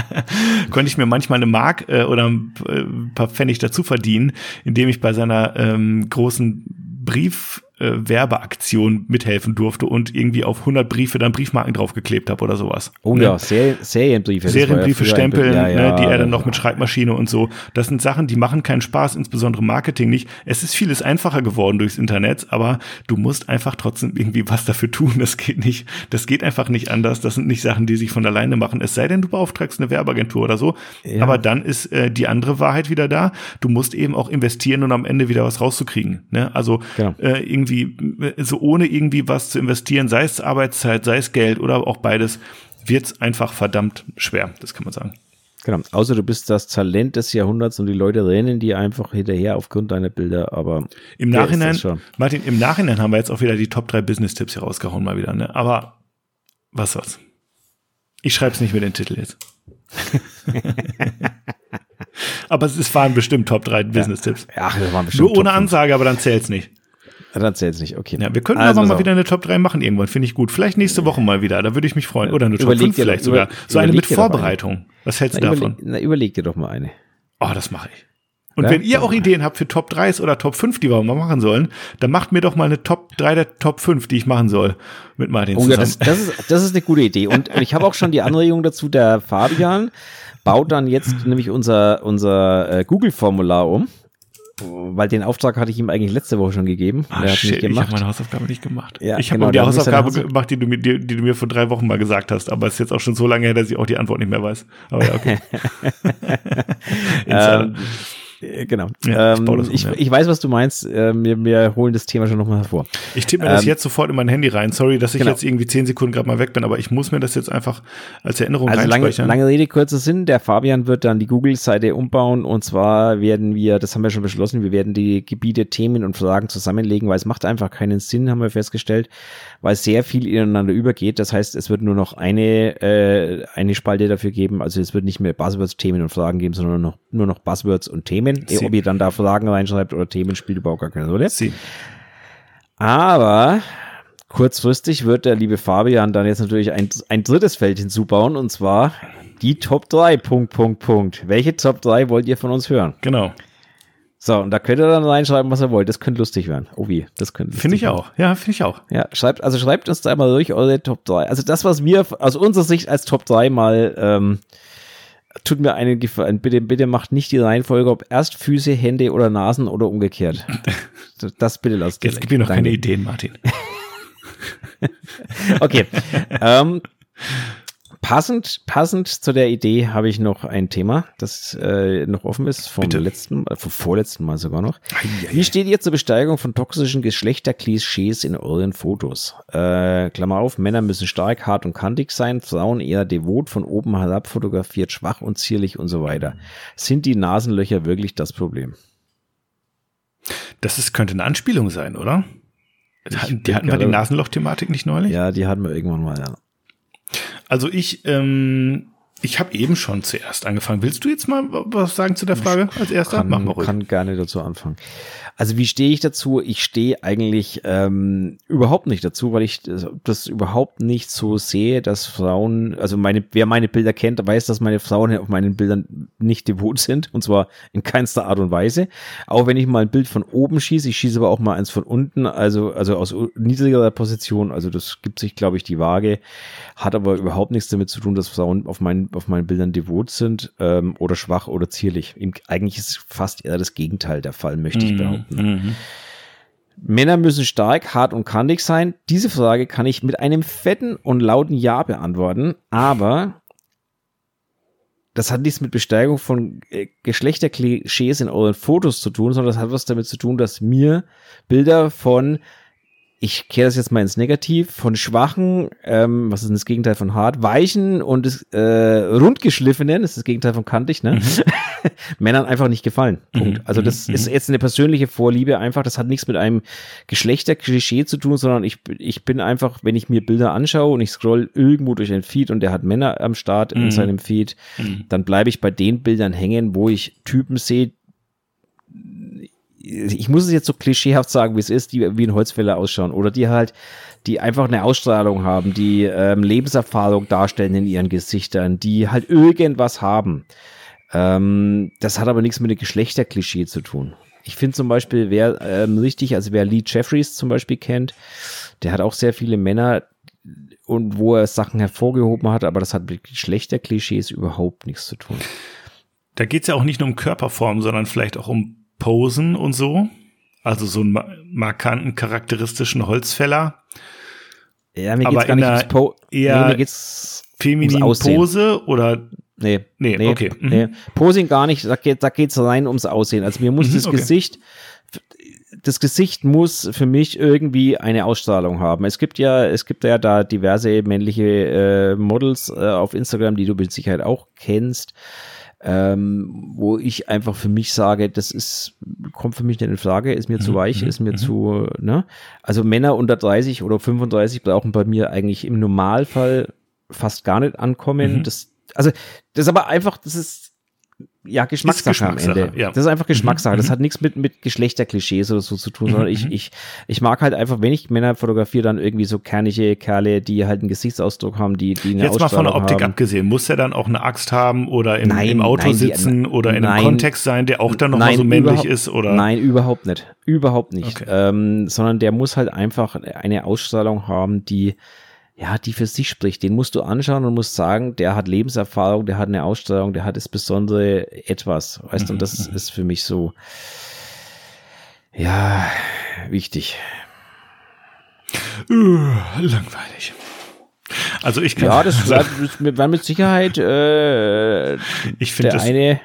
konnte ich mir manchmal eine Mark äh, oder ein paar Pfennig dazu verdienen, indem ich bei seiner ähm, großen Brief äh, Werbeaktion mithelfen durfte und irgendwie auf 100 Briefe dann Briefmarken draufgeklebt habe oder sowas. Oh ne? ja, Ser Serienbriefe. Serienbriefe ja stempeln, ja, ja, ne, die er dann noch mit Schreibmaschine und so. Das sind Sachen, die machen keinen Spaß, insbesondere Marketing nicht. Es ist vieles einfacher geworden durchs Internet, aber du musst einfach trotzdem irgendwie was dafür tun. Das geht nicht. Das geht einfach nicht anders. Das sind nicht Sachen, die sich von alleine machen. Es sei denn, du beauftragst eine Werbeagentur oder so. Aber dann ist äh, die andere Wahrheit wieder da. Du musst eben auch investieren und am Ende wieder was rauszukriegen. Ne? Also genau. äh, irgendwie so ohne irgendwie was zu investieren, sei es Arbeitszeit, sei es Geld oder auch beides, wird es einfach verdammt schwer, das kann man sagen. Genau. Außer du bist das Talent des Jahrhunderts und die Leute rennen die einfach hinterher aufgrund deiner Bilder, aber im Nachhinein, Martin, im Nachhinein haben wir jetzt auch wieder die Top 3 Business-Tipps hier rausgehauen mal wieder, ne? Aber was was? Ich schreibe es nicht mit den Titel jetzt. aber es waren bestimmt Top 3 Business-Tipps. Ja, das waren bestimmt. Nur ohne Ansage, aber dann zählt's nicht. Dann zählt nicht, okay. Ja, wir könnten also aber mal so. wieder eine Top 3 machen irgendwann, finde ich gut. Vielleicht nächste Woche mal wieder, da würde ich mich freuen. Oder eine Top 5 vielleicht sogar. Über, so eine mit Vorbereitung. Was hältst du davon? na, überleg dir doch mal eine. Oh, das mache ich. Und ja? wenn ihr auch Ideen habt für Top 3s oder Top 5, die wir mal machen sollen, dann macht mir doch mal eine Top 3 der Top 5, die ich machen soll mit Martin oh, Ja, das, das, ist, das ist eine gute Idee. Und ich habe auch schon die Anregung dazu, der Fabian baut dann jetzt nämlich unser, unser äh, Google-Formular um weil den Auftrag hatte ich ihm eigentlich letzte Woche schon gegeben. Ah, der hat shit. Ich habe meine Hausaufgabe nicht gemacht. Ja, ich habe genau, die Hausaufgabe gemacht, die du, mir, die, die, du mir vor drei Wochen mal gesagt hast, aber es ist jetzt auch schon so lange her, dass ich auch die Antwort nicht mehr weiß. Aber ja, okay. ähm, genau. Ja, ich, ähm, ich, um, ich, weiß, was du meinst. Äh, wir, wir holen das Thema schon nochmal hervor. Ich tippe mir ähm, das jetzt sofort in mein Handy rein. Sorry, dass ich genau. jetzt irgendwie zehn Sekunden gerade mal weg bin, aber ich muss mir das jetzt einfach als Erinnerung also. Lange, lange Rede, kurzer Sinn. Der Fabian wird dann die Google-Seite umbauen und zwar werden wir, das haben wir schon beschlossen, wir werden die Gebiete, Themen und Fragen zusammenlegen, weil es macht einfach keinen Sinn, haben wir festgestellt, weil sehr viel ineinander übergeht. Das heißt, es wird nur noch eine, äh, eine Spalte dafür geben. Also es wird nicht mehr Buzzwords, Themen und Fragen geben, sondern noch, nur noch Buzzwords und Themen. Sie. Ob ihr dann da Fragen reinschreibt oder Themen, spielt überhaupt gar keine Rolle. Sie. Aber kurzfristig wird der liebe Fabian dann jetzt natürlich ein, ein drittes Feld hinzubauen und zwar die Top 3. Punkt, Punkt, Punkt. Welche Top 3 wollt ihr von uns hören? Genau. So, und da könnt ihr dann reinschreiben, was ihr wollt. Das könnte lustig werden. Oh wie, das könnte Finde ich werden. auch. Ja, finde ich auch. Ja, schreibt, also schreibt uns da einmal durch eure Top 3. Also das, was wir aus unserer Sicht als Top 3 mal, ähm, tut mir einen Gefallen. Bitte, bitte macht nicht die Reihenfolge, ob erst Füße, Hände oder Nasen oder umgekehrt. Das bitte lasst. Jetzt gib mir noch Danke. keine Ideen, Martin. okay. ähm, Passend, passend zu der Idee habe ich noch ein Thema, das äh, noch offen ist, vom Bitte. letzten, äh, vom vorletzten Mal sogar noch. Eieiei. Wie steht ihr zur Besteigerung von toxischen Geschlechterklischees in euren Fotos? Äh, Klammer auf, Männer müssen stark, hart und kantig sein, Frauen eher devot, von oben herab fotografiert, schwach und zierlich und so weiter. Sind die Nasenlöcher wirklich das Problem? Das ist, könnte eine Anspielung sein, oder? Ich die hatten wir die Nasenloch-Thematik nicht neulich? Ja, die hatten wir irgendwann mal, ja. Also ich, ähm, ich habe eben schon zuerst angefangen. Willst du jetzt mal was sagen zu der Frage als erster? Kann, Mach mal ruhig. kann gerne dazu anfangen. Also wie stehe ich dazu? Ich stehe eigentlich ähm, überhaupt nicht dazu, weil ich das überhaupt nicht so sehe, dass Frauen, also meine, wer meine Bilder kennt, weiß, dass meine Frauen auf meinen Bildern nicht devot sind und zwar in keinster Art und Weise. Auch wenn ich mal ein Bild von oben schieße, ich schieße aber auch mal eins von unten, also also aus niedrigerer Position. Also das gibt sich, glaube ich, die Waage, hat aber überhaupt nichts damit zu tun, dass Frauen auf meinen auf meinen Bildern devot sind ähm, oder schwach oder zierlich. Eigentlich ist fast eher das Gegenteil der Fall, möchte ich mhm. Mhm. Männer müssen stark, hart und kantig sein. Diese Frage kann ich mit einem fetten und lauten Ja beantworten, aber das hat nichts mit Besteigerung von äh, Geschlechterklischees in euren Fotos zu tun, sondern das hat was damit zu tun, dass mir Bilder von ich kehre das jetzt mal ins Negativ, von schwachen, ähm, was ist denn das Gegenteil von hart, weichen und äh, rundgeschliffenen, das ist das Gegenteil von kantig, ne? Mhm. Männern einfach nicht gefallen. Punkt. Mhm. Also das mhm. ist jetzt eine persönliche Vorliebe einfach, das hat nichts mit einem Geschlechterklischee zu tun, sondern ich, ich bin einfach, wenn ich mir Bilder anschaue und ich scroll irgendwo durch ein Feed und der hat Männer am Start in mhm. seinem Feed, mhm. dann bleibe ich bei den Bildern hängen, wo ich Typen sehe, ich muss es jetzt so klischeehaft sagen, wie es ist, die wie ein Holzfäller ausschauen oder die halt, die einfach eine Ausstrahlung haben, die ähm, Lebenserfahrung darstellen in ihren Gesichtern, die halt irgendwas haben. Ähm, das hat aber nichts mit dem Geschlechterklischee zu tun. Ich finde zum Beispiel, wer ähm, richtig, also wer Lee Jeffries zum Beispiel kennt, der hat auch sehr viele Männer und wo er Sachen hervorgehoben hat, aber das hat mit Geschlechterklischees überhaupt nichts zu tun. Da geht es ja auch nicht nur um Körperform, sondern vielleicht auch um Posen und so. Also so einen markanten, charakteristischen Holzfäller. Ja, mir geht's Aber gar nicht ums Po. Eher nee, mir geht's feminine Pose oder Nee, nee, nee okay. Mhm. Nee. Posing gar nicht, da geht da geht's rein ums Aussehen. Also mir muss mhm, das okay. Gesicht das Gesicht muss für mich irgendwie eine Ausstrahlung haben. Es gibt ja, es gibt ja da diverse männliche äh, Models äh, auf Instagram, die du mit Sicherheit auch kennst ähm, wo ich einfach für mich sage, das ist, kommt für mich nicht in Frage, ist mir mhm. zu weich, mhm. ist mir mhm. zu, ne? Also Männer unter 30 oder 35 brauchen bei mir eigentlich im Normalfall fast gar nicht ankommen. Mhm. Das, also, das ist aber einfach, das ist ja, Geschmackssache, Geschmackssache am Ende. Ja. Das ist einfach Geschmackssache. Mhm. Das hat nichts mit, mit Geschlechterklischees oder so zu tun, sondern ich, mhm. ich, ich mag halt einfach, wenn ich Männer fotografiere, dann irgendwie so kernige Kerle, die halt einen Gesichtsausdruck haben, die, die eine Jetzt mal von der Optik haben. abgesehen, muss er dann auch eine Axt haben oder im, nein, im Auto nein, sitzen die, oder in nein, einem Kontext sein, der auch dann nochmal so männlich ist oder? Nein, überhaupt nicht. Überhaupt nicht. Okay. Ähm, sondern der muss halt einfach eine Ausstrahlung haben, die, ja, die für sich spricht. Den musst du anschauen und musst sagen, der hat Lebenserfahrung, der hat eine Ausstrahlung, der hat das besondere etwas, weißt du, und das mhm. ist für mich so, ja, wichtig. Uh, langweilig. Also ich kann ja, das war mit Sicherheit äh, ich finde der eine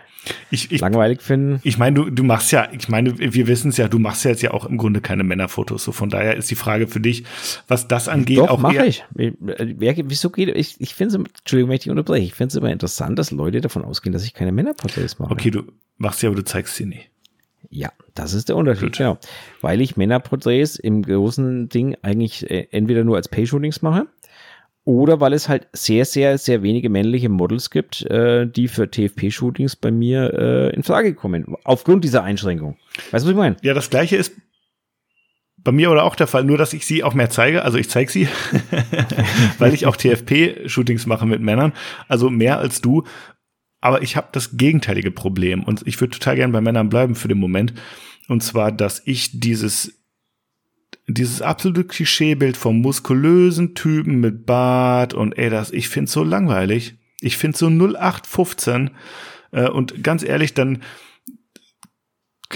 ich, ich, langweilig finden. Ich meine, du, du machst ja, ich meine, wir wissen es ja, du machst ja jetzt ja auch im Grunde keine Männerfotos. So von daher ist die Frage für dich, was das angeht, Doch, auch mache ich. Wer, wieso geht ich? Ich finde es, Entschuldigung, wenn ich dich unterbreche. Ich finde es immer interessant, dass Leute davon ausgehen, dass ich keine Männerporträts mache. Okay, du machst sie, aber du zeigst sie nicht. Ja, das ist der Unterschied, Gut. genau. Weil ich Männerporträts im großen Ding eigentlich äh, entweder nur als Pay-Shootings mache oder weil es halt sehr, sehr, sehr wenige männliche Models gibt, äh, die für TFP-Shootings bei mir äh, in Frage kommen. Aufgrund dieser Einschränkung. Weißt du, was ich meine? Ja, das gleiche ist bei mir oder auch der Fall, nur dass ich sie auch mehr zeige. Also ich zeige sie, weil ich auch TFP-Shootings mache mit Männern. Also mehr als du. Aber ich habe das gegenteilige Problem. Und ich würde total gern bei Männern bleiben für den Moment. Und zwar, dass ich dieses dieses absolute Klischeebild vom muskulösen Typen mit Bart und ey, das, ich find's so langweilig. Ich find's so 0815. Äh, und ganz ehrlich, dann,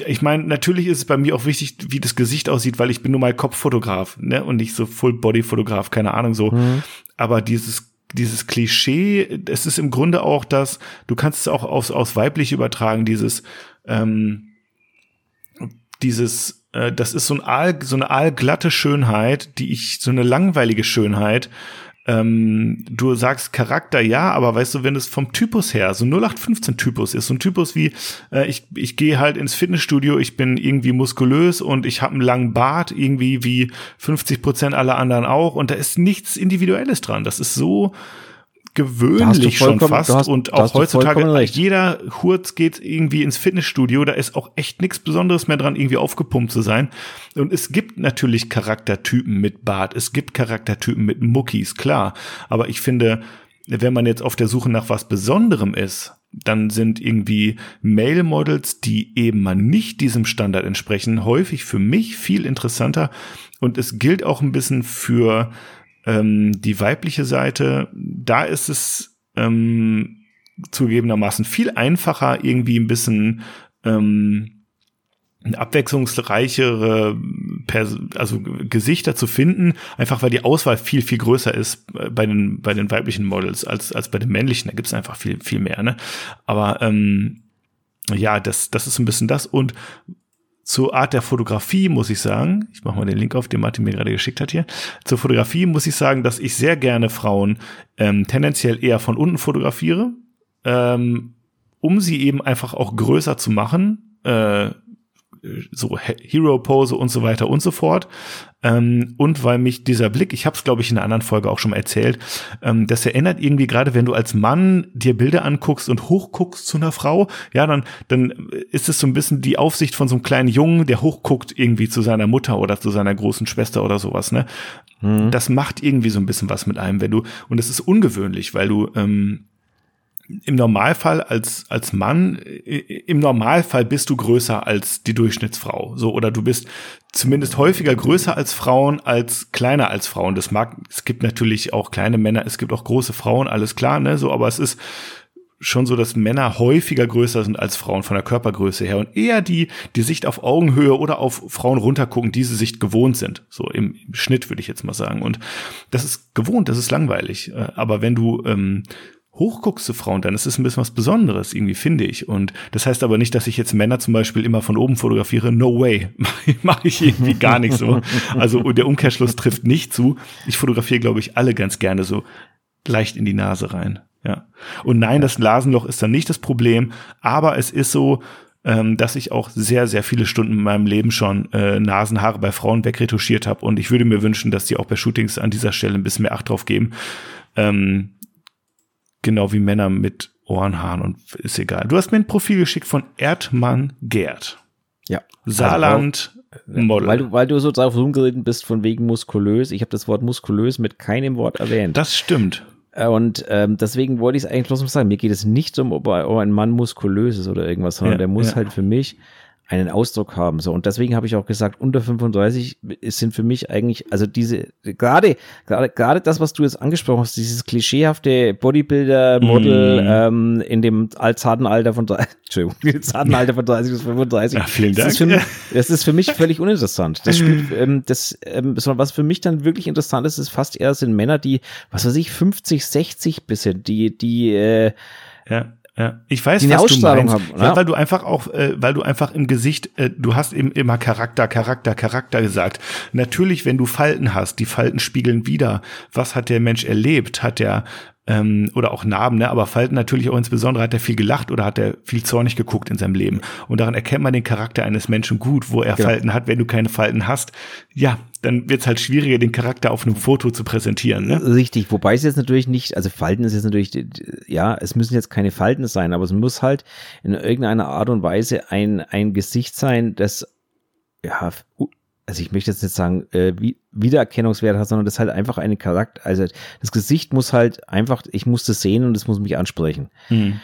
ich meine, natürlich ist es bei mir auch wichtig, wie das Gesicht aussieht, weil ich bin nur mal Kopffotograf, ne, und nicht so Full-Body-Fotograf, keine Ahnung so. Mhm. Aber dieses dieses Klischee, es ist im Grunde auch das, du kannst es auch aus, aus weiblich übertragen, dieses, ähm, dieses äh, das ist so, ein Aal, so eine aalglatte Schönheit, die ich, so eine langweilige Schönheit, ähm, du sagst Charakter ja, aber weißt du, wenn es vom Typus her so 0815 Typus ist, so ein Typus wie äh, ich ich gehe halt ins Fitnessstudio, ich bin irgendwie muskulös und ich habe einen langen Bart, irgendwie wie 50 Prozent aller anderen auch und da ist nichts Individuelles dran. Das ist so gewöhnlich schon fast hast, und auch heutzutage jeder Hurz geht irgendwie ins Fitnessstudio, da ist auch echt nichts Besonderes mehr dran, irgendwie aufgepumpt zu sein. Und es gibt natürlich Charaktertypen mit Bart, es gibt Charaktertypen mit Muckis, klar. Aber ich finde, wenn man jetzt auf der Suche nach was Besonderem ist, dann sind irgendwie Male Models, die eben mal nicht diesem Standard entsprechen, häufig für mich viel interessanter. Und es gilt auch ein bisschen für ähm, die weibliche Seite, da ist es ähm, zugegebenermaßen viel einfacher, irgendwie ein bisschen ähm, abwechslungsreichere Pers also Gesichter zu finden, einfach weil die Auswahl viel, viel größer ist bei den, bei den weiblichen Models als, als bei den männlichen. Da gibt es einfach viel, viel mehr. Ne? Aber ähm, ja, das, das ist ein bisschen das. Und zur Art der Fotografie muss ich sagen, ich mache mal den Link auf, den Martin mir gerade geschickt hat hier. Zur Fotografie muss ich sagen, dass ich sehr gerne Frauen ähm, tendenziell eher von unten fotografiere, ähm, um sie eben einfach auch größer zu machen. Äh, so Hero-Pose und so weiter und so fort. Ähm, und weil mich dieser Blick, ich habe es glaube ich in einer anderen Folge auch schon mal erzählt, ähm, das erinnert irgendwie gerade, wenn du als Mann dir Bilder anguckst und hochguckst zu einer Frau, ja, dann, dann ist es so ein bisschen die Aufsicht von so einem kleinen Jungen, der hochguckt irgendwie zu seiner Mutter oder zu seiner großen Schwester oder sowas, ne? Mhm. Das macht irgendwie so ein bisschen was mit einem, wenn du, und es ist ungewöhnlich, weil du, ähm, im Normalfall als, als Mann, im Normalfall bist du größer als die Durchschnittsfrau. So, oder du bist zumindest häufiger größer als Frauen, als kleiner als Frauen. Das mag, es gibt natürlich auch kleine Männer, es gibt auch große Frauen, alles klar, ne, so, aber es ist schon so, dass Männer häufiger größer sind als Frauen von der Körpergröße her und eher die, die Sicht auf Augenhöhe oder auf Frauen runtergucken, diese Sicht gewohnt sind. So im, im Schnitt würde ich jetzt mal sagen. Und das ist gewohnt, das ist langweilig. Äh, aber wenn du ähm, hochguckst zu Frauen, dann ist es ein bisschen was Besonderes, irgendwie, finde ich. Und das heißt aber nicht, dass ich jetzt Männer zum Beispiel immer von oben fotografiere. No way. Mache ich irgendwie gar nicht so. Also der Umkehrschluss trifft nicht zu. Ich fotografiere, glaube ich, alle ganz gerne so leicht in die Nase rein. Ja. Und nein, das Nasenloch ist dann nicht das Problem, aber es ist so, ähm, dass ich auch sehr, sehr viele Stunden in meinem Leben schon äh, Nasenhaare bei Frauen wegretuschiert habe. Und ich würde mir wünschen, dass die auch bei Shootings an dieser Stelle ein bisschen mehr Acht drauf geben. Ähm, Genau wie Männer mit Ohrenhaaren und ist egal. Du hast mir ein Profil geschickt von Erdmann Gerd. Ja. Saarland also, Model. Weil du, weil du so drauf rumgeritten bist von wegen muskulös. Ich habe das Wort muskulös mit keinem Wort erwähnt. Das stimmt. Und ähm, deswegen wollte ich es eigentlich bloß mal sagen. Mir geht es nicht um, ob ein Mann muskulös ist oder irgendwas, sondern ja, der muss ja. halt für mich einen Ausdruck haben. So, und deswegen habe ich auch gesagt, unter 35 sind für mich eigentlich, also diese, gerade, gerade, gerade das, was du jetzt angesprochen hast, dieses klischeehafte Bodybuilder-Model mm. ähm, in dem zarten Alter von, Entschuldigung, zarten Alter von 30 bis 35. Ja, vielen Dank. Das ist für mich, das ist für mich völlig uninteressant. Das spielt, ähm, das, ähm, was für mich dann wirklich interessant ist, ist fast eher sind Männer, die, was weiß ich, 50, 60 bisschen, die, die, äh, ja ja, ich weiß, die was du meinst, haben, weil, weil, du einfach auch, äh, weil du einfach im Gesicht, äh, du hast eben immer Charakter, Charakter, Charakter gesagt. Natürlich, wenn du Falten hast, die Falten spiegeln wieder, was hat der Mensch erlebt? Hat der ähm, oder auch Narben, ne? aber Falten natürlich auch insbesondere, hat er viel gelacht oder hat er viel zornig geguckt in seinem Leben. Und daran erkennt man den Charakter eines Menschen gut, wo er genau. Falten hat. Wenn du keine Falten hast, ja, dann wird es halt schwieriger, den Charakter auf einem Foto zu präsentieren. Ne? Richtig, wobei es jetzt natürlich nicht, also Falten ist jetzt natürlich, ja, es müssen jetzt keine Falten sein, aber es muss halt in irgendeiner Art und Weise ein, ein Gesicht sein, das ja, also ich möchte jetzt nicht sagen, äh, wie, Wiedererkennungswert hat, sondern das ist halt einfach eine Charakter, also das Gesicht muss halt einfach, ich muss das sehen und es muss mich ansprechen. Mhm.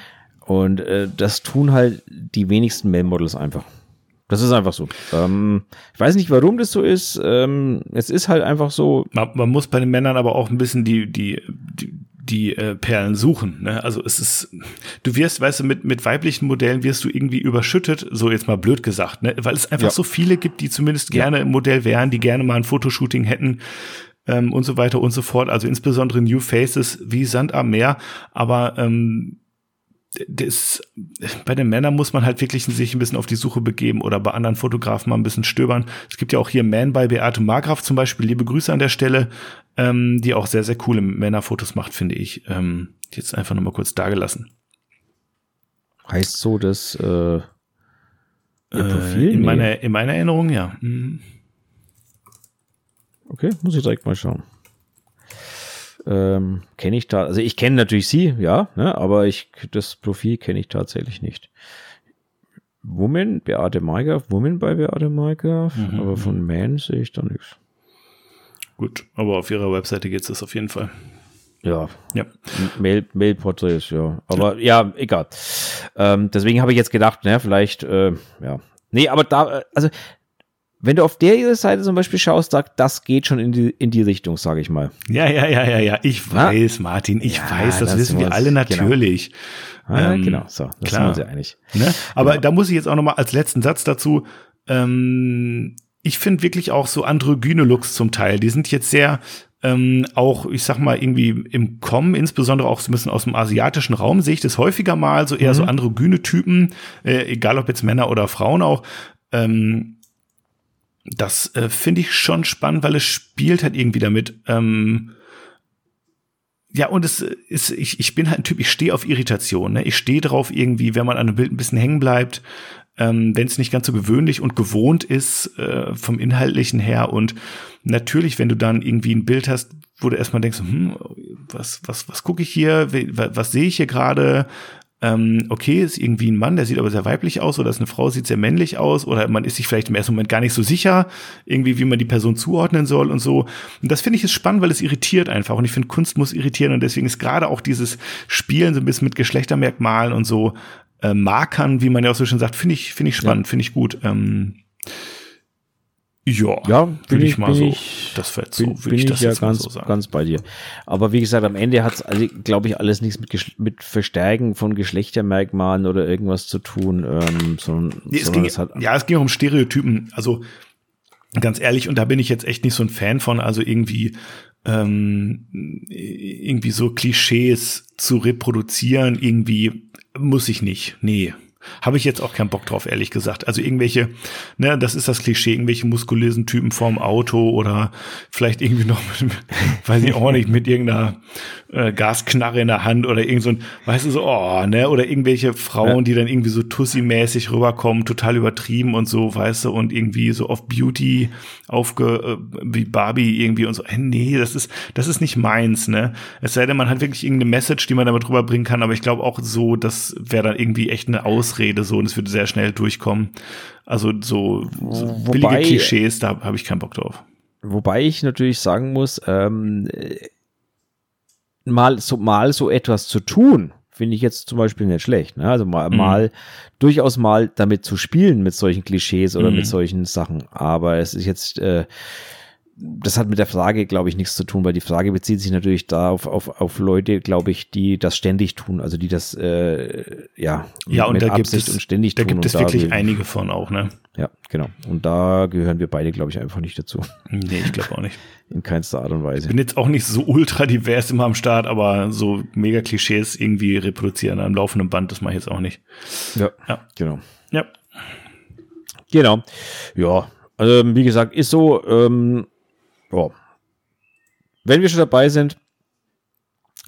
Und äh, das tun halt die wenigsten Male-Models einfach. Das ist einfach so. Ähm, ich weiß nicht, warum das so ist. Ähm, es ist halt einfach so. Man, man, muss bei den Männern aber auch ein bisschen die, die, die, die äh, Perlen suchen. Ne? Also es ist, du wirst, weißt du, mit, mit weiblichen Modellen wirst du irgendwie überschüttet, so jetzt mal blöd gesagt, ne? weil es einfach ja. so viele gibt, die zumindest gerne ja. im Modell wären, die gerne mal ein Fotoshooting hätten ähm, und so weiter und so fort. Also insbesondere New Faces wie Sand am Meer. Aber ähm, das, bei den Männern muss man halt wirklich sich ein bisschen auf die Suche begeben oder bei anderen Fotografen mal ein bisschen stöbern. Es gibt ja auch hier Man bei Beate Margraf zum Beispiel, liebe Grüße an der Stelle, ähm, die auch sehr, sehr coole Männerfotos macht, finde ich. Ähm, jetzt einfach nochmal kurz dagelassen. Heißt so, dass äh, äh, Profil? In, nee. meiner, in meiner Erinnerung, ja. Mhm. Okay, muss ich direkt mal schauen. Ähm, kenne ich da, also ich kenne natürlich sie, ja, ne, aber ich, das Profil kenne ich tatsächlich nicht. Woman, Beate Maiger, Woman bei Beate Maiger, mhm. aber von Man sehe ich da nichts. Gut, aber auf ihrer Webseite geht es auf jeden Fall. Ja. ja. Mail, Mail-Porträts, ja. Aber ja, ja egal. Ähm, deswegen habe ich jetzt gedacht, ne, vielleicht, äh, ja. Nee, aber da, äh, also wenn du auf der Seite zum Beispiel schaust, sagt, das geht schon in die, in die Richtung, sage ich mal. Ja, ja, ja, ja, ja. Ich weiß, Na? Martin, ich ja, weiß, das, das wissen wir alle genau. natürlich. Genau, ah, ähm, genau. so, das klar. sind wir einig. Ne? Aber genau. da muss ich jetzt auch nochmal als letzten Satz dazu, ähm, ich finde wirklich auch so androgyne Looks zum Teil, die sind jetzt sehr ähm, auch, ich sag mal, irgendwie im Kommen, insbesondere auch so ein bisschen aus dem asiatischen Raum, sehe ich das häufiger mal, so eher mhm. so androgyne Typen, äh, egal ob jetzt Männer oder Frauen auch. Ähm, das äh, finde ich schon spannend, weil es spielt halt irgendwie damit. Ähm, ja, und es ist, ich, ich bin halt ein Typ, ich stehe auf Irritation. Ne? Ich stehe drauf irgendwie, wenn man an einem Bild ein bisschen hängen bleibt, ähm, wenn es nicht ganz so gewöhnlich und gewohnt ist äh, vom Inhaltlichen her. Und natürlich, wenn du dann irgendwie ein Bild hast, wo du erstmal denkst, hm, was, was, was gucke ich hier, was, was sehe ich hier gerade? Ähm, okay, ist irgendwie ein Mann, der sieht aber sehr weiblich aus oder ist eine Frau, sieht sehr männlich aus oder man ist sich vielleicht im ersten Moment gar nicht so sicher, irgendwie, wie man die Person zuordnen soll und so. Und das finde ich ist spannend, weil es irritiert einfach und ich finde, Kunst muss irritieren und deswegen ist gerade auch dieses Spielen so ein bisschen mit Geschlechtermerkmalen und so äh, Markern, wie man ja auch so schon sagt, finde ich, finde ich spannend, ja. finde ich gut. Ähm, ja, ja bin ich, mal so. Ich, das wird so, bin, bin ich, das ja ganz, so ganz bei dir. Aber wie gesagt, am Ende hat es, also, glaube ich, alles nichts mit, mit Verstärken von Geschlechtermerkmalen oder irgendwas zu tun. Ähm, sondern, nee, es ging, es hat, ja, es ging um Stereotypen. Also ganz ehrlich, und da bin ich jetzt echt nicht so ein Fan von. Also irgendwie ähm, irgendwie so Klischees zu reproduzieren, irgendwie muss ich nicht. Nee, habe ich jetzt auch keinen Bock drauf, ehrlich gesagt. Also irgendwelche, ne, das ist das Klischee, irgendwelche muskulösen Typen vorm Auto oder vielleicht irgendwie noch, mit, weiß ich auch nicht, mit irgendeiner äh, Gasknarre in der Hand oder irgend so ein, weißt du, so, oh, ne, oder irgendwelche Frauen, ja. die dann irgendwie so Tussi-mäßig rüberkommen, total übertrieben und so, weißt du, und irgendwie so auf Beauty aufge, äh, wie Barbie irgendwie und so. Äh, nee, das ist, das ist nicht meins, ne. Es sei denn, man hat wirklich irgendeine Message, die man damit rüberbringen kann, aber ich glaube auch so, das wäre dann irgendwie echt eine Ausrede so und es würde sehr schnell durchkommen. Also so, so billige Klischees, da habe ich keinen Bock drauf. Wobei ich natürlich sagen muss, ähm, mal so, mal so etwas zu tun, finde ich jetzt zum Beispiel nicht schlecht. Ne? Also mal, mhm. mal durchaus mal damit zu spielen mit solchen Klischees oder mhm. mit solchen Sachen. Aber es ist jetzt, äh, das hat mit der Frage, glaube ich, nichts zu tun, weil die Frage bezieht sich natürlich da auf, auf, auf Leute, glaube ich, die das ständig tun, also die das äh, ja, ja und mit da Absicht gibt es, und ständig da tun. Da gibt es wirklich einige von auch, ne? Ja, genau. Und da gehören wir beide, glaube ich, einfach nicht dazu. Nee, ich glaube auch nicht. In keinster Art und Weise. Ich bin jetzt auch nicht so ultra divers immer am Start, aber so mega Klischees irgendwie reproduzieren am laufenden Band, das mache ich jetzt auch nicht. Ja, ja. genau. Ja. Genau. Ja, also wie gesagt, ist so, ähm, ja. Wenn wir schon dabei sind,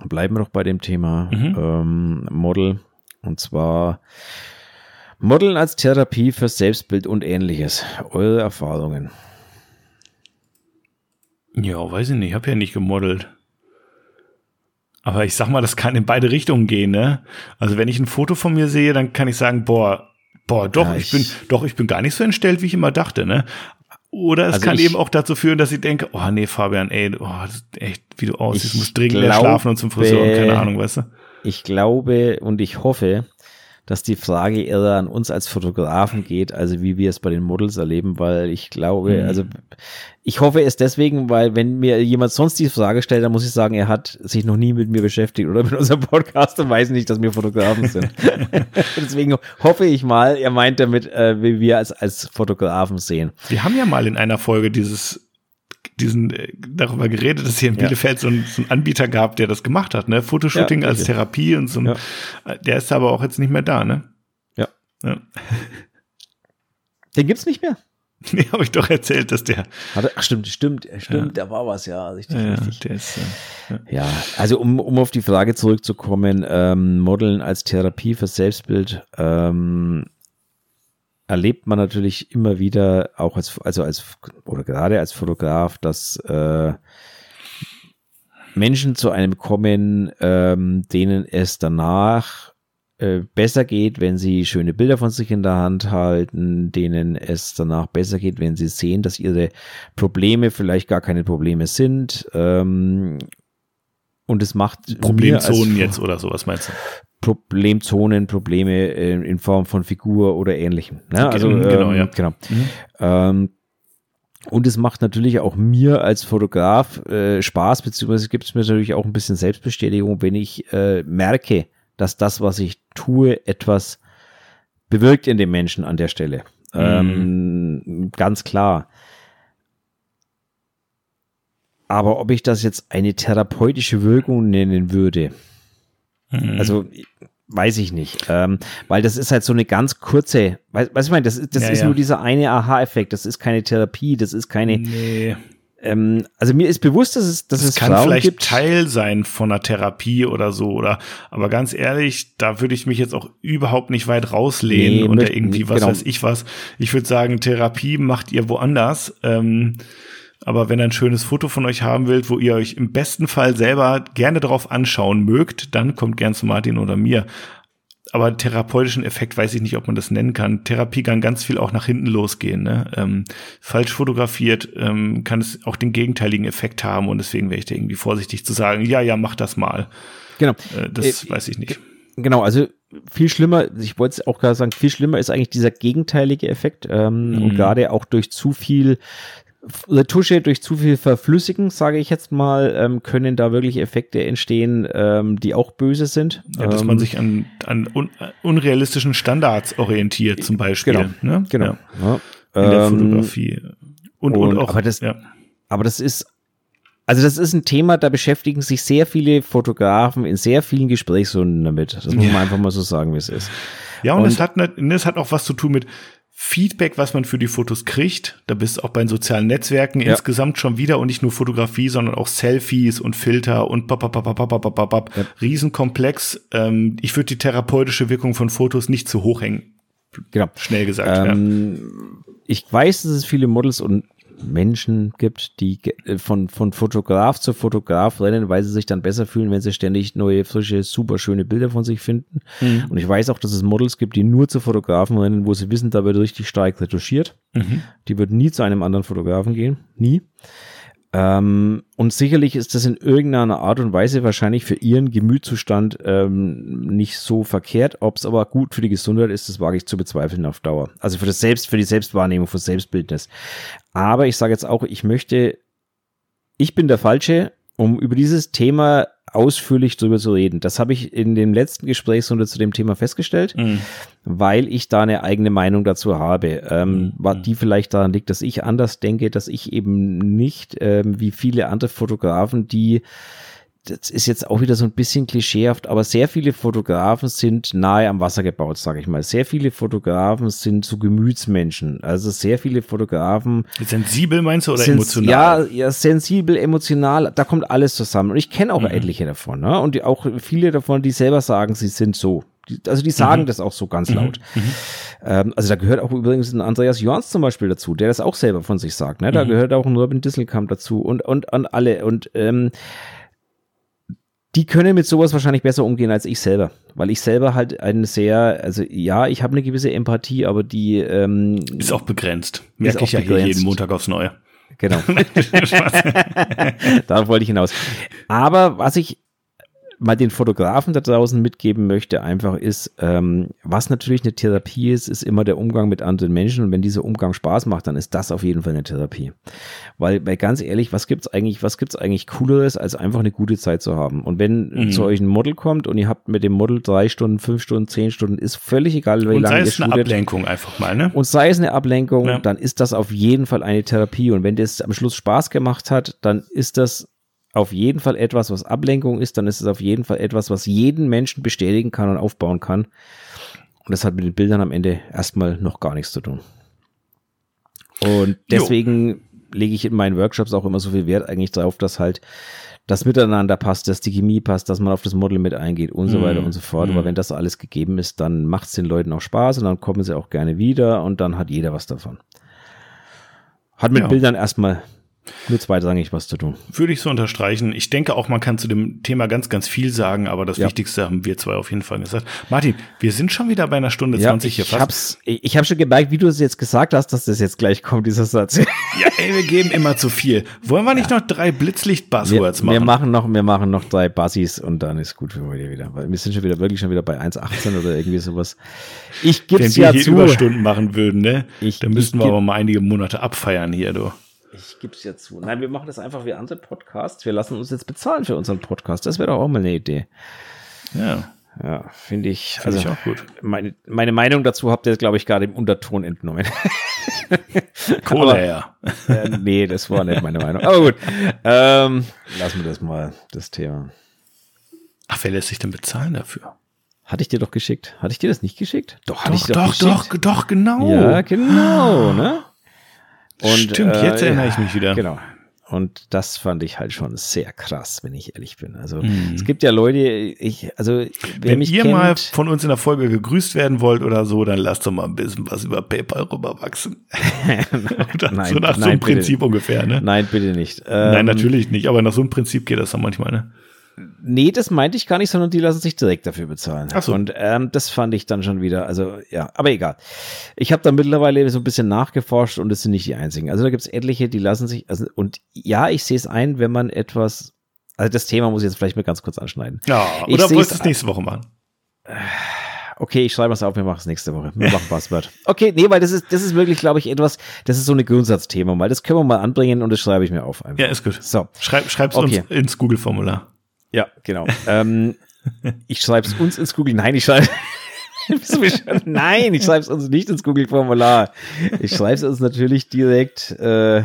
bleiben wir noch bei dem Thema mhm. ähm, Model. Und zwar Modeln als Therapie für Selbstbild und ähnliches. Eure Erfahrungen. Ja, weiß ich nicht. Ich habe ja nicht gemodelt. Aber ich sag mal, das kann in beide Richtungen gehen, ne? Also wenn ich ein Foto von mir sehe, dann kann ich sagen, boah, boah, doch, ja, ich, ich, bin, doch, ich bin gar nicht so entstellt, wie ich immer dachte, ne? Oder es also kann eben auch dazu führen, dass ich denke, oh nee, Fabian, ey, oh, das ist echt, wie du aussiehst, musst dringend glaube, schlafen und zum Friseur, keine Ahnung, weißt du? Ich glaube und ich hoffe, dass die Frage eher an uns als Fotografen geht, also wie wir es bei den Models erleben, weil ich glaube, mhm. also ich hoffe es deswegen, weil wenn mir jemand sonst die Frage stellt, dann muss ich sagen, er hat sich noch nie mit mir beschäftigt oder mit unserem Podcast und weiß nicht, dass wir Fotografen sind. deswegen hoffe ich mal, er meint damit, äh, wie wir als, als Fotografen sehen. Wir haben ja mal in einer Folge dieses diesen äh, darüber geredet, dass hier in Bielefeld so, ein, so einen Anbieter gab, der das gemacht hat, ne? Fotoshooting als Therapie und so. Ein, ja. Der ist aber auch jetzt nicht mehr da, ne? Ja. ja. Den gibt's nicht mehr. Nee, habe ich doch erzählt, dass der. Ach, stimmt, stimmt, stimmt, ja. da war was, ja. Richtig, ja, richtig. Ist, ja. ja, also um, um auf die Frage zurückzukommen, ähm, Modeln als Therapie für Selbstbild, ähm, erlebt man natürlich immer wieder, auch als, also als, oder gerade als Fotograf, dass äh, Menschen zu einem kommen, ähm, denen es danach äh, besser geht, wenn sie schöne Bilder von sich in der Hand halten, denen es danach besser geht, wenn sie sehen, dass ihre Probleme vielleicht gar keine Probleme sind. Ähm, und es macht Problemzonen jetzt oder sowas meinst du? Problemzonen, Probleme in Form von Figur oder ähnlichem. Ne? Also, genau, ähm, ja. genau. Mhm. Ähm, und es macht natürlich auch mir als Fotograf äh, Spaß, beziehungsweise gibt es mir natürlich auch ein bisschen Selbstbestätigung, wenn ich äh, merke, dass das, was ich tue, etwas bewirkt in den Menschen an der Stelle. Mhm. Ähm, ganz klar. Aber ob ich das jetzt eine therapeutische Wirkung nennen würde, Mhm. Also weiß ich nicht, ähm, weil das ist halt so eine ganz kurze, weißt du, ich meine, das, das ja, ist ja. nur dieser eine Aha-Effekt, das ist keine Therapie, das ist keine. Nee. Ähm, also mir ist bewusst, dass es, dass das es kann Frauen vielleicht gibt. Teil sein von einer Therapie oder so, oder aber ganz ehrlich, da würde ich mich jetzt auch überhaupt nicht weit rauslehnen nee, oder irgendwie was genau. weiß ich was. Ich würde sagen, Therapie macht ihr woanders. Ähm, aber wenn ihr ein schönes Foto von euch haben wollt, wo ihr euch im besten Fall selber gerne drauf anschauen mögt, dann kommt gern zu Martin oder mir. Aber therapeutischen Effekt weiß ich nicht, ob man das nennen kann. Therapie kann ganz viel auch nach hinten losgehen. Ne? Ähm, falsch fotografiert ähm, kann es auch den gegenteiligen Effekt haben und deswegen wäre ich da irgendwie vorsichtig zu sagen, ja, ja, mach das mal. Genau. Äh, das äh, weiß ich nicht. Genau, also viel schlimmer, ich wollte es auch gerade sagen, viel schlimmer ist eigentlich dieser gegenteilige Effekt ähm, mhm. und gerade auch durch zu viel Retusche durch zu viel Verflüssigen, sage ich jetzt mal, ähm, können da wirklich Effekte entstehen, ähm, die auch böse sind. Ja, dass ähm, man sich an, an un unrealistischen Standards orientiert, zum Beispiel. Genau. Ne? genau. Ja. In der ähm, Fotografie. Und, und, und auch, aber das, ja. aber das ist also das ist ein Thema, da beschäftigen sich sehr viele Fotografen in sehr vielen Gesprächsrunden damit. Das muss man einfach mal so sagen, wie es ist. Ja, und, und es hat, es hat auch was zu tun mit, Feedback, was man für die Fotos kriegt. Da bist du auch bei den sozialen Netzwerken ja. insgesamt schon wieder und nicht nur Fotografie, sondern auch Selfies und Filter und papapapapapapapap. Ja. Riesenkomplex. Ähm, ich würde die therapeutische Wirkung von Fotos nicht zu hoch hängen. Genau. Schnell gesagt. Ähm, ja. Ich weiß, dass es viele Models und Menschen gibt, die äh, von, von Fotograf zu Fotograf rennen, weil sie sich dann besser fühlen, wenn sie ständig neue, frische, super schöne Bilder von sich finden. Mhm. Und ich weiß auch, dass es Models gibt, die nur zu Fotografen rennen, wo sie wissen, da wird richtig stark retuschiert. Mhm. Die würden nie zu einem anderen Fotografen gehen. Nie. Ähm, und sicherlich ist das in irgendeiner Art und Weise wahrscheinlich für ihren Gemütszustand ähm, nicht so verkehrt. Ob es aber gut für die Gesundheit ist, das wage ich zu bezweifeln auf Dauer. Also für das Selbst, für die Selbstwahrnehmung, für Selbstbildnis. Aber ich sage jetzt auch, ich möchte, ich bin der Falsche, um über dieses Thema ausführlich drüber zu reden. Das habe ich in dem letzten Gesprächsrunde zu dem Thema festgestellt, mhm. weil ich da eine eigene Meinung dazu habe. Ähm, mhm. Die vielleicht daran liegt, dass ich anders denke, dass ich eben nicht ähm, wie viele andere Fotografen, die das ist jetzt auch wieder so ein bisschen klischeehaft, aber sehr viele Fotografen sind nahe am Wasser gebaut, sage ich mal. Sehr viele Fotografen sind so Gemütsmenschen. Also sehr viele Fotografen. Sensibel meinst du oder sind, emotional? Ja, ja, sensibel, emotional. Da kommt alles zusammen. Und ich kenne auch mhm. etliche davon. Ne? Und die, auch viele davon, die selber sagen, sie sind so. Die, also die sagen mhm. das auch so ganz mhm. laut. Mhm. Ähm, also da gehört auch übrigens ein Andreas Jorns zum Beispiel dazu, der das auch selber von sich sagt. Ne? Da mhm. gehört auch ein Robin Disselkamp dazu und, und, und alle. Und ähm, die können mit sowas wahrscheinlich besser umgehen als ich selber, weil ich selber halt eine sehr, also ja, ich habe eine gewisse Empathie, aber die ähm, ist auch begrenzt. Merke ich ja begrenzt. hier jeden Montag aufs Neue. Genau. Darauf wollte ich hinaus. Aber was ich mal den Fotografen da draußen mitgeben möchte, einfach ist, ähm, was natürlich eine Therapie ist, ist immer der Umgang mit anderen Menschen. Und wenn dieser Umgang Spaß macht, dann ist das auf jeden Fall eine Therapie. Weil, weil ganz ehrlich, was gibt's eigentlich, was gibt's eigentlich Cooleres, als einfach eine gute Zeit zu haben? Und wenn mhm. zu euch ein Model kommt und ihr habt mit dem Model drei Stunden, fünf Stunden, zehn Stunden, ist völlig egal, wie lange ihr sei es eine Ablenkung einfach mal, ne? Und sei es eine Ablenkung, ja. dann ist das auf jeden Fall eine Therapie. Und wenn das am Schluss Spaß gemacht hat, dann ist das auf jeden Fall etwas, was Ablenkung ist, dann ist es auf jeden Fall etwas, was jeden Menschen bestätigen kann und aufbauen kann. Und das hat mit den Bildern am Ende erstmal noch gar nichts zu tun. Und deswegen jo. lege ich in meinen Workshops auch immer so viel Wert eigentlich darauf, dass halt das Miteinander passt, dass die Chemie passt, dass man auf das Model mit eingeht und so weiter mm. und so fort. Mm. Aber wenn das alles gegeben ist, dann macht es den Leuten auch Spaß und dann kommen sie auch gerne wieder und dann hat jeder was davon. Hat mit ja. Bildern erstmal nur zweitrangig was zu tun. Würde ich so unterstreichen. Ich denke auch, man kann zu dem Thema ganz, ganz viel sagen, aber das ja. Wichtigste haben wir zwei auf jeden Fall gesagt. Martin, wir sind schon wieder bei einer Stunde ja, 20 hier fast. Hab's, ich habe schon gemerkt, wie du es jetzt gesagt hast, dass das jetzt gleich kommt, dieser Satz. ja, ey, wir geben immer zu viel. Wollen wir nicht ja. noch drei Blitzlicht-Buzzwords machen? Wir machen noch, wir machen noch drei Buzzies und dann ist gut für heute wieder. Weil wir sind schon wieder, wirklich schon wieder bei 1,18 oder irgendwie sowas. Ich gebe es ja Wenn wir hier Überstunden machen würden, ne? Ich, dann müssten wir aber mal einige Monate abfeiern hier, du. Ich gebe es ja zu. Nein, wir machen das einfach wie andere Podcasts. Wir lassen uns jetzt bezahlen für unseren Podcast. Das wäre doch auch mal eine Idee. Ja. Ja, finde ich. Find also ich auch gut. Meine, meine Meinung dazu habt ihr, glaube ich, gerade im Unterton entnommen. Kohle her. Äh, nee, das war nicht meine Meinung. Aber gut. Ähm, lassen wir das mal, das Thema. Ach, wer lässt sich denn bezahlen dafür? Hatte ich dir doch geschickt. Hatte ich dir das nicht geschickt? Doch, doch, doch, doch, doch, doch, genau. Ja, genau, ne? Und, Stimmt, jetzt äh, erinnere ich mich wieder. Genau. Und das fand ich halt schon sehr krass, wenn ich ehrlich bin. Also mhm. es gibt ja Leute, ich, also wenn ihr kennt, mal von uns in der Folge gegrüßt werden wollt oder so, dann lasst doch mal ein bisschen was über PayPal rüberwachsen. nein, so nach nein, so einem Prinzip ungefähr, ne? Nein, bitte nicht. Ähm, nein, natürlich nicht, aber nach so einem Prinzip geht das dann manchmal, ne? Nee, das meinte ich gar nicht, sondern die lassen sich direkt dafür bezahlen. Ach so. Und ähm, das fand ich dann schon wieder, also ja, aber egal. Ich habe da mittlerweile so ein bisschen nachgeforscht und es sind nicht die einzigen. Also da gibt es etliche, die lassen sich, also und ja, ich sehe es ein, wenn man etwas, also das Thema muss ich jetzt vielleicht mal ganz kurz anschneiden. Ja, oder wolltest du es nächste Woche machen? Okay, ich schreibe es auf, wir machen es nächste Woche. Wir machen Passwort. Okay, nee, weil das ist, das ist wirklich, glaube ich, etwas, das ist so ein Grundsatzthema, weil das können wir mal anbringen und das schreibe ich mir auf. Einfach. Ja, ist gut. So. Schreib, schreib's okay. uns ins Google-Formular. Ja, genau. ähm, ich schreibe es uns ins Google. Nein, ich schreibe. Nein, ich schreibe es uns nicht ins Google-Formular. Ich schreibe es uns natürlich direkt äh,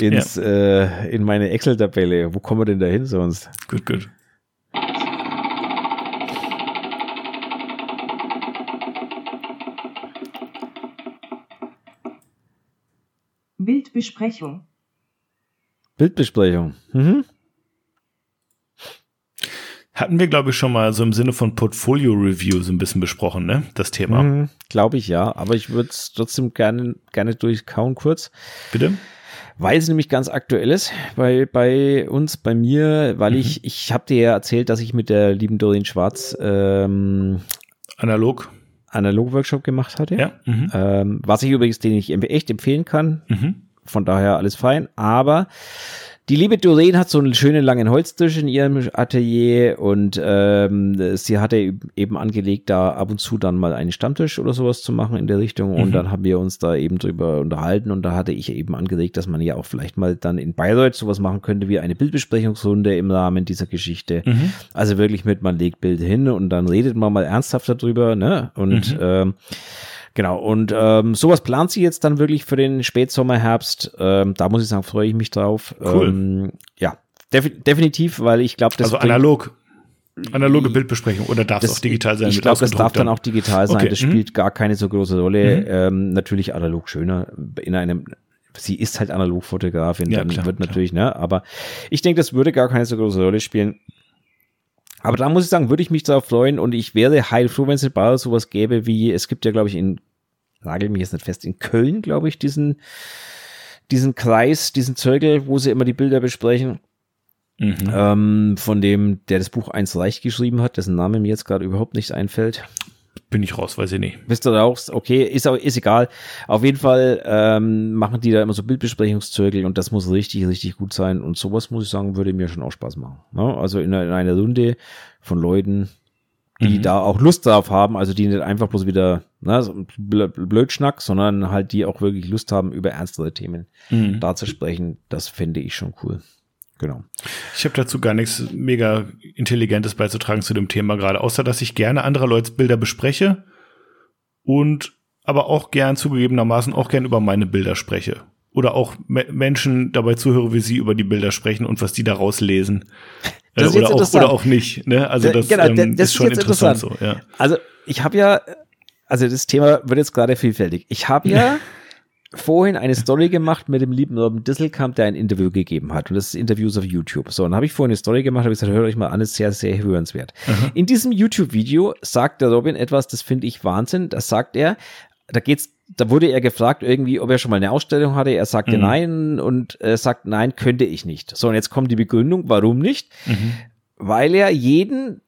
ins, ja. äh, in meine Excel-Tabelle. Wo kommen wir denn da hin sonst? Gut, gut. Bildbesprechung. Bildbesprechung. Mhm. Hatten wir, glaube ich, schon mal so im Sinne von Portfolio-Review so ein bisschen besprochen, ne? Das Thema. Mhm, glaube ich ja, aber ich würde es trotzdem gerne, gerne durchkauen kurz. Bitte? Weil es nämlich ganz aktuell ist bei, bei uns, bei mir, weil mhm. ich, ich habe dir ja erzählt, dass ich mit der lieben Doreen Schwarz ähm, analog Analog-Workshop gemacht hatte. Ja. Mhm. Ähm, was ich übrigens, den ich echt empfehlen kann. Mhm. Von daher alles fein. Aber die liebe Doreen hat so einen schönen langen Holztisch in ihrem Atelier und ähm, sie hatte eben angelegt, da ab und zu dann mal einen Stammtisch oder sowas zu machen in der Richtung. Und mhm. dann haben wir uns da eben drüber unterhalten und da hatte ich eben angelegt, dass man ja auch vielleicht mal dann in Bayreuth sowas machen könnte wie eine Bildbesprechungsrunde im Rahmen dieser Geschichte. Mhm. Also wirklich mit, man legt Bild hin und dann redet man mal ernsthaft darüber, ne? Und mhm. ähm, Genau, und ähm, sowas plant sie jetzt dann wirklich für den Spätsommer, Herbst. Ähm, da muss ich sagen, freue ich mich drauf. Cool. Ähm, ja, def definitiv, weil ich glaube, das. Also analog. Analoge Bildbesprechung oder darf es auch digital sein? Ich glaube, das darf dann auch digital sein. Okay. Das mhm. spielt gar keine so große Rolle. Mhm. Ähm, natürlich analog schöner in einem sie ist halt Analogfotografin, ja, dann klar, wird natürlich, klar. ne, aber ich denke, das würde gar keine so große Rolle spielen. Aber da muss ich sagen, würde ich mich darauf freuen und ich wäre heilfroh, wenn es in Bayern sowas gäbe wie, es gibt ja, glaube ich, in, nagel mich jetzt nicht fest, in Köln, glaube ich, diesen, diesen Kreis, diesen Zirkel, wo sie immer die Bilder besprechen. Mhm. Ähm, von dem, der das Buch eins Reich geschrieben hat, dessen Name mir jetzt gerade überhaupt nicht einfällt. Bin ich raus, weiß ich nicht. Bist du raus? Okay, ist, auch, ist egal. Auf jeden Fall ähm, machen die da immer so Bildbesprechungszirkel und das muss richtig, richtig gut sein. Und sowas, muss ich sagen, würde mir schon auch Spaß machen. Ne? Also in, in einer Runde von Leuten, die mhm. da auch Lust drauf haben, also die nicht einfach bloß wieder ne, so Blödschnack, sondern halt die auch wirklich Lust haben, über ernstere Themen mhm. da zu sprechen. Das fände ich schon cool. Genau. Ich habe dazu gar nichts mega Intelligentes beizutragen zu dem Thema gerade, außer dass ich gerne anderer Leute Bilder bespreche und aber auch gern zugegebenermaßen auch gern über meine Bilder spreche. Oder auch Me Menschen dabei zuhöre, wie sie über die Bilder sprechen und was die daraus lesen. Äh, oder, auch, oder auch nicht. Ne? Also das, genau, ähm, das ist schon interessant. interessant. So, ja. Also ich habe ja, also das Thema wird jetzt gerade vielfältig. Ich habe ja vorhin eine Story gemacht mit dem lieben Robin Disselkamp, der ein Interview gegeben hat. Und das ist Interviews auf YouTube. So, und habe ich vorhin eine Story gemacht, habe gesagt, hört euch mal an, ist sehr, sehr hörenswert. Mhm. In diesem YouTube-Video sagt der Robin etwas, das finde ich Wahnsinn. Da sagt er, da geht's, da wurde er gefragt irgendwie, ob er schon mal eine Ausstellung hatte. Er sagte mhm. nein und er sagt nein, könnte ich nicht. So, und jetzt kommt die Begründung, warum nicht? Mhm. Weil er jeden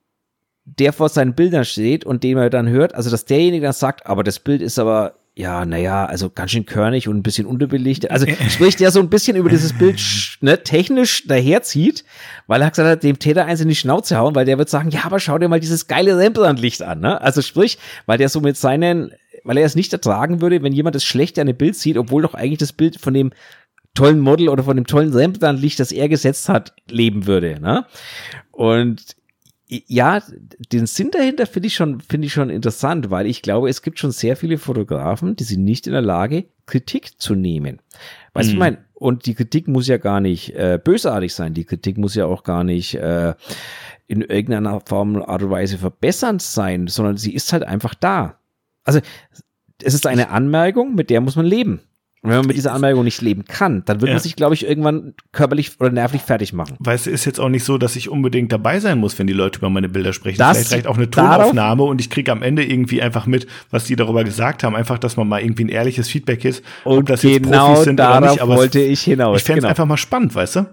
der vor seinen Bildern steht und den er dann hört, also dass derjenige dann sagt, aber das Bild ist aber ja, naja, also ganz schön körnig und ein bisschen unterbelichtet. Also spricht der so ein bisschen über dieses Bild ne, technisch daherzieht, weil er gesagt hat, dem Täter eins in die Schnauze hauen, weil der wird sagen, ja, aber schau dir mal dieses geile Rembrandt-Licht an. Ne? Also sprich, weil der so mit seinen, weil er es nicht ertragen würde, wenn jemand das schlechte an dem Bild sieht, obwohl doch eigentlich das Bild von dem tollen Model oder von dem tollen Rembrandt-Licht, das er gesetzt hat, leben würde. Ne? Und ja, den Sinn dahinter finde ich schon, finde ich schon interessant, weil ich glaube, es gibt schon sehr viele Fotografen, die sind nicht in der Lage, Kritik zu nehmen. Weißt du, mhm. ich meine, und die Kritik muss ja gar nicht äh, bösartig sein. Die Kritik muss ja auch gar nicht äh, in irgendeiner Form Art und Weise verbessernd sein, sondern sie ist halt einfach da. Also es ist eine Anmerkung, mit der muss man leben. Und wenn man mit dieser Anmerkung nicht leben kann, dann wird ja. man sich, glaube ich, irgendwann körperlich oder nervlich fertig machen. Weißt du, ist jetzt auch nicht so, dass ich unbedingt dabei sein muss, wenn die Leute über meine Bilder sprechen. Das Vielleicht reicht auch eine Tonaufnahme und ich kriege am Ende irgendwie einfach mit, was die darüber gesagt haben. Einfach, dass man mal irgendwie ein ehrliches Feedback ist, und ob das genau jetzt Profis sind oder nicht. Aber wollte ich hinaus. Ich fände es genau. einfach mal spannend, weißt du?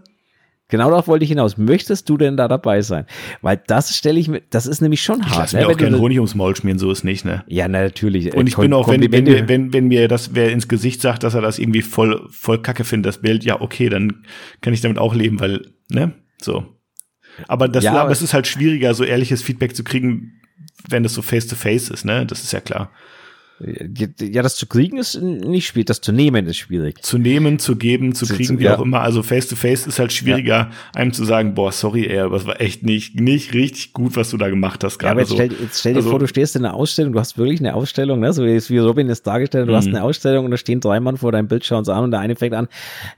Genau darauf wollte ich hinaus. Möchtest du denn da dabei sein? Weil das stelle ich mir, das ist nämlich schon hart. Ich lasse mir ne? auch gerne Honig ums Maul schmieren, so ist nicht, ne? Ja, natürlich. Und ich bin auch, wenn, wenn, wenn, wenn mir das wer ins Gesicht sagt, dass er das irgendwie voll, voll kacke findet, das Bild, ja, okay, dann kann ich damit auch leben, weil, ne? So. Aber das, ja, aber es ist halt schwieriger, so ehrliches Feedback zu kriegen, wenn das so face to face ist, ne? Das ist ja klar. Ja, das zu kriegen ist nicht schwierig, das zu nehmen ist schwierig. Zu nehmen, zu geben, zu, zu kriegen, wie ja. auch immer. Also face to face ist halt schwieriger, ja. einem zu sagen, boah, sorry, ey, aber es war echt nicht, nicht richtig gut, was du da gemacht hast gerade. Ja, aber jetzt, so. stell, jetzt stell dir also, vor, du stehst in einer Ausstellung, du hast wirklich eine Ausstellung, ne? so wie, Robin es dargestellt hat, du hast mhm. eine Ausstellung und da stehen drei Mann vor deinem Bild, schauen uns an und der eine fängt an,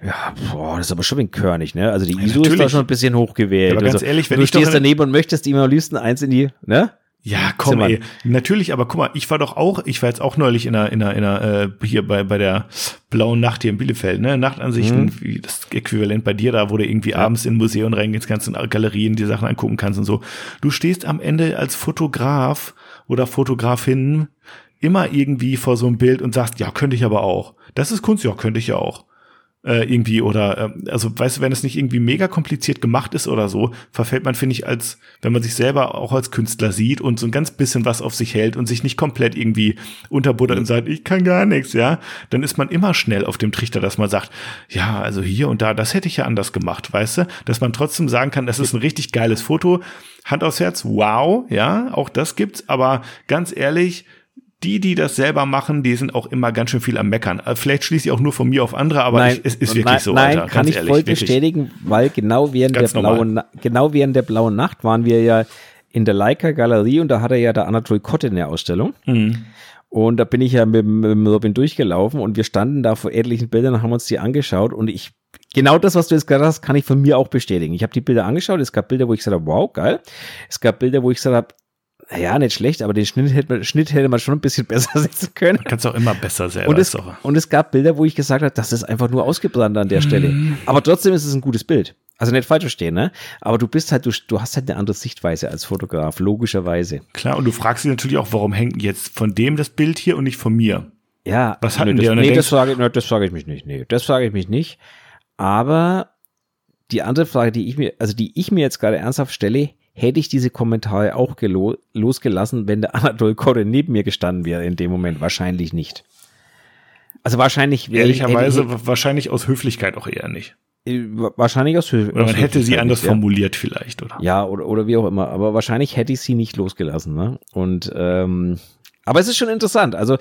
ja, boah, das ist aber schon ein körnig, ne? Also die ISO ja, ist da schon ein bisschen hochgewählt. Ja, aber ganz also, ehrlich, wenn du stehst daneben und möchtest ihm am liebsten eins in die, ne? Ja, komm, ey. Natürlich, aber guck mal, ich war doch auch, ich war jetzt auch neulich in einer, in einer, in einer äh, hier bei, bei der blauen Nacht hier in Bielefeld, ne? Nachtansichten, mhm. wie das Äquivalent bei dir da, wo du irgendwie ja. abends in Museum reingehst, kannst in Galerien die Sachen angucken kannst und so. Du stehst am Ende als Fotograf oder Fotografin immer irgendwie vor so einem Bild und sagst, ja, könnte ich aber auch. Das ist Kunst, ja, könnte ich ja auch äh, irgendwie oder äh, also weißt du, wenn es nicht irgendwie mega kompliziert gemacht ist oder so, verfällt man finde ich als wenn man sich selber auch als Künstler sieht und so ein ganz bisschen was auf sich hält und sich nicht komplett irgendwie unterbuttert und sagt, ich kann gar nichts, ja, dann ist man immer schnell auf dem Trichter, dass man sagt, ja, also hier und da, das hätte ich ja anders gemacht, weißt du, dass man trotzdem sagen kann, das ist ein richtig geiles Foto, Hand aufs Herz, wow, ja, auch das gibt's, aber ganz ehrlich, die, die das selber machen, die sind auch immer ganz schön viel am Meckern. Äh, vielleicht schließe ich auch nur von mir auf andere, aber nein, es ist wirklich nein, so. Nein, Alter, kann ich ehrlich, voll wirklich. bestätigen, weil genau während der blauen, genau während der blauen Nacht waren wir ja in der Leica Galerie und da hatte ja der Anatol Kotte eine Ausstellung. Mhm. Und da bin ich ja mit, mit Robin durchgelaufen und wir standen da vor etlichen Bildern, haben uns die angeschaut und ich genau das, was du jetzt gerade hast, kann ich von mir auch bestätigen. Ich habe die Bilder angeschaut, es gab Bilder, wo ich gesagt habe, wow, geil. Es gab Bilder, wo ich gesagt habe, ja, nicht schlecht, aber den Schnitt hätte, man, Schnitt hätte man schon ein bisschen besser setzen können. Man kann es auch immer besser selber. Und es, und es gab Bilder, wo ich gesagt habe, das ist einfach nur ausgebrannt an der mhm. Stelle. Aber trotzdem ist es ein gutes Bild. Also nicht falsch verstehen, ne? Aber du bist halt, du, du hast halt eine andere Sichtweise als Fotograf, logischerweise. Klar, und du fragst dich natürlich auch, warum hängt jetzt von dem das Bild hier und nicht von mir? Ja. Was hat denn der? Nee, das frage, nee, das frage ich mich nicht. Nee, das frage ich mich nicht. Aber die andere Frage, die ich mir, also die ich mir jetzt gerade ernsthaft stelle, hätte ich diese Kommentare auch losgelassen, wenn der Anatol Korre neben mir gestanden wäre in dem Moment? Wahrscheinlich nicht. Also wahrscheinlich wäre Ehrlicherweise, ich, wahrscheinlich aus Höflichkeit auch eher nicht. Äh, wahrscheinlich aus Höflichkeit. Oder man hätte sie anders ja. formuliert vielleicht, oder? Ja, oder, oder wie auch immer. Aber wahrscheinlich hätte ich sie nicht losgelassen. Ne? Und ähm, aber es ist schon interessant. Also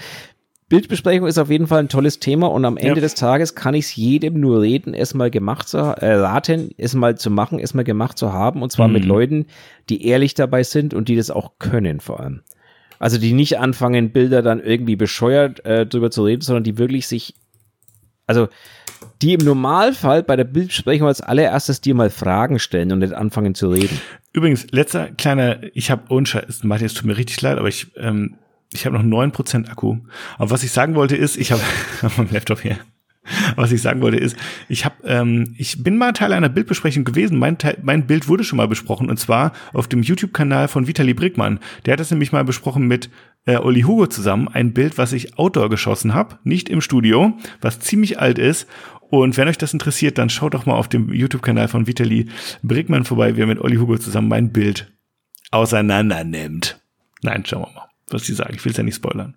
Bildbesprechung ist auf jeden Fall ein tolles Thema und am Ende ja. des Tages kann ich es jedem nur reden, es mal gemacht zu äh, raten, es mal zu machen, es mal gemacht zu haben und zwar mhm. mit Leuten, die ehrlich dabei sind und die das auch können vor allem. Also die nicht anfangen, Bilder dann irgendwie bescheuert äh, drüber zu reden, sondern die wirklich sich, also die im Normalfall bei der Bildbesprechung als allererstes dir mal Fragen stellen und nicht anfangen zu reden. Übrigens, letzter kleiner, ich habe, ohne Scheiß, Martin, es tut mir richtig leid, aber ich ähm, ich habe noch neun Prozent Akku. Aber was ich sagen wollte ist, ich habe mein Laptop hier. Was ich sagen wollte ist, ich habe, ähm, ich bin mal Teil einer Bildbesprechung gewesen. Mein, Teil, mein Bild wurde schon mal besprochen und zwar auf dem YouTube-Kanal von Vitali Brickmann. Der hat das nämlich mal besprochen mit äh, Olli Hugo zusammen. Ein Bild, was ich Outdoor geschossen habe, nicht im Studio, was ziemlich alt ist. Und wenn euch das interessiert, dann schaut doch mal auf dem YouTube-Kanal von Vitali Brickmann vorbei, wie er mit Olli Hugo zusammen mein Bild auseinander nimmt. Nein, schauen wir mal was die sagen. Ich will es ja nicht spoilern.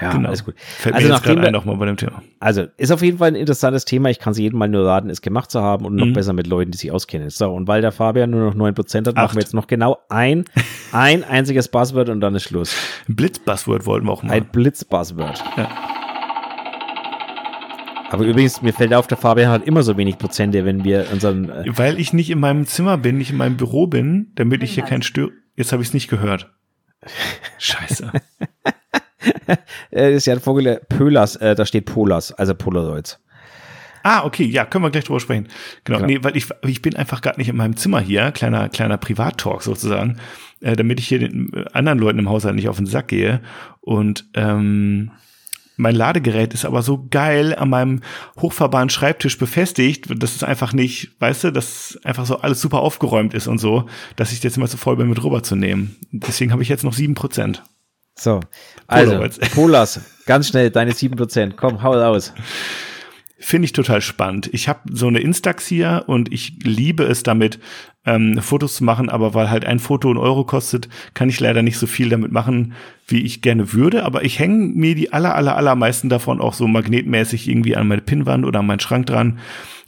Ja, genau. alles gut. Fällt also mir jetzt gerade ein nochmal bei dem Thema. Also, ist auf jeden Fall ein interessantes Thema. Ich kann es jedem mal nur raten, es gemacht zu haben und noch mhm. besser mit Leuten, die sich auskennen. So, und weil der Fabian nur noch neun Prozent hat, Acht. machen wir jetzt noch genau ein, ein einziges Buzzword und dann ist Schluss. Ein Blitz-Buzzword wollten wir auch mal. Ein Blitz-Buzzword. Ja. Aber übrigens, mir fällt auf, der Fabian hat immer so wenig Prozente, wenn wir unseren. Äh Weil ich nicht in meinem Zimmer bin, nicht in meinem Büro bin, damit ich hier kein Stör. Jetzt habe ich es nicht gehört. Scheiße. das ist ja ein Vogel, Pölas, äh, da steht Polas, also Polaroids. Ah, okay, ja, können wir gleich drüber sprechen. Genau, genau. nee, weil ich, ich bin einfach gerade nicht in meinem Zimmer hier, kleiner, kleiner Privat-Talk sozusagen, äh, damit ich hier den äh, anderen Leuten im Haushalt nicht auf den Sack gehe. Und ähm, mein Ladegerät ist aber so geil an meinem hochfahrbaren Schreibtisch befestigt, dass es einfach nicht, weißt du, dass einfach so alles super aufgeräumt ist und so, dass ich jetzt immer zu voll bin, mit rüberzunehmen. Deswegen habe ich jetzt noch sieben Prozent. So, also, Polas, ganz schnell, deine sieben Prozent. Komm, hau raus. Finde ich total spannend. Ich habe so eine Instax hier und ich liebe es damit, ähm, Fotos zu machen, aber weil halt ein Foto ein Euro kostet, kann ich leider nicht so viel damit machen, wie ich gerne würde. Aber ich hänge mir die aller, aller, allermeisten davon auch so magnetmäßig irgendwie an meine Pinnwand oder an meinen Schrank dran.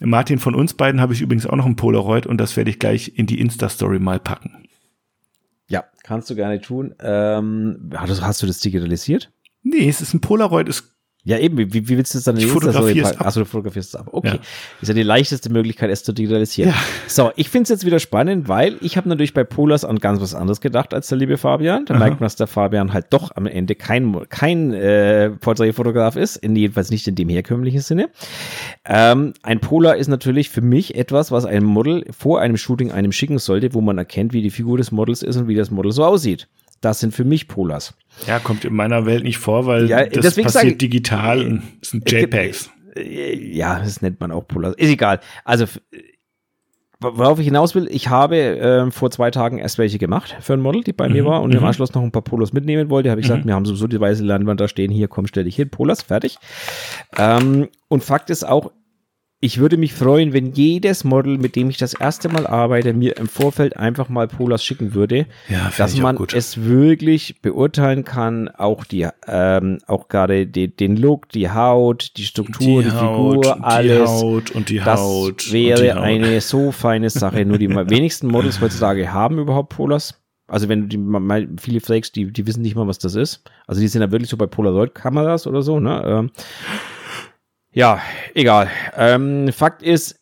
Martin von uns beiden habe ich übrigens auch noch ein Polaroid und das werde ich gleich in die Insta-Story mal packen. Ja, kannst du gerne tun. Ähm, hast, hast du das digitalisiert? Nee, es ist ein Polaroid, ist ja, eben, wie, wie willst du es dann in die Insta-Story Achso, du fotografierst es ab. Okay. Ja. Ist ja die leichteste Möglichkeit, es zu digitalisieren. Ja. So, ich finde es jetzt wieder spannend, weil ich habe natürlich bei Polas an ganz was anderes gedacht als der liebe Fabian. Da Aha. merkt man, dass der Fabian halt doch am Ende kein, kein äh, Porträtfotograf ist, in, jedenfalls nicht in dem herkömmlichen Sinne. Ähm, ein Polar ist natürlich für mich etwas, was ein Model vor einem Shooting einem schicken sollte, wo man erkennt, wie die Figur des Models ist und wie das Model so aussieht. Das sind für mich Polars. Ja, kommt in meiner Welt nicht vor, weil ja, das passiert sage, digital und das sind JPEGs. Ja, das nennt man auch Polars. Ist egal. Also, worauf ich hinaus will, ich habe äh, vor zwei Tagen erst welche gemacht für ein Model, die bei mhm, mir war und mhm. im Anschluss noch ein paar Polos mitnehmen wollte. Habe ich gesagt, mhm. wir haben sowieso die weiße Leinwand da stehen, hier komm, stell dich hin, Polas, fertig. Ähm, und Fakt ist auch, ich würde mich freuen, wenn jedes Model, mit dem ich das erste Mal arbeite, mir im Vorfeld einfach mal Polas schicken würde, ja, dass man es wirklich beurteilen kann, auch die, ähm, auch gerade die, den Look, die Haut, die Struktur, die, die Haut, Figur, alles. Die Haut und die das Haut. wäre Haut. eine so feine Sache. Nur die wenigsten Models heutzutage haben überhaupt Polas. Also wenn du die mal viele fragst, die, die wissen nicht mal, was das ist. Also die sind ja wirklich so bei Polaroid-Kameras oder so, ne? Ähm, ja, egal. Ähm, Fakt ist,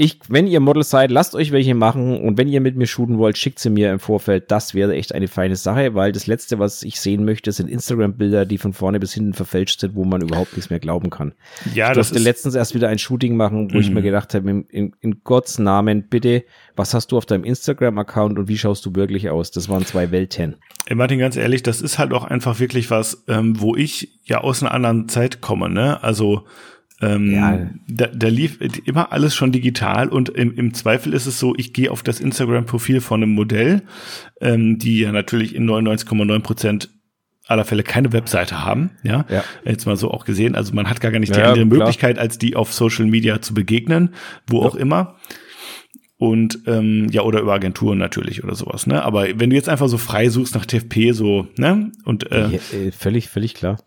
ich, wenn ihr Model seid, lasst euch welche machen und wenn ihr mit mir shooten wollt, schickt sie mir im Vorfeld. Das wäre echt eine feine Sache, weil das letzte, was ich sehen möchte, sind Instagram-Bilder, die von vorne bis hinten verfälscht sind, wo man überhaupt nichts mehr glauben kann. Ja, ich das durfte letztens erst wieder ein Shooting machen, wo mhm. ich mir gedacht habe, in, in, in, Gottes Namen, bitte, was hast du auf deinem Instagram-Account und wie schaust du wirklich aus? Das waren zwei Welten. Ey Martin, ganz ehrlich, das ist halt auch einfach wirklich was, ähm, wo ich ja aus einer anderen Zeit komme, ne? Also ähm, ja. da, da lief immer alles schon digital und im, im Zweifel ist es so, ich gehe auf das Instagram-Profil von einem Modell, ähm, die ja natürlich in 99,9 Prozent aller Fälle keine Webseite haben, ja? ja, jetzt mal so auch gesehen. Also man hat gar nicht die ja, andere klar. Möglichkeit, als die auf Social Media zu begegnen, wo ja. auch immer. und ähm, ja, oder über Agenturen natürlich oder sowas, ne? Aber wenn du jetzt einfach so frei suchst nach TFP, so, ne? Und äh, äh, völlig, völlig klar.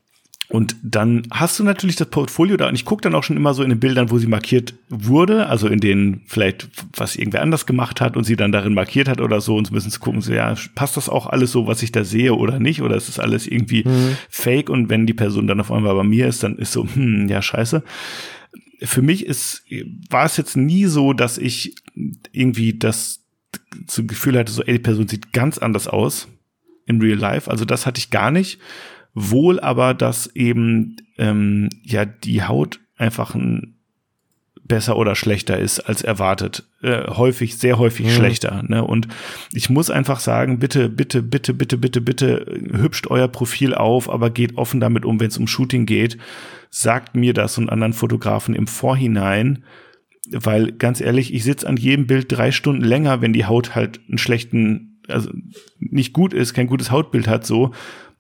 Und dann hast du natürlich das Portfolio da und ich gucke dann auch schon immer so in den Bildern, wo sie markiert wurde, also in denen vielleicht was irgendwer anders gemacht hat und sie dann darin markiert hat oder so und so ein bisschen zu gucken, so ja, passt das auch alles so, was ich da sehe oder nicht oder ist das alles irgendwie mhm. fake und wenn die Person dann auf einmal bei mir ist, dann ist so, hm, ja, scheiße. Für mich ist, war es jetzt nie so, dass ich irgendwie das so Gefühl hatte, so, ey, die Person sieht ganz anders aus in real life. Also das hatte ich gar nicht wohl aber, dass eben ähm, ja die Haut einfach ein besser oder schlechter ist als erwartet. Äh, häufig, sehr häufig mhm. schlechter. Ne? Und ich muss einfach sagen, bitte, bitte, bitte, bitte, bitte, bitte, hübscht euer Profil auf, aber geht offen damit um, wenn es um Shooting geht. Sagt mir das und anderen Fotografen im Vorhinein, weil ganz ehrlich, ich sitze an jedem Bild drei Stunden länger, wenn die Haut halt einen schlechten, also nicht gut ist, kein gutes Hautbild hat, so,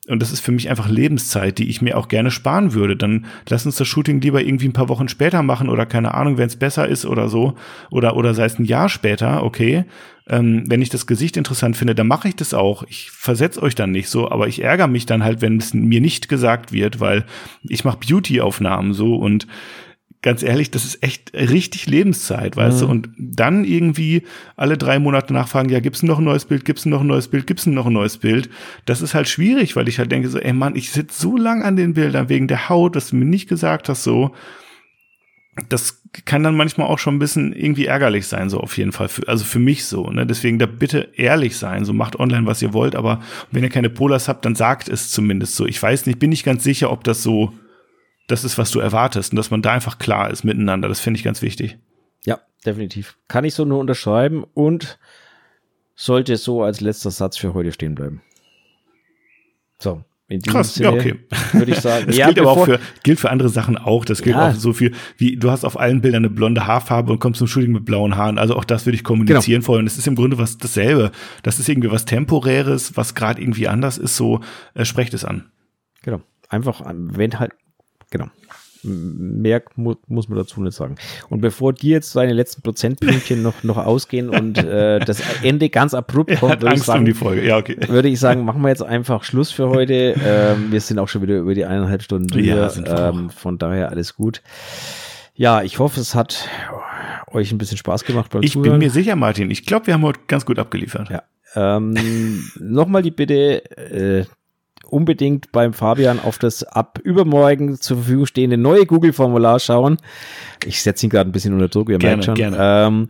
und das ist für mich einfach Lebenszeit, die ich mir auch gerne sparen würde. Dann lass uns das Shooting lieber irgendwie ein paar Wochen später machen oder keine Ahnung, wenn es besser ist oder so. Oder, oder sei es ein Jahr später, okay. Ähm, wenn ich das Gesicht interessant finde, dann mache ich das auch. Ich versetze euch dann nicht so, aber ich ärgere mich dann halt, wenn es mir nicht gesagt wird, weil ich mache Beauty-Aufnahmen so und ganz ehrlich, das ist echt richtig Lebenszeit, weißt mhm. du? Und dann irgendwie alle drei Monate nachfragen, ja, gibt's noch ein neues Bild, gibt's noch ein neues Bild, gibt's noch ein neues Bild? Das ist halt schwierig, weil ich halt denke so, ey Mann, ich sitze so lang an den Bildern wegen der Haut, dass du mir nicht gesagt hast, so. Das kann dann manchmal auch schon ein bisschen irgendwie ärgerlich sein, so auf jeden Fall. Für, also für mich so, ne? Deswegen da bitte ehrlich sein, so macht online, was ihr wollt, aber wenn ihr keine Polars habt, dann sagt es zumindest so. Ich weiß nicht, bin nicht ganz sicher, ob das so das ist, was du erwartest und dass man da einfach klar ist miteinander. Das finde ich ganz wichtig. Ja, definitiv. Kann ich so nur unterschreiben und sollte so als letzter Satz für heute stehen bleiben. So. Krass, Sinne, ja, okay. Würde ich sagen. Das ja, gilt aber auch für, gilt für andere Sachen auch. Das gilt ja. auch so viel, wie du hast auf allen Bildern eine blonde Haarfarbe und kommst zum Shooting mit blauen Haaren. Also auch das würde ich kommunizieren genau. vorher. Und es ist im Grunde was dasselbe. Das ist irgendwie was Temporäres, was gerade irgendwie anders ist. So, äh, sprecht es an. Genau. Einfach, wenn halt Genau. Mehr mu muss man dazu nicht sagen. Und bevor dir jetzt deine letzten Prozentpünktchen noch, noch ausgehen und äh, das Ende ganz abrupt kommt, würde ich, sagen, um ja, okay. würde ich sagen, machen wir jetzt einfach Schluss für heute. Ähm, wir sind auch schon wieder über die eineinhalb Stunden drüber. Ja, ähm, von daher alles gut. Ja, ich hoffe, es hat euch ein bisschen Spaß gemacht beim Ich Zuhören. bin mir sicher, Martin. Ich glaube, wir haben heute ganz gut abgeliefert. Ja. Ähm, Nochmal die Bitte, äh, unbedingt beim Fabian auf das ab übermorgen zur Verfügung stehende neue Google-Formular schauen. Ich setze ihn gerade ein bisschen unter Druck, ihr gerne, merkt schon. Gerne. Ähm,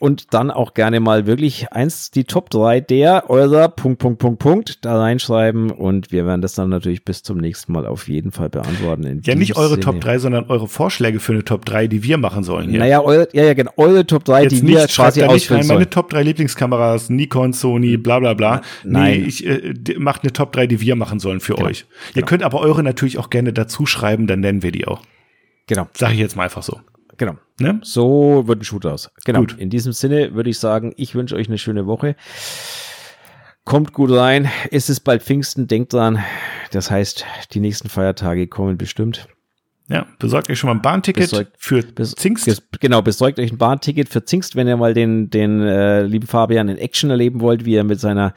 und dann auch gerne mal wirklich eins, die Top 3 der eurer Punkt, Punkt, Punkt, Punkt da reinschreiben und wir werden das dann natürlich bis zum nächsten Mal auf jeden Fall beantworten. ja, nicht eure Sinne. Top 3, sondern eure Vorschläge für eine Top 3, die wir machen sollen. Hier. Naja, eure, ja, ja, genau, eure Top 3, Jetzt die nicht, wir quasi ausfüllen Meine Top 3 Lieblingskameras, Nikon, Sony, bla bla bla. Nein. Nee, ich äh, macht eine Top 3, die wir machen sollen für genau. euch. Ihr genau. könnt aber eure natürlich auch gerne dazu schreiben, dann nennen wir die auch. Genau. Sag ich jetzt mal einfach so. Genau. Ne? So wird ein Shoot aus. Genau. Gut. In diesem Sinne würde ich sagen, ich wünsche euch eine schöne Woche. Kommt gut rein. Es ist bald Pfingsten. Denkt dran. Das heißt, die nächsten Feiertage kommen bestimmt. Ja, besorgt euch schon mal ein Bahnticket besorgt, für bes Zingst. Bes genau, besorgt euch ein Bahnticket für Zingst, wenn ihr mal den, den äh, lieben Fabian in Action erleben wollt, wie er mit seiner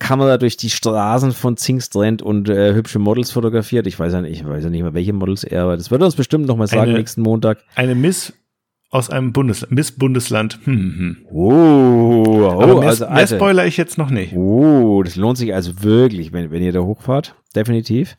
Kamera durch die Straßen von Zingst rennt und äh, hübsche Models fotografiert. Ich weiß ja nicht, ich weiß ja nicht mehr, welche Models er, aber das wird er uns bestimmt noch mal sagen eine, nächsten Montag. Eine Miss aus einem Bundesland, Miss Bundesland. Hm, hm. hm. Oh, oh aber mehr, also, mehr spoiler ich jetzt noch nicht. Oh, das lohnt sich also wirklich, wenn, wenn ihr da hochfahrt. Definitiv.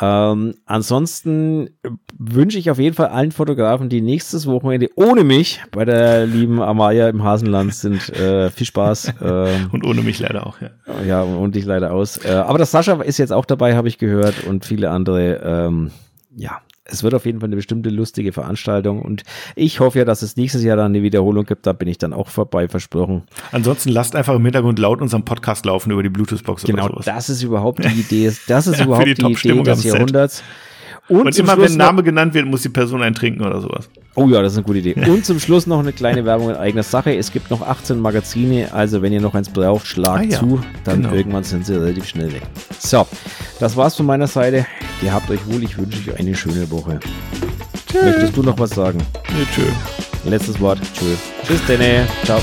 Ähm, ansonsten wünsche ich auf jeden Fall allen Fotografen, die nächstes Wochenende ohne mich bei der lieben Amaya im Hasenland sind, äh, viel Spaß. Ähm, und ohne mich leider auch, ja. Ja, und dich leider aus. Äh, aber das Sascha ist jetzt auch dabei, habe ich gehört, und viele andere. Ähm, ja, es wird auf jeden Fall eine bestimmte lustige Veranstaltung und ich hoffe ja, dass es nächstes Jahr dann eine Wiederholung gibt. Da bin ich dann auch vorbei, versprochen. Ansonsten lasst einfach im Hintergrund laut unseren Podcast laufen über die Bluetooth-Box genau, oder sowas. das ist überhaupt die Idee. Das ist ja, überhaupt die, die Idee des Jahrhunderts. Und, und immer Schluss wenn ein Name genannt wird, muss die Person einen trinken oder sowas. Oh ja, das ist eine gute Idee. Und zum Schluss noch eine kleine Werbung in eigener Sache. Es gibt noch 18 Magazine, also wenn ihr noch eins braucht, schlagt ah, ja. zu. Dann genau. irgendwann sind sie relativ schnell weg. So, das war's von meiner Seite. Ihr habt euch wohl. Ich wünsche euch eine schöne Woche. Tschö. Möchtest du noch was sagen? Nee, tschö. letztes Wort. Tschüss. Tschüss, Dene. Ciao.